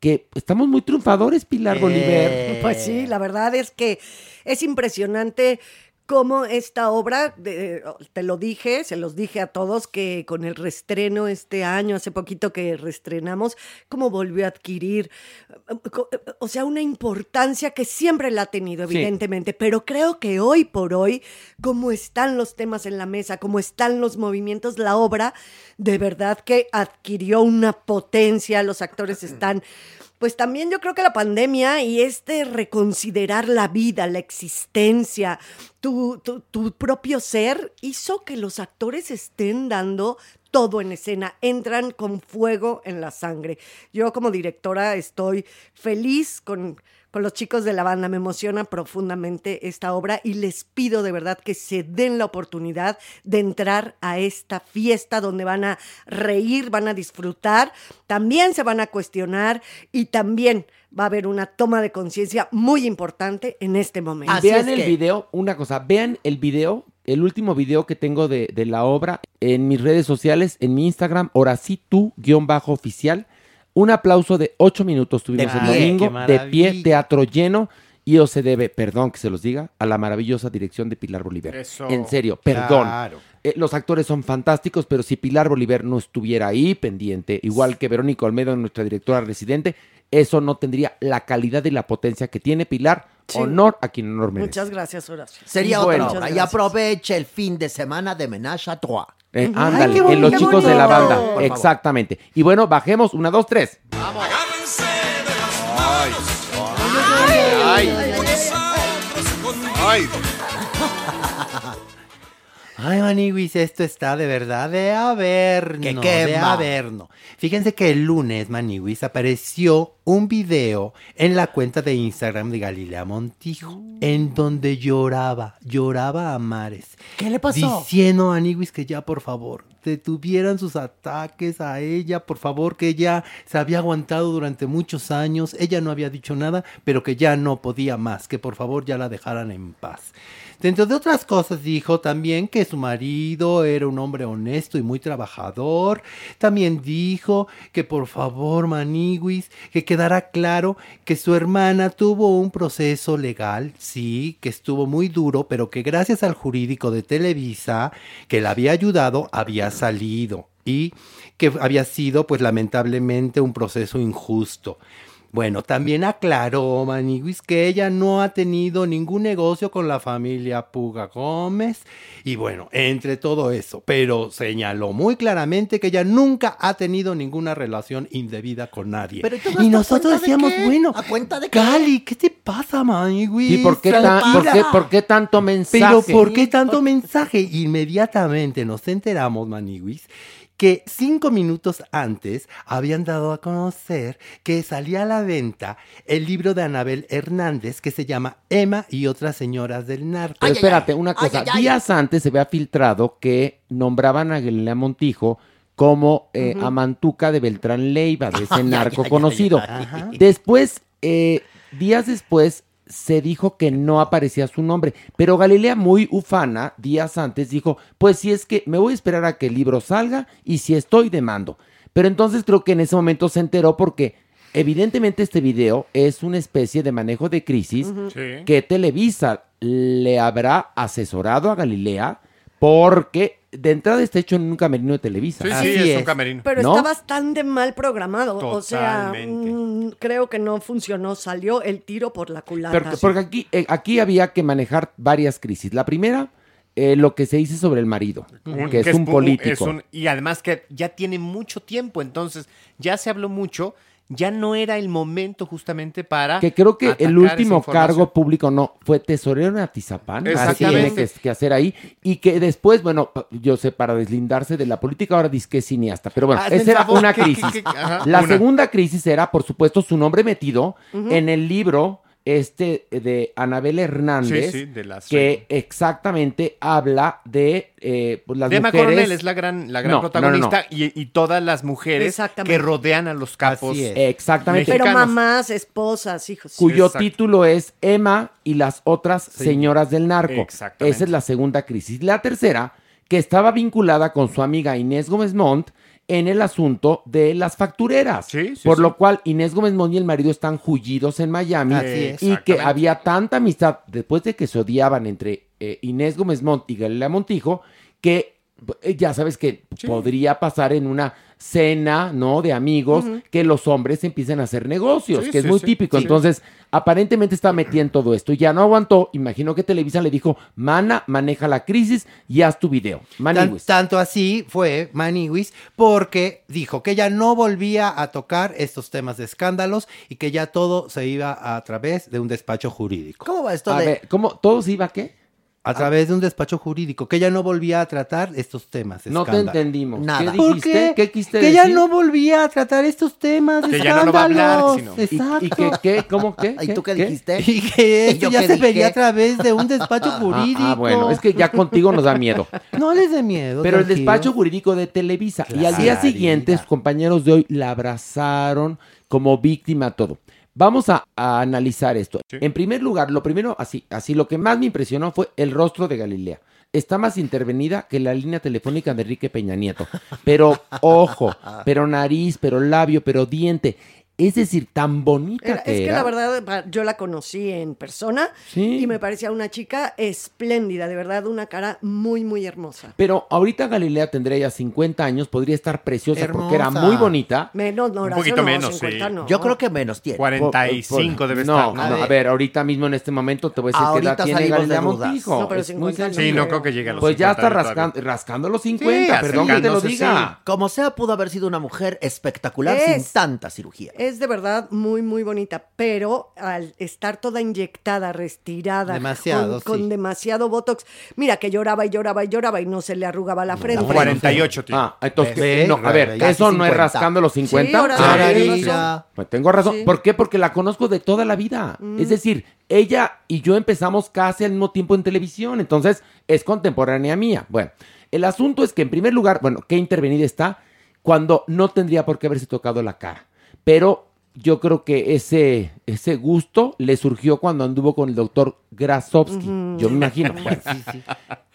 Que estamos muy triunfadores, Pilar Bolívar. Pues sí, la verdad es que es impresionante cómo esta obra, de- te lo dije, se los dije a todos, que con el restreno este año, hace poquito que restrenamos, cómo volvió a adquirir, eh, co- o sea, una importancia que siempre la ha tenido, Sí. evidentemente, pero creo que hoy por hoy, como están los temas en la mesa, como están los movimientos, la obra de verdad que adquirió una potencia, los actores están pues también yo creo que la pandemia y este reconsiderar la vida, la existencia, tu, tu- tu propio ser, hizo que los actores estén dando todo en escena, entran con fuego en la sangre. Yo como directora estoy feliz con, con los chicos de la banda, me emociona profundamente esta obra y les pido de verdad que se den la oportunidad de entrar a esta fiesta donde van a reír, van a disfrutar, también se van a cuestionar y también va a haber una toma de conciencia muy importante en este momento. vean el video, una cosa, vean el video, el último video que tengo de, de la obra en mis redes sociales, en mi Instagram, orasitu-oficial. Un aplauso de ocho minutos tuvimos De el pie, domingo, de pie, teatro lleno. Y o se debe, perdón que se los diga, a la maravillosa dirección de Pilar Bolívar. Eso. En serio, perdón. Claro. Eh, los actores son fantásticos, pero si Pilar Bolívar no estuviera ahí pendiente, igual que Verónica Olmedo, nuestra directora residente, eso no tendría la calidad y la potencia que tiene Pilar. Sí. Honor a quien honor merece. Muchas gracias, Horacio. Sería Y otra bueno. obra. Y aproveche el fin de semana de Menage à Trois. Eh, ándale, Ay, en los bonito, chicos de la banda. Por favor. Exactamente. Y bueno, bajemos. Una, dos, tres. Ay. Ay. Ay, Maniwis, esto está de verdad de averno. Que De averno. Fíjense que el lunes, Maniwis, apareció un video en la cuenta de Instagram de Galilea Montijo, en donde lloraba, lloraba a mares. ¿Qué le pasó? Diciendo a Maniwis que ya, por favor, detuvieran sus ataques a ella, por favor, que ella se había aguantado durante muchos años, ella no había dicho nada, pero que ya no podía más, que por favor ya la dejaran en paz. Dentro de otras cosas dijo también que su marido era un hombre honesto y muy trabajador. También dijo que por favor, Maniguis, que quedara claro que su hermana tuvo un proceso legal, sí, que estuvo muy duro, pero que gracias al jurídico de Televisa, que la había ayudado, había salido. Y que había sido, pues lamentablemente, un proceso injusto. Bueno, también aclaró Maniguis que ella no ha tenido ningún negocio con la familia Puga Gómez. Y bueno, entre todo eso, pero señaló muy claramente que ella nunca ha tenido ninguna relación indebida con nadie. Pero ¿y nosotros de decíamos, bueno, ¿A cuenta de qué? Cali, ¿qué te pasa, Maniguis? ¿Y por qué, tan- por qué- por qué tanto mensaje? Pero ¿por qué tanto mensaje? Inmediatamente nos enteramos, Maniwis, que cinco minutos antes habían dado a conocer que salía a la venta el libro de Anabel Hernández que se llama Emma y otras señoras del narco. Pero espérate, una cosa. Días antes se había filtrado que nombraban a Galilea Montijo como eh, Ujú. amantuca de Beltrán Leiva, de ese Ay, ay, narco ay, conocido. ay, ay. Después, eh, días después, se dijo que no aparecía su nombre, pero Galilea muy ufana, días antes, dijo, pues si es que me voy a esperar a que el libro salga y si estoy demando. Pero entonces creo que en ese momento se enteró porque evidentemente este video es una especie de manejo de crisis. Sí. que Televisa le habrá asesorado a Galilea porque de entrada está hecho en un camerino de Televisa. Sí, sí, es un camerino. Pero ¿No? está bastante mal programado. O sea, Totalmente. mm, creo que no funcionó. Salió el tiro por la culata. Porque, porque aquí, eh, aquí había que manejar varias crisis. La primera, eh, lo que se dice sobre el marido, Un- que, es un político. es un- y además que ya tiene mucho tiempo, entonces ya se habló mucho, ya no era el momento justamente para... Que creo que el último cargo público no, fue tesorero en Atizapán. Así tiene que, que hacer ahí. Y que después, bueno, yo sé, para deslindarse de la política, ahora dice que es cineasta. Pero bueno, esa era una crisis. que- que- ajá, la una. segunda crisis era, por supuesto, su nombre metido en el libro este de Anabel Hernández, Sí, sí, de las- que exactamente habla de eh, pues, las Dema mujeres... Coronel es la gran, la gran No, no, no, no. protagonista Y, y todas las mujeres que rodean a los capos. Exactamente. Pero mexicanos. mamás, esposas, hijos. cuyo Exacto. título es Emma y las otras Sí. señoras del narco. Exactamente. Esa es la segunda crisis. La tercera, que estaba vinculada con su amiga Inés Gómez Montt en el asunto de las factureras. por lo cual Inés Gómez Montt y el marido están jullidos en Miami Así es. y que había tanta amistad después de que se odiaban entre eh, Inés Gómez Mont y Galilea Montijo, que eh, ya sabes que podría pasar en una cena, ¿no? De amigos, que los hombres empiecen a hacer negocios, Sí, que es sí, muy sí, típico. sí. Entonces, aparentemente está metida en todo esto. Ya no aguantó. Imagino que Televisa le dijo, Mana, maneja la crisis y haz tu video. Tan- Maniwis. tanto así fue Maniwis porque dijo que ella no volvía a tocar estos temas de escándalos y que ya todo se iba a través de un despacho jurídico. ¿Cómo va esto A de...? ver, ¿cómo? ¿Todo se iba a qué? A través de un despacho jurídico, que ella no volvía a tratar estos temas. No te escándalo. entendimos. ¿Qué Nada. ¿Por dijiste? qué? ¿Qué quisiste Que ella decir? no volvía a tratar estos temas Que ya no lo va a hablar, escándalos. sino- ¿Y, Exacto. y qué, qué? ¿Cómo qué? ¿Y tú qué, dijiste? Y que esto ¿Yo ya qué se dije? veía a través de un despacho Ah, jurídico. Ah, bueno, es que ya contigo nos da miedo. No les dé miedo. Pero el despacho jurídico de Televisa. Y al día Clarita. siguiente, sus compañeros de hoy la abrazaron como víctima todo. Vamos a, a analizar esto. En primer lugar, lo primero, así, así, lo que más me impresionó fue el rostro de Galilea. Está más intervenida que la línea telefónica de Enrique Peña Nieto. Pero ojo, pero nariz, pero labio, pero diente. Es decir, tan bonita Era- que es que era. la verdad, yo la conocí en persona Sí. y me parecía una chica espléndida, de verdad, una cara muy, muy hermosa. Pero ahorita Galilea tendría ya 50 años, podría estar preciosa porque era Hermosa. muy bonita. Menos, no, Horacio, poquito no, menos, 50 sí. no. Yo creo que menos tiene. 45 Por- debe no, estar. No, A a ver. ver, ahorita mismo en este momento te voy a decir que Ahorita edad tiene salimos de Galilea. Montijo. No, pero Es muy 50 no sencillo. Sí, no creo que llegue a los Pues ya 50 está todavía. rascando, rascando los 50, Sí, perdón que te lo diga. Como sea, pudo haber sido una mujer espectacular Es. sin tanta cirugía. Es de verdad muy, muy bonita, pero al estar toda inyectada, restirada, Demasiado, con, con sí. demasiado botox, mira que lloraba y lloraba y lloraba y no se le arrugaba la frente. 48, tío. Ah, entonces, no, a ver, casi ¿eso no es 50. rascando los 50? ahora Ah, sí, sí. Pues tengo razón. Sí. ¿Por qué? Porque la conozco de toda la vida. Es decir, ella y yo empezamos casi al mismo tiempo en televisión, entonces es contemporánea mía. Bueno, el asunto es que en primer lugar, bueno, qué intervenida está cuando no tendría por qué haberse tocado la cara. Pero yo creo que ese, ese gusto le surgió cuando anduvo con el doctor Grasovsky. Yo me imagino. Bueno.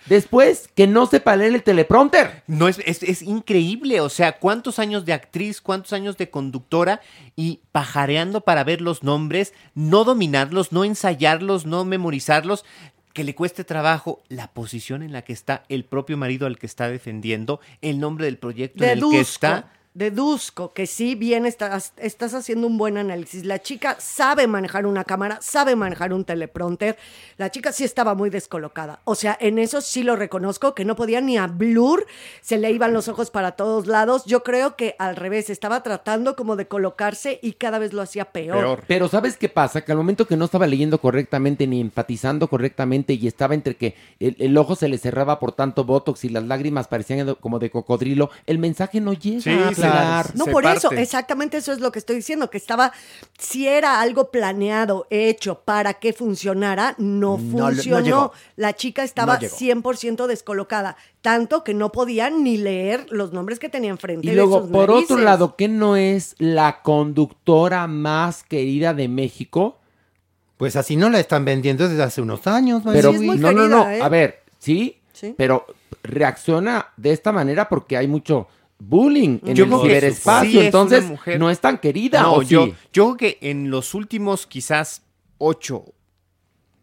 Después, que no sepa leer el teleprompter. No, es, es, es increíble. O sea, cuántos años de actriz, cuántos años de conductora y pajareando para ver los nombres, no dominarlos, no ensayarlos, no memorizarlos. Que le cueste trabajo la posición en la que está el propio marido al que está defendiendo, el nombre del proyecto en el que está. Deduzco que sí, bien estás, estás haciendo un buen análisis. La chica sabe manejar una cámara, sabe manejar un teleprompter. La chica sí estaba muy descolocada. O sea, en eso sí lo reconozco, que no podía ni a blur, se le iban los ojos para todos lados. Yo creo que al revés, estaba tratando como de colocarse y cada vez lo hacía peor. Pero ¿sabes qué pasa? Que al momento que no estaba leyendo correctamente ni empatizando correctamente y estaba entre que el, el ojo se le cerraba por tanto botox y las lágrimas parecían como de cocodrilo, el mensaje no llega Sí, a No, se por eso, exactamente eso es lo que estoy diciendo, que estaba, si era algo planeado, hecho para que funcionara, no No no funcionó. la chica estaba No llegó. 100% descolocada, tanto que no podía ni leer los nombres que tenía enfrente Y de luego, sus por otro lado, ¿qué no es la conductora más querida de México? Pues así no la están vendiendo desde hace unos años. Pero es muy no, no, no, querida, ¿eh? a ver, ¿sí? Sí. Pero reacciona de esta manera porque hay mucho bullying en Yo el ciberespacio, sí entonces mujer- no es tan querida. No, ¿o yo, sí? yo creo que en los últimos quizás ocho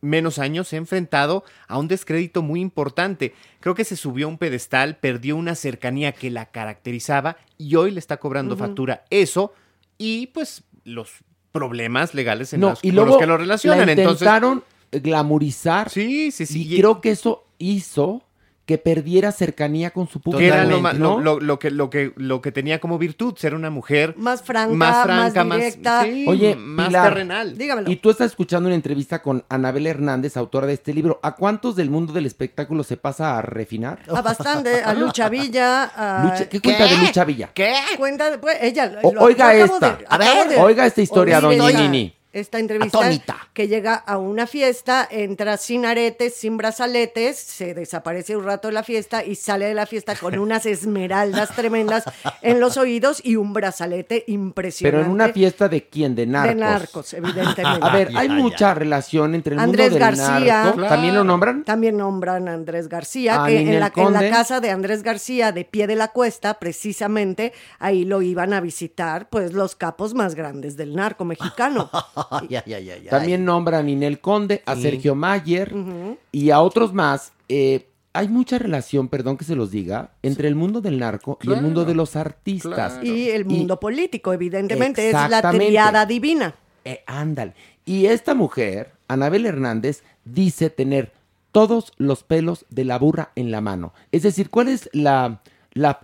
menos años se ha enfrentado a un descrédito muy importante. Creo que se subió a un pedestal, perdió una cercanía que la caracterizaba y hoy le está cobrando factura eso y pues los problemas legales en No, los, y con los que lo relacionan. la Entonces, intentaron glamurizar sí, sí, sí. y creo que eso hizo que perdiera cercanía con su público. que era lo, ¿no? lo- que, lo, que, lo que tenía como virtud, ser una mujer Más franca, más, franca, más, directa. sí, Oye, más Pilar, terrenal. Dígamelo. Y tú estás escuchando una entrevista con Anabel Hernández, autora de este libro. ¿A cuántos del mundo del espectáculo se pasa a refinar? A bastante, a Lucha Villa. A... Lucha- ¿Qué cuenta de Lucha Villa? ¿Qué? Cuenta después, ella. O- lo- oiga esta. de- A ver, de oiga esta historia, doña Nini. Esta entrevista Atónita. que llega a una fiesta, entra sin aretes, sin brazaletes, se desaparece un rato de la fiesta y sale de la fiesta con unas esmeraldas tremendas en los oídos y un brazalete impresionante. Pero en una fiesta de quién? De narcos. De narcos, evidentemente. A ver, hay mucha relación entre el Andrés mundo del García. narco. ¿También lo nombran? También nombran a Andrés García, A que en la, en la casa de Andrés García, de pie de la cuesta, precisamente, ahí lo iban a visitar, pues, los capos más grandes del narco mexicano. También nombra a Ninel Conde, a Sí. Sergio Mayer y a otros más. Eh, hay mucha relación, perdón que se los diga, entre el mundo del narco y el mundo de los artistas. Y el mundo político, evidentemente, es la triada divina. Eh, ándale. Y esta mujer, Anabel Hernández, dice tener todos los pelos de la burra en la mano. Es decir, ¿cuál es la,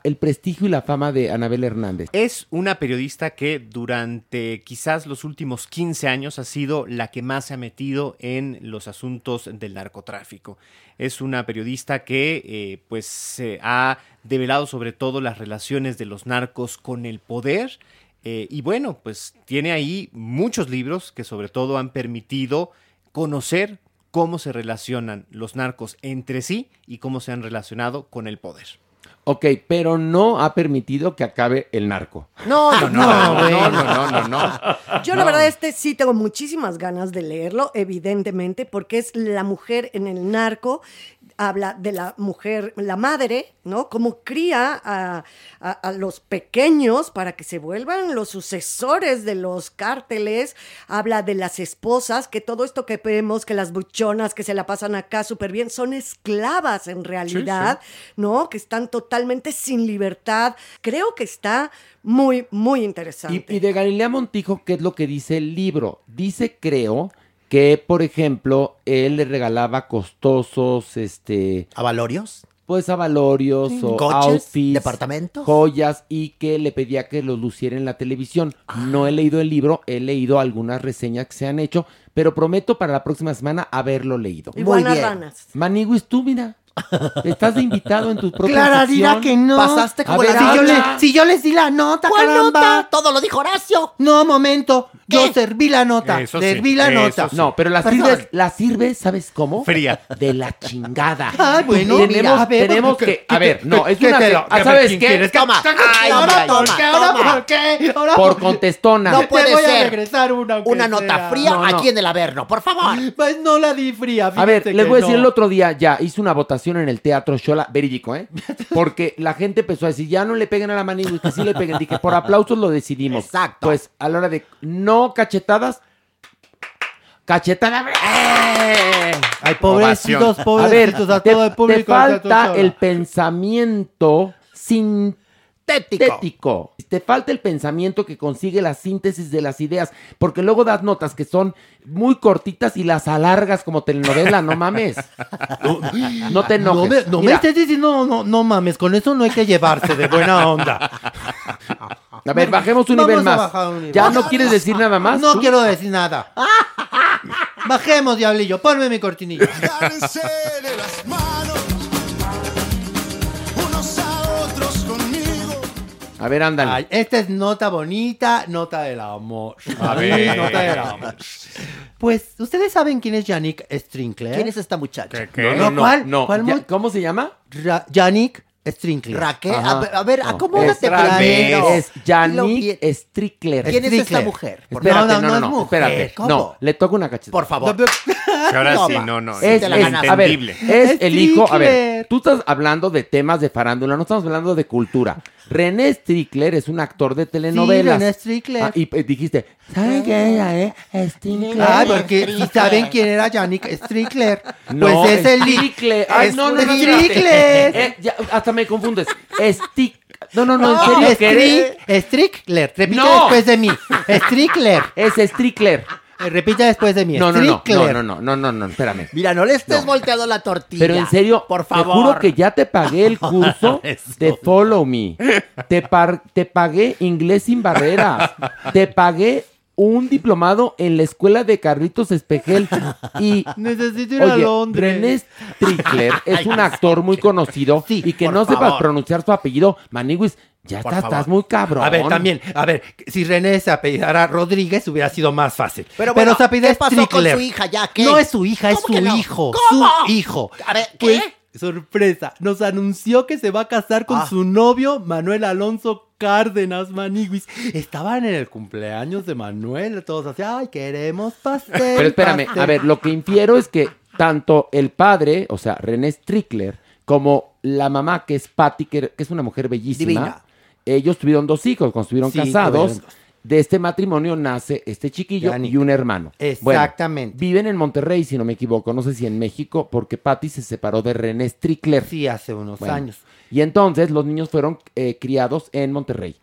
el prestigio y la fama de Anabel Hernández? Es una periodista que durante quizás los últimos 15 años ha sido la que más se ha metido en los asuntos del narcotráfico. Es una periodista que eh, pues se ha develado sobre todo las relaciones de los narcos con el poder eh, y bueno, pues tiene ahí muchos libros que sobre todo han permitido conocer cómo se relacionan los narcos entre sí y cómo se han relacionado con el poder. Ok, pero no ha permitido que acabe el narco. No, no, no, no, no, no, no, no. Yo la verdad este sí tengo muchísimas ganas de leerlo, evidentemente, porque es la mujer en el narco, habla de la mujer, la madre, ¿no? Cómo cría a, a- a los pequeños para que se vuelvan los sucesores de los cárteles, habla de las esposas, que todo esto que vemos, que las buchonas que se la pasan acá súper bien, son esclavas en realidad, ¿no? Que están totalmente sin libertad. Creo que está muy, muy interesante. Y, y de Galilea Montijo, ¿qué es lo que dice el libro? Dice, creo, que, por ejemplo, él le regalaba costosos, este... ¿Avalorios? Pues avalorios o ¿Coches? outfits. ¿Departamentos? Joyas y que le pedía que los luciera en la televisión. No he leído el libro, he leído algunas reseñas que se han hecho, pero prometo para la próxima semana haberlo leído. Y buenas ranas. Maniguis, tú mira, estás de invitado en tu propia Clara sección. dirá que no. Pasaste como ver, la si, yo le- si yo les di la nota, ¿Cuál caramba. nota? Todo lo dijo Horacio. No, momento. Yo serví la nota. Eso sí, serví la eso nota. sí. No, pero la Perdón. sirves, la sirves, ¿sabes cómo? Fría. De la chingada. Ay, bueno, tenemos, mira, a ver, tenemos ¿qué- que, a ver, no, qué- es qué una, te lo- ah, ¿sabes qué? quieres? Toma. Ay, ahora toma, por qué, ahora toma. por qué? Ahora Por contestona. No puede Te voy a ser. regresar una, Una sea. nota fría No, no. aquí en el Averno, por favor. Pues no la di fría. A ver, les que voy a decir el otro día ya, hice una votación en el Teatro Shola, verídico, ¿eh? Porque la gente empezó a decir, ya no le peguen a la manigua, que sí le peguen. Dije, por aplausos lo decidimos. Exacto. Pues a la hora de no cachetadas, cachetada. ¡eh! Ay, pobrecitos, A ver, pobrecitos, a te, todo el público te falta el pensamiento sintético. Te falta el pensamiento que consigue la síntesis de las ideas, porque luego das notas que son muy cortitas y las alargas como telenovela, no mames. No te No enojes. me, no me Mira, estés diciendo, no, no, no mames, con eso no hay que llevarse de buena onda. a ver, bajemos un Vamos nivel a más. bajar un nivel. ¿Ya no quieres decir nada más? No tú? quiero decir nada. Bajemos, diablillo, ponme mi cortinilla. Agárrense de las manos, unos a otros conmigo. A ver, ándale. Ay, esta es nota bonita, nota del amor. A ver. nota del amor. Pues, ¿ustedes saben quién es Yannick Strinkler? ¿Quién es esta muchacha? No, no, no, ¿Cuál? no. ¿Cuál Ya- mu- ¿Cómo se llama? Ra- Yannick Strinkler. Raquel, a ver, a ver, No, acomódate es, primero. es Yannick. Strickler. ¿Quién es esta Strickler. mujer? Por Espérate, favor. no, No, no, no no, es mujer. espérate. ¿Cómo? No, le toco una cacheta. Por favor. Que ahora sí, no, no, Es, es- a ver, es el hijo, a ver, Strickler. tú estás hablando de temas de farándula, no estamos hablando de cultura. René Strickler es un actor de telenovelas. René Strickler. Ah, y eh, dijiste, ¿saben quién era, eh? Strickler. Ah, porque si saben quién era Yannick Strickler. No, pues es el Strickler. Ay, es no, no, no, Strickler. Eh, ya, hasta me confundes. Stick. No, no, no, en serio, ¿qué eres? Strick- Strickler. Repite No. después de mí. Strickler. Es Strickler. Eh, Repite después de mí. No, no, no, no, no, no, no, no, no, espérame. Mira, no le estés No. volteando la tortilla. Pero en serio, por te favor. juro que ya te pagué el curso de Follow Me. Te, par- te pagué inglés sin barreras. Te pagué un diplomado en la escuela de Carlitos Espejel. Y, Necesito ir a oye, Londres. René Strickler es un actor muy conocido y que no sepas favor. pronunciar su apellido. Maniguis, ya Por estás, favor. estás muy cabrón. A ver, también, a ver, si René se apellidara Rodríguez hubiera sido más fácil. Pero bueno, se apellida ¿qué pasó con Strickler. su hija ya? ¿Qué? No es su hija, es ¿Cómo su que no? hijo. ¿Cómo? Su hijo. A ver, ¿qué? Pues, sorpresa, nos anunció que se va a casar con Ah. su novio Manuel Alonso Cárdenas Maniguis. Estaban en el cumpleaños de Manuel, todos así, ay, queremos pastel. Pero espérame, pastel". a ver, lo que infiero es que tanto el padre, o sea, René Strickler, como la mamá, que es Patty, que, que es una mujer bellísima, Divina. Ellos tuvieron dos hijos cuando estuvieron Sí, casados. de este matrimonio nace este chiquillo Yannick. y un hermano. Bueno, Exactamente. viven en Monterrey, si no me equivoco, no sé si en México, porque Patty se separó de René Strickler. Sí, hace unos Bueno, años. Y entonces los niños fueron eh, criados en Monterrey.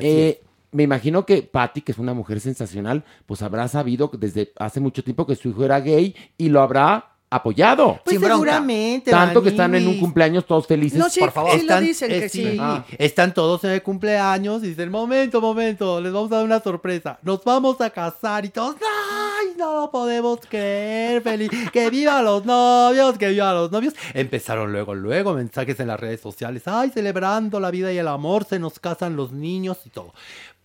Eh, Me imagino que Patty, que es una mujer sensacional, pues habrá sabido desde hace mucho tiempo que su hijo era gay y lo habrá apoyado. Pues seguramente. Tanto que están en un cumpleaños todos felices. No, sí, por favor. sí lo dicen eh, que sí. Ah. Están todos en el cumpleaños y dicen, momento, momento, les vamos a dar una sorpresa. Nos vamos a casar y todos, ¡ay, no lo podemos creer! Feliz, ¡Que vivan los novios! ¡Que vivan los novios! Empezaron luego, luego mensajes en las redes sociales. ¡Ay, celebrando la vida y el amor! Se nos casan los niños y todo.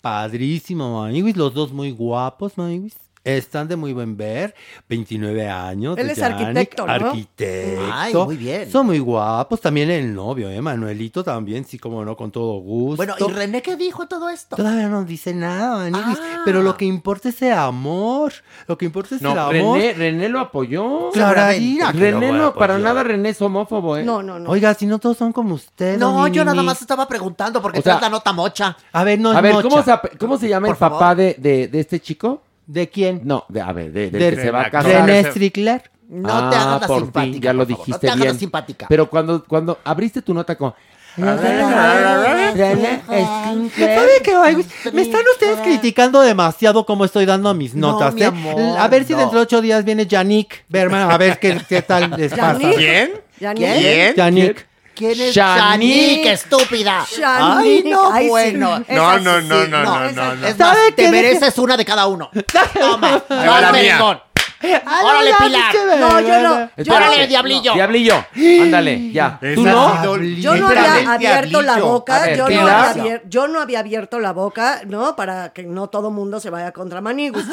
Padrísimo, Maniwis. Los dos muy guapos, Maniwis. Están de muy buen ver. 29 años. Él de es Yannick, arquitecto, ¿no? Arquitecto. Ay, muy bien. Son muy guapos. También el novio, ¿eh? Manuelito también, sí, como no, con todo gusto. Bueno, ¿y René qué dijo todo esto? Todavía no dice nada, Maniwis. Pero lo que importa es el amor. Lo que importa es No, el amor. René, René lo apoyó. Lo René a no, para apoyar. nada René es homófobo, ¿eh? No, no, no. Oiga, si no todos son como usted. No, yo nada más estaba preguntando porque O sea- la nota mocha. A ver, no a es ver, mocha. ¿cómo se, ap- cómo se llama Por el papá de, de este chico? ¿De quién? No, de, a ver, de, del De- que se va a de- casar. René Strickler. No te hagas la Ah, por simpática, fin, ya lo por favor, dijiste no te hagas la bien. simpática. Pero cuando, cuando abriste tu nota con... ¿Sabe qué? Me están ustedes criticando demasiado cómo estoy dando mis No, notas, mi ¿eh? amor, a ver si no. dentro de ocho días viene Yannick Berman, a ver qué, qué tal les pasa. ¿Yannick? ¿Quién? ¿Yannick? ¿Quién? Yannick. ¿Quién es. Yannick, estúpida? Yannick. Ay, no, Ay, sí. bueno. No, sí, no, sí. no, no, no, no, no. Te mereces una de cada uno. Toma, Ahí va la vas, mía. merengón. Órale, Pilar. No, yo no. Espérate. Órale, diablillo. Diablillo, ándale, ya. Esa ¿Tú ha no? sido Yo no literalmente había abierto la diablillo. boca, ver, yo, no Pilar. había abier- yo no había abierto la boca, ¿no? Para que no todo mundo se vaya contra Manigus.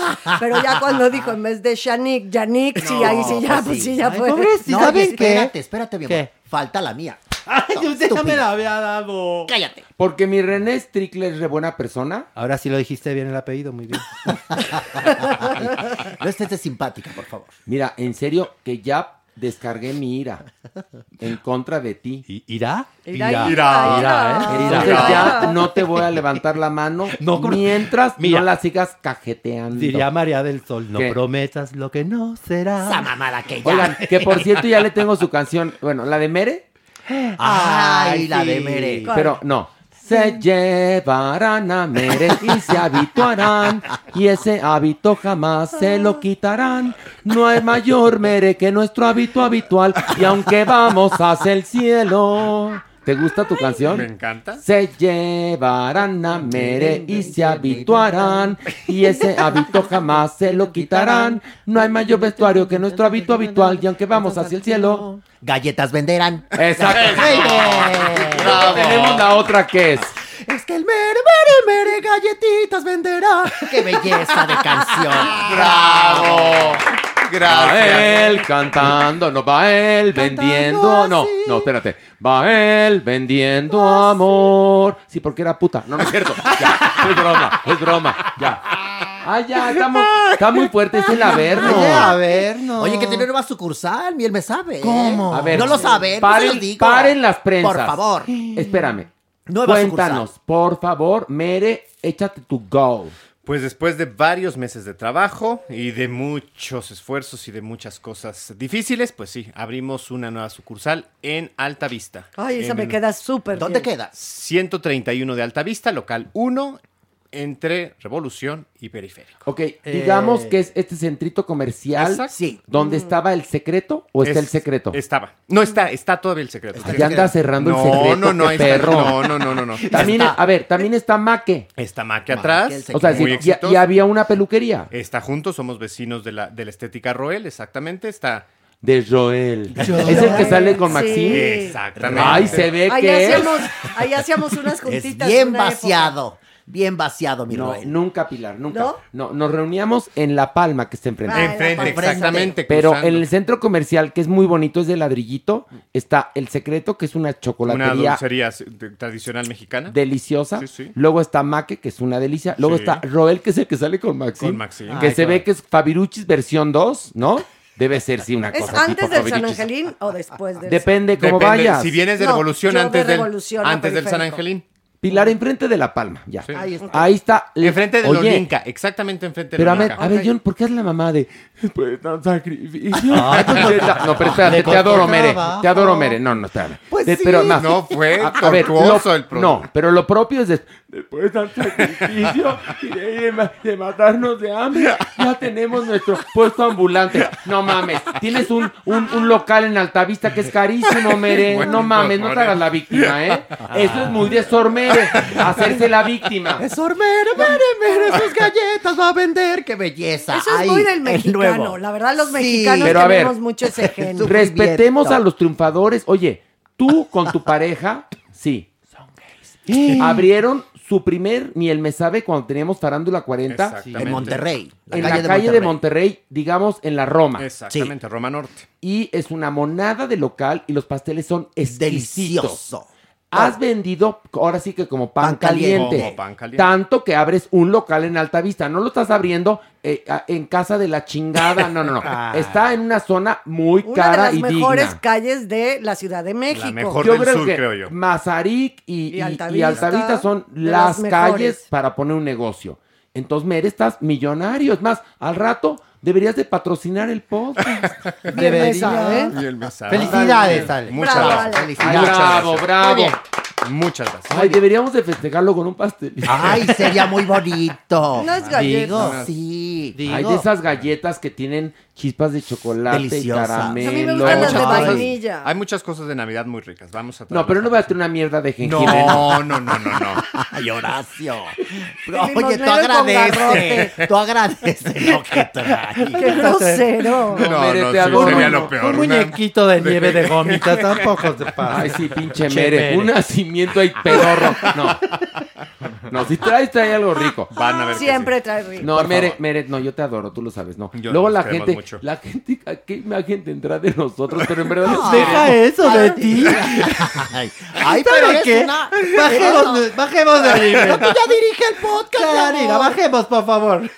Pero ya cuando dijo en vez de Shanik, Yannick, sí, ahí sí ya, pues sí, ya fue. pobrecito. No, ¿saben qué? espérate, espérate, mi amor. ¿Qué? Falta la mía. Ay, usted ya me la había dado. Cállate. Porque mi René Strickler es de buena persona. Ahora sí lo dijiste bien el apellido, muy bien. No estés de simpática, por favor. Mira, en serio, que ya descargué mi ira en contra de ti. ¿Y- ¿Irá? Irá, Irá. irá, Irá, ¿eh? Entonces Irá. ya no te voy a levantar la mano No, mientras Mira. no la sigas cajeteando. Diría María del Sol, no ¿Qué? prometas lo que no será. Esa mamada que ya. Oigan, que por cierto ya le tengo su canción, bueno, la de Mere, Ay, la de. Mere. pero no. Se llevarán a Mere y se habituarán y ese hábito jamás se lo quitarán. No hay mayor Mere que nuestro hábito habitual y aunque vamos hacia el cielo. ¿Te gusta tu canción? Me encanta. Se llevarán a Mere y se habituarán y ese hábito jamás se lo quitarán. No hay mayor vestuario que nuestro hábito habitual y aunque vamos hacia el cielo. Galletas venderán. Exacto. Tenemos la otra que es. Es que el mere, mere, mere, galletitas venderá. ¡Qué belleza de canción! ¡Bravo! Va Gracias. él cantando, no va él vendiendo. No, no, espérate. Va él vendiendo amor. Sí, porque era puta. No, no es cierto. Ya, es broma, es broma. Ya. Ah, ya, estamos, está muy fuerte ese el Averno. Oye, a ver, no. Oye, que tiene nueva sucursal, miel me sabe. ¿eh? ¿Cómo? A ver, No lo saben, no se paren, digo. paren las prensas. Por favor. Espérame. Nueva Cuéntanos, por favor, Mere, échate tu go. Pues después de varios meses de trabajo y de muchos esfuerzos y de muchas cosas difíciles, pues sí, abrimos una nueva sucursal en Alta Vista. Ay, esa En me queda súper ¿Dónde bien. queda? 131 de Alta Vista, local 1, entre Revolución y Periférico. Ok, digamos Eh, que es este centrito comercial Exacto. Sí. donde estaba el secreto o está Es- el secreto. Estaba. No, está, está todavía el secreto. Ya anda cerrando no, el secreto. No, no, está- perro. no, no, no, no, no. También, Está. a ver, también está Maque. Está Maque Maque, atrás. el O sea, muy sí, y, exitoso. y había una peluquería Está junto, somos vecinos de la, de la estética Roel, exactamente. Está. de Joel. Es el que sale con Sí. Maxine. Exactamente. Ay, se ve Ahí que es. hacíamos, ahí hacíamos unas Es juntitas. bien en una época. Bien vaciado, mi No, nunca, Pilar, nunca. ¿No? ¿No? nos reuníamos en La Palma, que está enfrente. Ah, Enfrente, exactamente. Pero cruzando. en el centro comercial, que es muy bonito, es de ladrillito, está El Secreto, que es una Una chocolatería dulcería de- tradicional mexicana. deliciosa. Sí, sí. Luego está Maque, que es una delicia. Luego Sí. está Roel, que es el que sale con Maxine. Con Maxine. Que Ay, se ve que es Fabiruchis versión 2, ¿no? Debe ser, sí, una ¿Es cosa antes tipo del San. Angelín o después del Depende cómo Depende, vayas. Si vienes de No, Revolución antes, del, Revolución a antes del San. Angelín. Pilar, enfrente de la palma, ya. Ahí está. Ahí está. Enfrente de Oye, Lolinka, exactamente enfrente de Pero a ver, Lolinka. a ver, John, ¿por qué es la mamá de después de tan sacrificio? Pues, no, pero espérate, te adoro, Mere. Te adoro, Mere. No, no, espérame. Pues De- sí, pero más, no, fue a- a ver, tortuoso lo- el programa. No, pero lo propio es de, después de tan sacrificio y de, de de matarnos de hambre, ya tenemos nuestro puesto ambulante. No mames, tienes un, un, un local en Altavista que es carísimo, Mere. Bueno, no mames, no te hagas la víctima, ¿eh? Eso es muy de Sormere, hacerse la víctima. Es hormero, mere, mere, sus galletas va a vender, qué belleza. Eso es Ahí, muy del el mexicano. La verdad, los Sí. mexicanos Pero a ver, tenemos mucho ese gen. Respetemos a los triunfadores. Oye, tú con tu pareja, sí. Abrieron su primer miel me sabe cuando teníamos Farándula 40. Exactamente. En Monterrey, en la calle, de, Monterrey. digamos en la Roma. Exactamente, Roma Norte. Y es una monada de local y los pasteles son exquisitos. Delicioso. Has vendido, ahora sí que como pan, Pan caliente. caliente. Como pan caliente. Tanto que abres un local en Alta Vista. No lo estás abriendo eh, a- en casa de la chingada. No, no, no. Ah. Está en una zona muy Una de cara las y mejores digna. calles de la Ciudad de México. yo creo que Mazarik y, Y y- y Altavista, Altavista son de las, las calles para poner un negocio. Entonces, Mere, estás millonario. Es más, al rato deberías de patrocinar el podcast. Debería. Y el mensaje. Felicidades, Ale. Muchas Bravo, gracias. Ale. Muchas Bravo, gracias. bravo. Muchas gracias. Ay, deberíamos de festejarlo con un pastel. Ay, sería muy bonito. Unas galletas. Digo, sí. Hay de esas galletas que tienen chispas de chocolate y Deliciosas. caramelo. A mí me Hay gustan las muchas de cosas- vainilla. Hay muchas cosas de Navidad muy ricas. Vamos a No, pero no voy a tener una mierda de jengibre. No, no, no, no, no. Ay, Horacio. Oye, tú limosnero con agradece. garrote. Tú agradece lo que traes. Qué grosero. No, no, te sí, sería lo peor. Un una- muñequito de nieve de gomitas tampoco se pasa. Ay, sí, pinche mere. Mere. Un nacimiento ahí pedorro. No. No, si traes, trae algo rico. Van a ver que Siempre trae rico. No, Por Mere, favor. Mere, no, yo te adoro, tú lo sabes, no. Yo Luego la gente, mucho. la gente, ¿a qué imagen tendrá de nosotros? Pero en verdad es Deja eso de ti. Ay, ay, pero ¿Sabe es qué? una... Bajemos, bajemos de nivel. Pero tú ya dirige el podcast, amor. bajemos, por favor.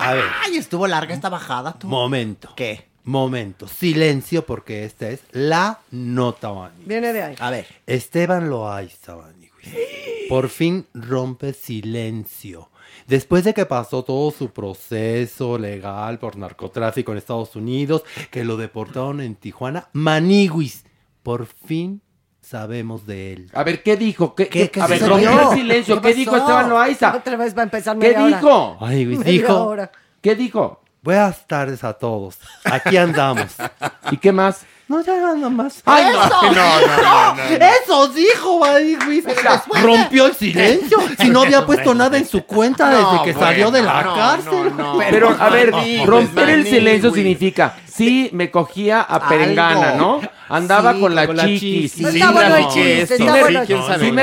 A ver, Ay, estuvo larga esta bajada, tú. momento. ¿Qué? Momento. Silencio porque esta es la nota, Vani. Viene de ahí. A ver. Esteban Loaiza, güey. Por fin rompe silencio. Después de que pasó todo su proceso legal por narcotráfico en Estados Unidos, que lo deportaron en Tijuana, Maniguis, por fin sabemos de él. A ver, ¿qué dijo? ¿Qué, ¿Qué- a ver, rompió el silencio. ¿Qué ¿Qué, dijo? Esteban Loaiza? Otra vez va a empezar ¿Qué media hora. dijo? Ay, güey, Media dijo, hora. ¿Qué dijo? buenas tardes a todos, aquí andamos. ¿Y qué más? No, ya nada más. Ay, no. ¡Eso! No, no, no, no, no. Eso dijo, Maniguis. Rompió el silencio. Si no había puesto nada en su cuenta desde que bueno, salió de la no, cárcel. no, no. Pero, a ver, Maniguis, romper el silencio significa, sí, me cogía a perengana, ¿no? Andaba Sí, con la con chiquis. sí, me- Sí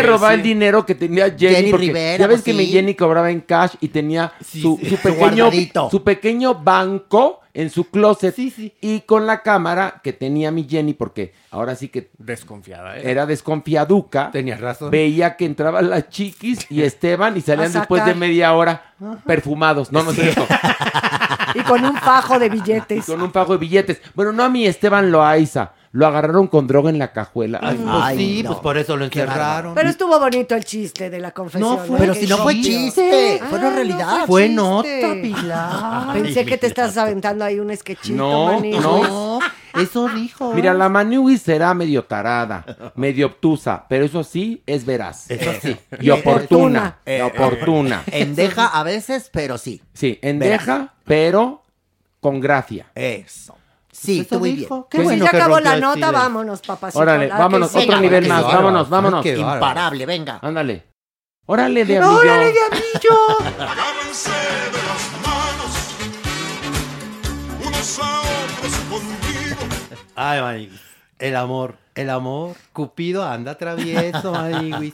robaba sí. el dinero que tenía Jenny, Jenny porque Rivera, ya ves pues que mi. Jenny cobraba en cash y tenía Sí, su, pequeño su pequeño banco en su closet Sí, sí. y con la cámara que tenía mi Jenny porque ahora sí que Desconfiada, ¿eh? era desconfiaduca. Tenías razón. Veía que entraban las chiquis y Esteban y salían después de media hora perfumados. No, no es cierto. Y con un fajo de Y billetes. con un pago de billetes. Bueno, no a mi Esteban Loaiza. Lo agarraron con droga en la cajuela. Ay, Pues Ay, sí, no. pues por eso lo encerraron. Pero estuvo bonito el chiste de la confesión. No fue- Pero si no fue chiste, fue una Ah, realidad. no Fue nota, Pilar. Pensé que te estás aventando ahí un sketchito, No, no. Eso dijo. Mira, la Maniwis será medio tarada, medio obtusa, pero eso sí es veraz. Eso sí. Y oportuna. Eh, y oportuna. Endeja a veces, pero sí. Sí, endeja, pero con gracia. Eso. Sí, muy bien. dijo. Qué Pues bueno si ya que acabó la nota, vámonos, papacito. Órale, vámonos, otro nivel más. bárbaro. Vámonos, vámonos. Imparable, venga. Ándale. Órale, diablillo. ¡Órale, diablillo! Agárrense de las manos, unos a otros conmigo. Ay, Maniguis. El amor, el amor. Cupido anda travieso, Maniguis.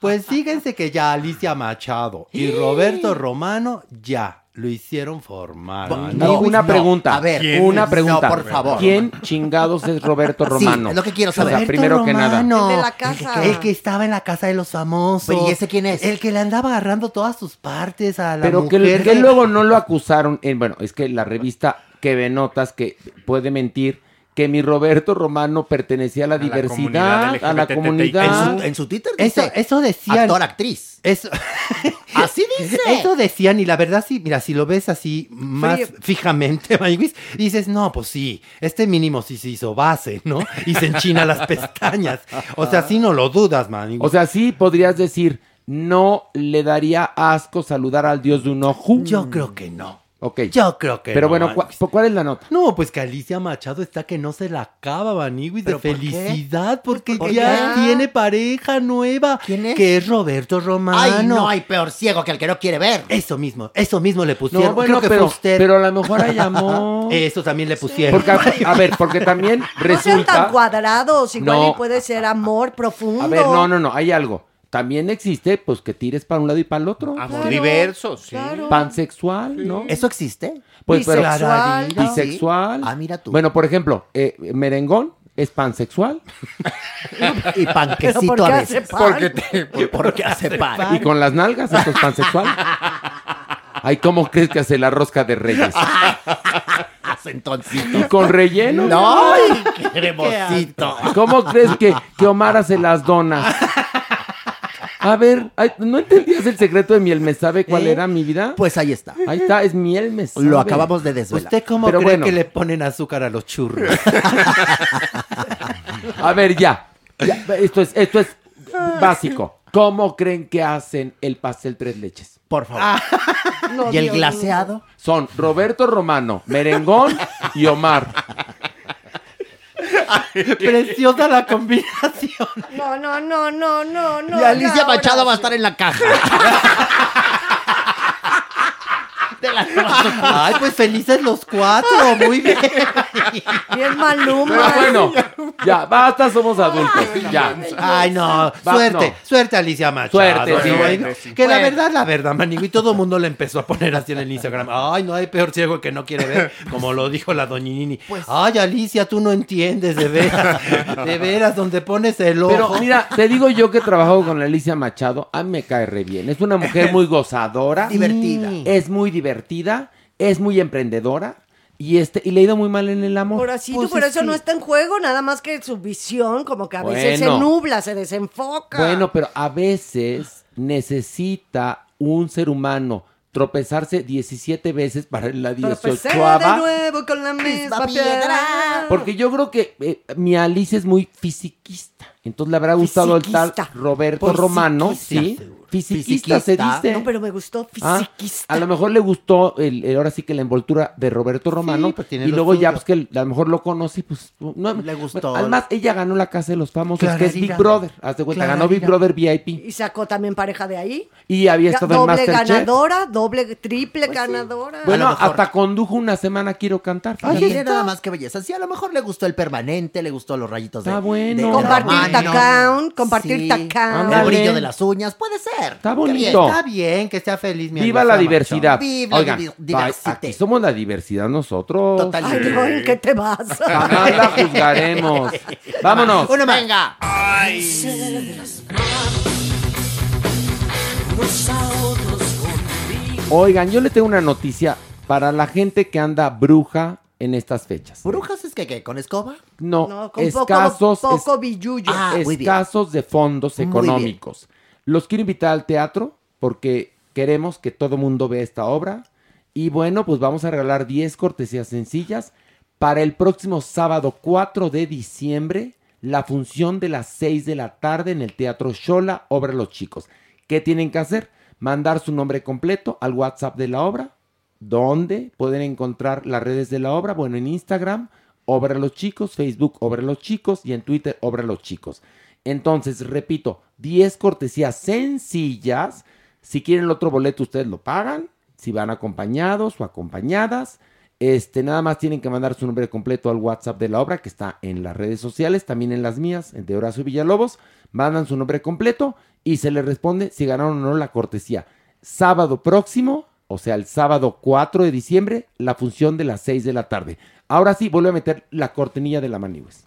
Pues fíjense que ya Alicia Machado y Roberto Romano ya, lo hicieron formal. Y Maniguis, una no. pregunta, A ver, una pregunta. No, por favor. ¿Quién chingados es Roberto Romano? es lo que quiero O sea, saber. primero que nada. El de la casa. El que estaba en la casa de los famosos. Pero, ¿y ese quién es? El que le andaba agarrando todas sus partes a la Pero que, mujer. que de- luego no lo acusaron. en- bueno, es que la revista que ve notas que puede mentir que mi Roberto Romano pertenecía a la, diversidad, a la comunidad. En su, en su Twitter Eso, dice eso decían. actor, actriz. Eso, Así dice. eso decían, y la verdad, sí, mira, si lo ves así más Frío. fijamente, Maniguis, dices, no, pues sí, este mínimo sí se hizo base, ¿no? Y se enchina las pestañas. O sea, sí no lo dudas, Maniguis. O sea, sí podrías decir, no le daría asco saludar al dios de un ojo. Yo creo que no. Ok. Yo creo que Pero no, bueno, Maniguis. ¿cu- ¿cuál es la nota? No, pues que Alicia Machado está que no se la acaba, Maniguis, de felicidad, porque ¿Por ya qué? tiene pareja nueva. ¿Quién es? Que es Roberto Romano. Ay, no hay peor ciego que el que no quiere ver. Eso mismo, eso mismo le pusieron. No, bueno, Creo que pero, fue usted. pero a lo mejor hay amor. Eso también le pusieron. Porque, a, a ver, porque también No sean tan resulta... cuadrados, igual No. y puede ser amor profundo. A ver, no, no, no, hay algo. También existe, pues, que tires para un lado y para el otro. Amor diverso, sí. Pansexual, ¿no? ¿Eso existe? Pues, pero- Bisexual, ¿no? Bisexual. Ah, mira tú. Bueno, por ejemplo, eh, merengón es pansexual Y panquecito ¿Pero por qué a hace veces. pan? Porque te- Porque hace pan. y con las nalgas eso es pansexual. Ay, ¿cómo crees que hace la rosca de reyes? Acentoncito. Y con relleno. No, ay, qué cremosito. ¿Cómo crees que, que Omar hace las donas? A ver, ay, ¿no entendías el secreto de miel me sabe cuál ¿Eh? era mi vida? Pues ahí está. Ahí está, es miel me sabe. Lo acabamos de desvelar. ¿Usted cómo Pero cree bueno. que le ponen azúcar a los churros? A ver, ya. Ya, Esto es, esto es básico. ¿Cómo creen que hacen el pastel tres leches? Por favor. No, ¿Y el Dios glaseado? Son Roberto Romano, Merengón y Omar. Preciosa la combinación. No, no, no, no, no, no. y Alicia no, Machado va a estar en la caja. De Ay, pues felices los cuatro, muy bien. Bien maluma. Pero bueno, ya, basta, somos adultos. Ya. Ay, no, Va, suerte, no. suerte Alicia Machado. Suerte, sí, bueno, Que la verdad, la verdad, Manigo, y todo el mundo le empezó a poner así en el Instagram. Ay, no hay peor ciego que no quiere ver, como lo dijo la doñinini. Pues Ay, Alicia, tú no entiendes, de veras, de veras, donde pones el ojo. Pero mira, te digo yo que he trabajado con Alicia Machado, a mí me cae re bien. Es una mujer muy gozadora. Divertida. Es muy divertida, es muy emprendedora y este y le ha ido muy mal en el amor. Ahora sí, Pues tú, pero es eso no está en juego, nada más que su visión, como que a veces se nubla, se desenfoca. Bueno, pero a veces necesita un ser humano tropezarse 17 veces para la Tropecé 18 de nuevo con la misma piedra. Porque yo creo que eh, mi Alicia es muy fisiquista. Entonces le habrá gustado el tal. Roberto Pues Romano, ¿sí? Fisiquista, se dice. No, pero me gustó Ah, fisiquista. a lo mejor le gustó el, el- ahora sí que la envoltura de Roberto Romano pues tiene y luego ya suyo. pues que el- a lo mejor lo conoce y pues no Le gustó. Además ella ganó la casa de los famosos que es Big. Brother, haz de cuenta, ganó Big. Brother VIP Y sacó también pareja de ahí. y había estado en doble Masterchef. ganadora, doble, triple ganadora. Bueno, hasta condujo una semana quiero cantar. Ay, nada más que belleza. Sí, a lo mejor le gustó el permanente, le gustó los rayitos de. Está bueno. de- de Tacán, compartir Sí. tacán. El brillo de las uñas, puede ser. Está bonito. bien. Está bien, que sea feliz mi Viva la diversidad. Viva la Oigan, diversité. aquí somos la diversidad nosotros. Total. Ay, no, ¿en qué te vas? Jamás la juzgaremos. Vámonos. Uno más. Venga. Oigan, yo le tengo una noticia para la gente que anda bruja en estas fechas. ¿Brujas es que qué? ¿Con escoba? No, No, con escasos, es- poco billuyo. Ah, bien. escasos de fondos económicos. Los quiero invitar al teatro porque queremos que todo mundo vea esta obra. Y bueno, pues vamos a regalar 10 cortesías sencillas para el próximo sábado 4 de diciembre, la función de las 6 de la tarde en el Teatro Shola, Obra Los Chicos. ¿Qué tienen que hacer? Mandar su nombre completo al WhatsApp de la obra, donde pueden encontrar las redes de la obra, bueno, en Instagram, Obra Los Chicos, Facebook, Obra Los Chicos y en Twitter, Obra Los Chicos. Entonces, repito, 10 cortesías sencillas. Si quieren el otro boleto, ustedes lo pagan. Si van acompañados o acompañadas, este, nada más tienen que mandar su nombre completo al WhatsApp de la obra, que está en las redes sociales, también en las mías, de Horacio Villalobos. Mandan su nombre completo y se les responde si ganaron o no la cortesía. Sábado próximo, O sea, el sábado 4 de diciembre, la función de las 6 de la tarde. Ahora sí, vuelve a meter la cortinilla de la Manigües.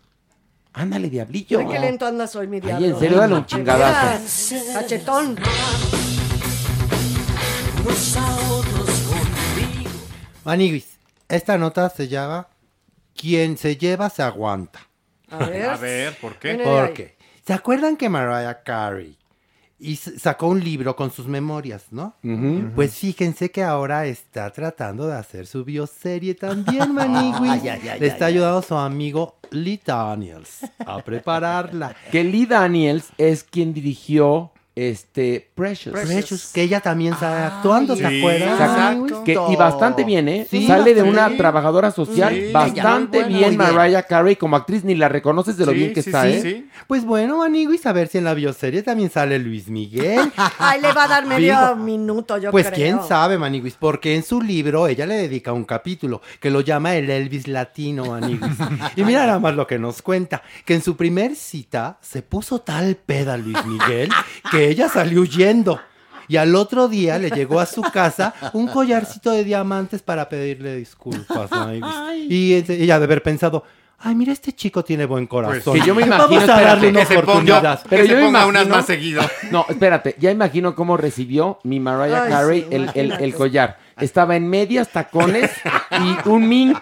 Ándale, diablillo. Ay, qué lento andas hoy, mi diablo. en serio, dale un chingadazo. Cachetón. Maniguis, esta nota se llama Quien se lleva se aguanta. A ver. A ver, ¿por qué? Viene de ahí. ¿Por qué? ¿Se acuerdan que Mariah Carey y sacó un libro con sus memorias, ¿no? Pues fíjense que ahora está tratando de hacer su bioserie también, Maniguis. Ay, ay, ay, Le está ay, ayudando su amigo Lee Daniels a prepararla. Que Lee Daniels es quien dirigió este Precious. Precious, que ella también está actuando, ¿se Sí, acuerdan? exacto. Maniguis? Que- y bastante bien, ¿eh? Sí, Sale de sí. una trabajadora social Sí, bastante bien. Mariah Carey como actriz, ni la reconoces de lo Sí, bien que sí, está, sí, ¿eh? sí. Pues bueno, Maniguis, a ver si en la bioserie también sale Luis Miguel. Ay, le va a dar medio Digo, minuto, yo pues creo. quién sabe, Maniguis, porque en su libro ella le dedica un capítulo que lo llama el Elvis latino, Maniguis. y mira nada más lo que nos cuenta, que en su primer cita se puso tal peda Luis Miguel que ella salió huyendo. Y al otro día le llegó a su casa un collarcito de diamantes para pedirle disculpas. Y ella de haber pensado, ay, mira, este chico tiene buen corazón. Que yo me imagino, Vamos a darle espérate, una que se ponga- oportunidad. pero yo me imagino- seguido. No, espérate, ya imagino cómo recibió mi Mariah Ay, Carey sí, el, el collar. Estaba en medias, tacones y un mink,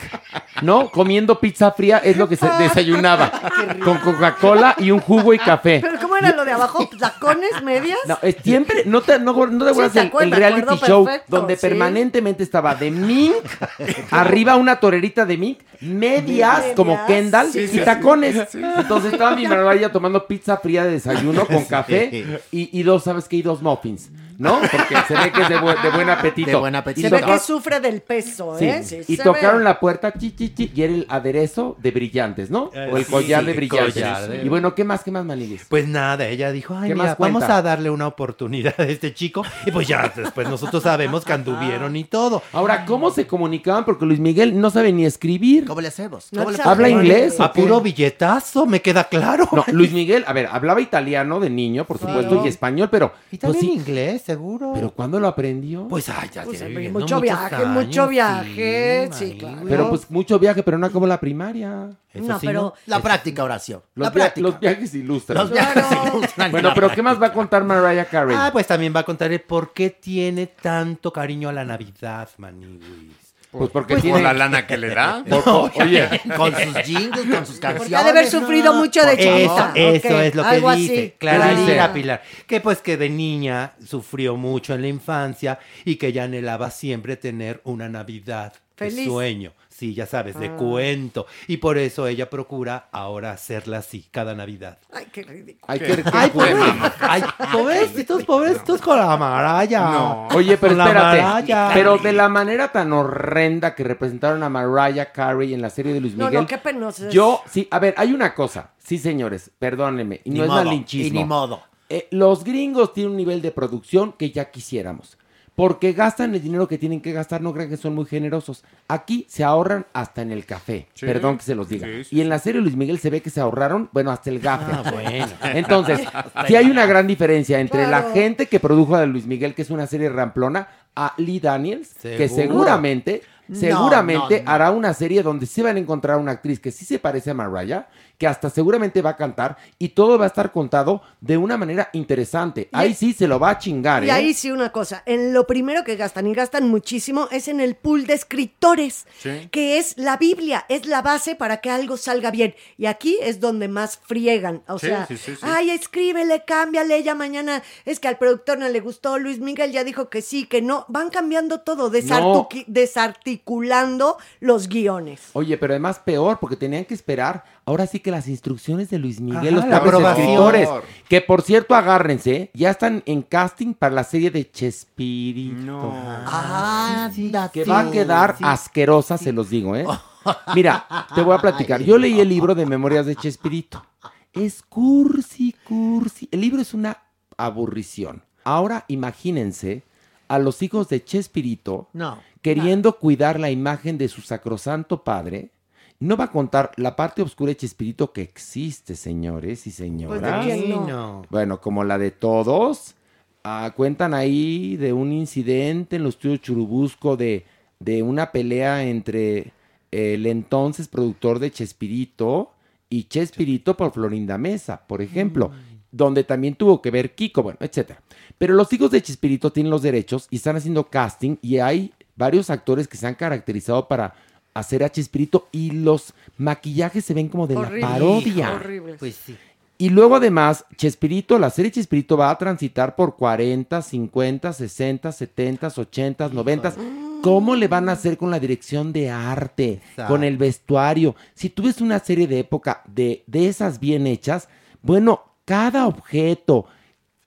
¿no? Comiendo pizza fría es lo que se desayunaba. Con Coca-Cola y un jugo y café. Pero ¿cómo era lo de abajo? ¿Tacones, medias? No, es siempre, no te, no, no te acuerdas acuerdas, el reality show perfecto, donde sí. permanentemente estaba de mink, arriba una torerita de mink, medias, Medias. como Kendall Sí, y sí, tacones. sí. Entonces estaba mi Mariah tomando pizza fría de desayuno con café y, y dos, ¿sabes qué? Y dos muffins, ¿no? Porque se ve que es de, bu- de buen apetito. De buen Se apetito. Y ve que sufre del peso, Sí, ¿eh? Sí, y se tocaron ve. la puerta, chi, chi, chi, y era el aderezo de brillantes, ¿no? Eh, o el sí, collar sí, de brillantes. collar de- Y bueno, ¿qué más, qué más, Maniguis? Pues nada, ella dijo, ay, ¿Qué mira, vamos a darle una oportunidad a este chico. Y pues ya después nosotros sabemos que anduvieron y todo. Ahora, ¿cómo se comunicaban? Porque Luis Miguel no sabe ni escribir. ¿Cómo le hacemos? No ¿Cómo le sabe. ¿Habla inglés? o A puro billetazo, me queda claro. No, Luis Miguel, a ver, hablaba italiano de niño, por supuesto, Claro. y español, pero. Y pues también sí, inglés, seguro. ¿Pero cuándo lo aprendió? pues ay, ya Pues, tiene viviendo mucho viaje, años, mucho viaje, sí, claro. Pero pues mucho viaje, pero no como la primaria. Eso No, sí, pero La práctica, Horacio. Los, La práctica. los viajes ilustran. Los viajes Claro. ilustran Bueno, pero ¿qué más va a contar Mariah Carey? Ah, pues también va a contar el por qué tiene tanto cariño a la Navidad, Maniguis. Pues porque Por tiene. la lana que le da. oye, Con sus jingles, con sus canciones. Porque ha de haber sufrido mucho de Eso, chiquita. eso es lo que algo dice. así. Clararira Ah. Pilar. Que pues que de niña sufrió mucho en la infancia y que ella anhelaba siempre tener una Navidad de Feliz. sueño. Sí, ya sabes, de Ah. cuento. Y por eso ella procura ahora hacerla así, cada Navidad. Ay, qué ridículo. Ay, qué- qué Ay, pobre- ay, pobrecitos, pobrecitos con la maraya. No. Oye, pero la espérate. Pero de la manera tan horrenda que representaron a Mariah Carey en la serie de Luis No, Miguel. no, qué penoso es. Yo, sí, a ver, hay una cosa. Sí, señores, perdónenme. Y Ni no es modo, malinchismo. y ni modo. Eh, los gringos tienen un nivel de producción que ya quisiéramos. Porque gastan el dinero que tienen que gastar, no crean que son muy generosos. Aquí se ahorran hasta en el café. Sí. Perdón que se los diga. Sí, sí, y en la serie Luis Miguel se ve que se ahorraron, bueno, hasta el gafe. Ah, bueno. Entonces, sí hay una gran diferencia entre Claro. la gente que produjo a de Luis Miguel, que es una serie ramplona, a Lee Daniels, que seguramente, No, seguramente no, no. hará una serie donde sí van a encontrar una actriz que sí se parece a Mariah, que hasta seguramente va a cantar y todo va a estar contado de una manera interesante. Ahí sí se lo va a chingar, Y ¿eh? ahí sí una cosa, en lo primero que gastan, y gastan muchísimo, es en el pool de escritores, Sí. que es la Biblia, es la base para que algo salga bien. Y aquí es donde más friegan. O Sí, sea, sí, sí, sí. ay, escríbele, cámbiale, ya mañana es que al productor no le gustó, Luis Miguel ya dijo que sí, que no. Van cambiando todo, desarticulando los guiones. Oye, pero además peor, porque tenían que esperar ahora sí que las instrucciones de Luis Miguel, Ajá, los la escritores. Que por cierto, agárrense, ya están en casting para la serie de Chespirito. No. Ah, Que va a quedar asquerosa, se los digo, ¿eh? Mira, te voy a platicar. Yo leí el libro de Memorias de Chespirito. Es cursi, cursi. El libro es una aburrición. Ahora imagínense a los hijos de Chespirito No. queriendo cuidar la imagen de su sacrosanto padre. No va a contar la parte oscura de Chespirito que existe, señores y señoras. Pues, ¿de quién no? no. Bueno, como la de todos. ah, cuentan ahí de un incidente en los estudios Churubusco de, de una pelea entre el entonces productor de Chespirito y Chespirito por Florinda Mesa, por ejemplo, donde también tuvo que ver Kiko, bueno, etcétera. Pero los hijos de Chespirito tienen los derechos y están haciendo casting y hay varios actores que se han caracterizado para hacer a Chespirito y los maquillajes se ven como de Horrible, la parodia. horrible. Pues sí. Y luego además, Chespirito, la serie Chespirito va a transitar por 40, 50, 60, 70, 80, 90. ¿Cómo le van a hacer con la dirección de arte, Exacto. con el vestuario? Si tú ves una serie de época de, de esas bien hechas, bueno, cada objeto,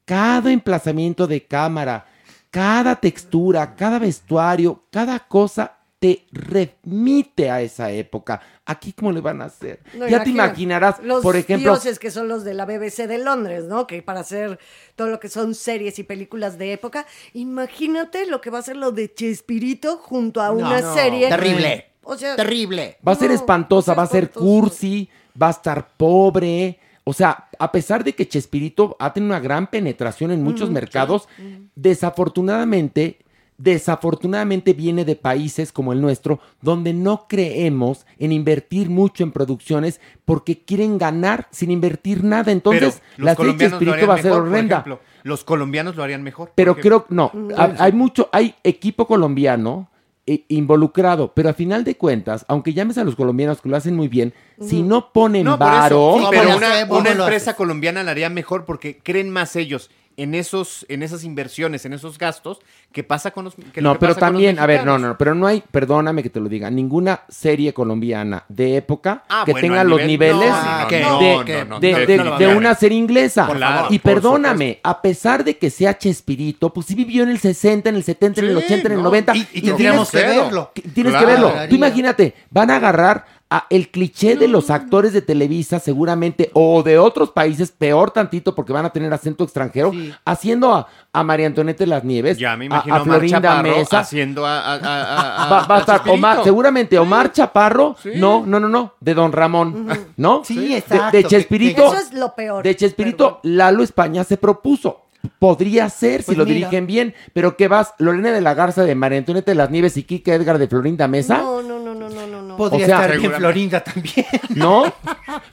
cada emplazamiento de cámara, cada textura, cada vestuario, cada cosa te remite a esa época. Aquí, ¿cómo le van a hacer? No, ya te imagina, imaginarás, los por ejemplo, dioses que son los de la BBC de Londres, ¿no? Que para hacer todo lo que son series y películas de época, imagínate lo que va a ser lo de Chespirito junto a una no. serie. Terrible. O sea, Terrible. Va a ser espantosa, va a ser cursi, va a estar pobre. O sea, a pesar de que Chespirito ha tenido una gran penetración en muchos Mm, mercados, desafortunadamente, desafortunadamente viene de países como el nuestro, donde no creemos en invertir mucho en producciones porque quieren ganar sin invertir nada. Entonces, la los serie colombianos lo Chespirito harían va a ser mejor, por horrenda. ejemplo. Los colombianos lo harían mejor. Pero creo, no, ha- hay mucho, hay equipo colombiano eh, involucrado, pero a final de cuentas, aunque llames a los colombianos que lo hacen muy bien, si no ponen No, varo, Sí, pero lo una, empresa colombiana la haría mejor porque creen más ellos en esos, en esas inversiones, en esos gastos, que pasa con los que lo no, que pero pasa con los también, a ver, no, no, pero no hay, perdóname que te lo diga, ninguna serie colombiana de época Ah, que bueno, tenga los nivel- niveles no, no, de, no, no, no, no, no, no, no, una serie inglesa. Claro, y perdóname, a pesar de que sea Chespirito, pues sí vivió en el 60, en el 70, en el Sí, 80, en el no, 90. y- y tendríamos tienes que verlo. Tienes Claro. que verlo. Tú imagínate, van a agarrar a el cliché de los actores de Televisa seguramente o de otros países, peor tantito porque van a tener acento extranjero, haciendo a, a María Antonieta de las Nieves, Ya me a- imagino a, Florinda Chaparro Mesa, haciendo a, a- a- a- a- va, va a a estar. Omar, seguramente Omar Chaparro, Sí. no, no, no, no, de Don Ramón, ¿no? Sí, De- exacto, De, que- Chespirito, Eso es lo peor. de Chespirito, Lalo España se propuso. Podría ser si Pues lo mira. dirigen bien, pero ¿qué vas? Lorena de la Garza de María Antonieta de las Nieves y Kike Edgar de Florinda Mesa. No, no, no, no, no, no. Podría O sea, estar bien. Florinda también. ¿No?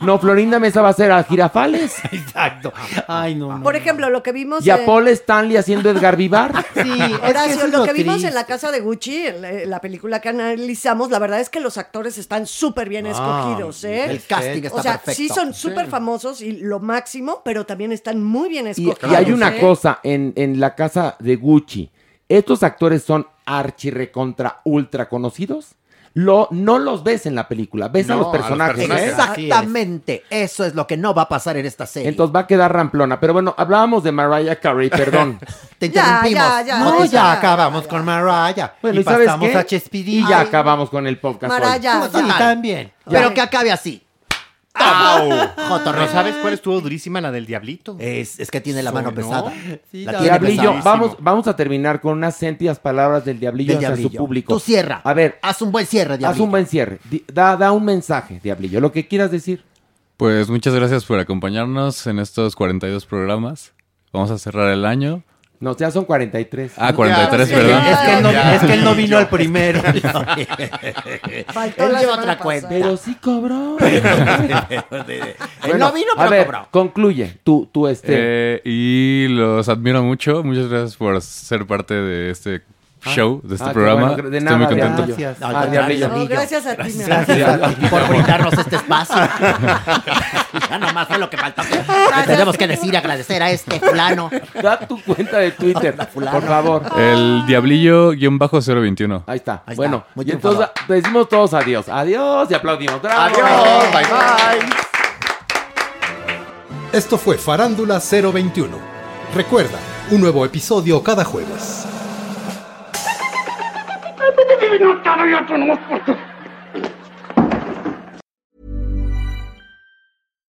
No, Florinda Mesa va a ser a Girafales. Exacto. Ay, no, no. Por ejemplo, lo que vimos Y a en- Paul Stanley haciendo Edgar Vivar. Sí, es que Horacio, eso es lo que vimos triste. en la casa de Gucci, en la, película que analizamos, la verdad es que los actores están súper bien Ah, escogidos, ¿eh? El casting está o sea, perfecto. sí son súper famosos y lo máximo, pero también están muy bien Y, escogidos. y hay una ¿eh? cosa en, en la casa de Gucci. Estos actores son archi recontra ultra conocidos. Lo, no los ves en la película, ves a No, los a los personajes. ¿eh? Exactamente. Eso es lo que no va a pasar en esta serie. Entonces va a quedar ramplona. Pero bueno, hablábamos de Mariah Carey, perdón. Te Ya, interrumpimos. ya, ya. No, Otis, ya ya. acabamos con Mariah. Bueno, y ¿y sabes pasamos qué? a Chespirito. Y ya acabamos con el podcast. hoy. Maraya, Sí, ya. también. Pero que acabe así. ¿No sabes cuál estuvo durísima? La del Diablito. Es, es que tiene la mano ¿no? pesada. Sí, La la- tiene Diablillo, pesada. vamos, vamos a terminar con unas sentidas palabras del Diablillo Del hacia su Diablillo. público. Tú cierra. A ver, Haz un buen cierre, haz Diablillo. un buen cierre. Di- Da, da un mensaje, Diablillo, lo que quieras decir. Pues muchas gracias por acompañarnos en estos 42 programas. Vamos a cerrar el año. No, ya son 43. Ah, 43, Ya, perdón. ya, Es que él no, es que él no vino al primero. Faltó Él otra cuenta. Pero sí cobró. Él no vino, a pero ver, cobró. concluye. Tú, tú este. Eh, y los admiro mucho. Muchas gracias por ser parte de este show, de este ah, programa. bueno, de Estoy nada, muy contento. Gracias. Ah, Diablillo. No, gracias a ti. Gracias ti por brindarnos este espacio. ya nomás fue lo que faltó. Tenemos que decir, agradecer a este fulano. Da tu cuenta de Twitter, por favor. El Diablillo-021. Ahí está. Ahí está, bueno, muy y entonces decimos todos adiós. Adiós y aplaudimos. ¡Bravo! Adiós, bye bye. Esto fue Farándula 021. Recuerda, un nuevo episodio cada jueves. not carry it to North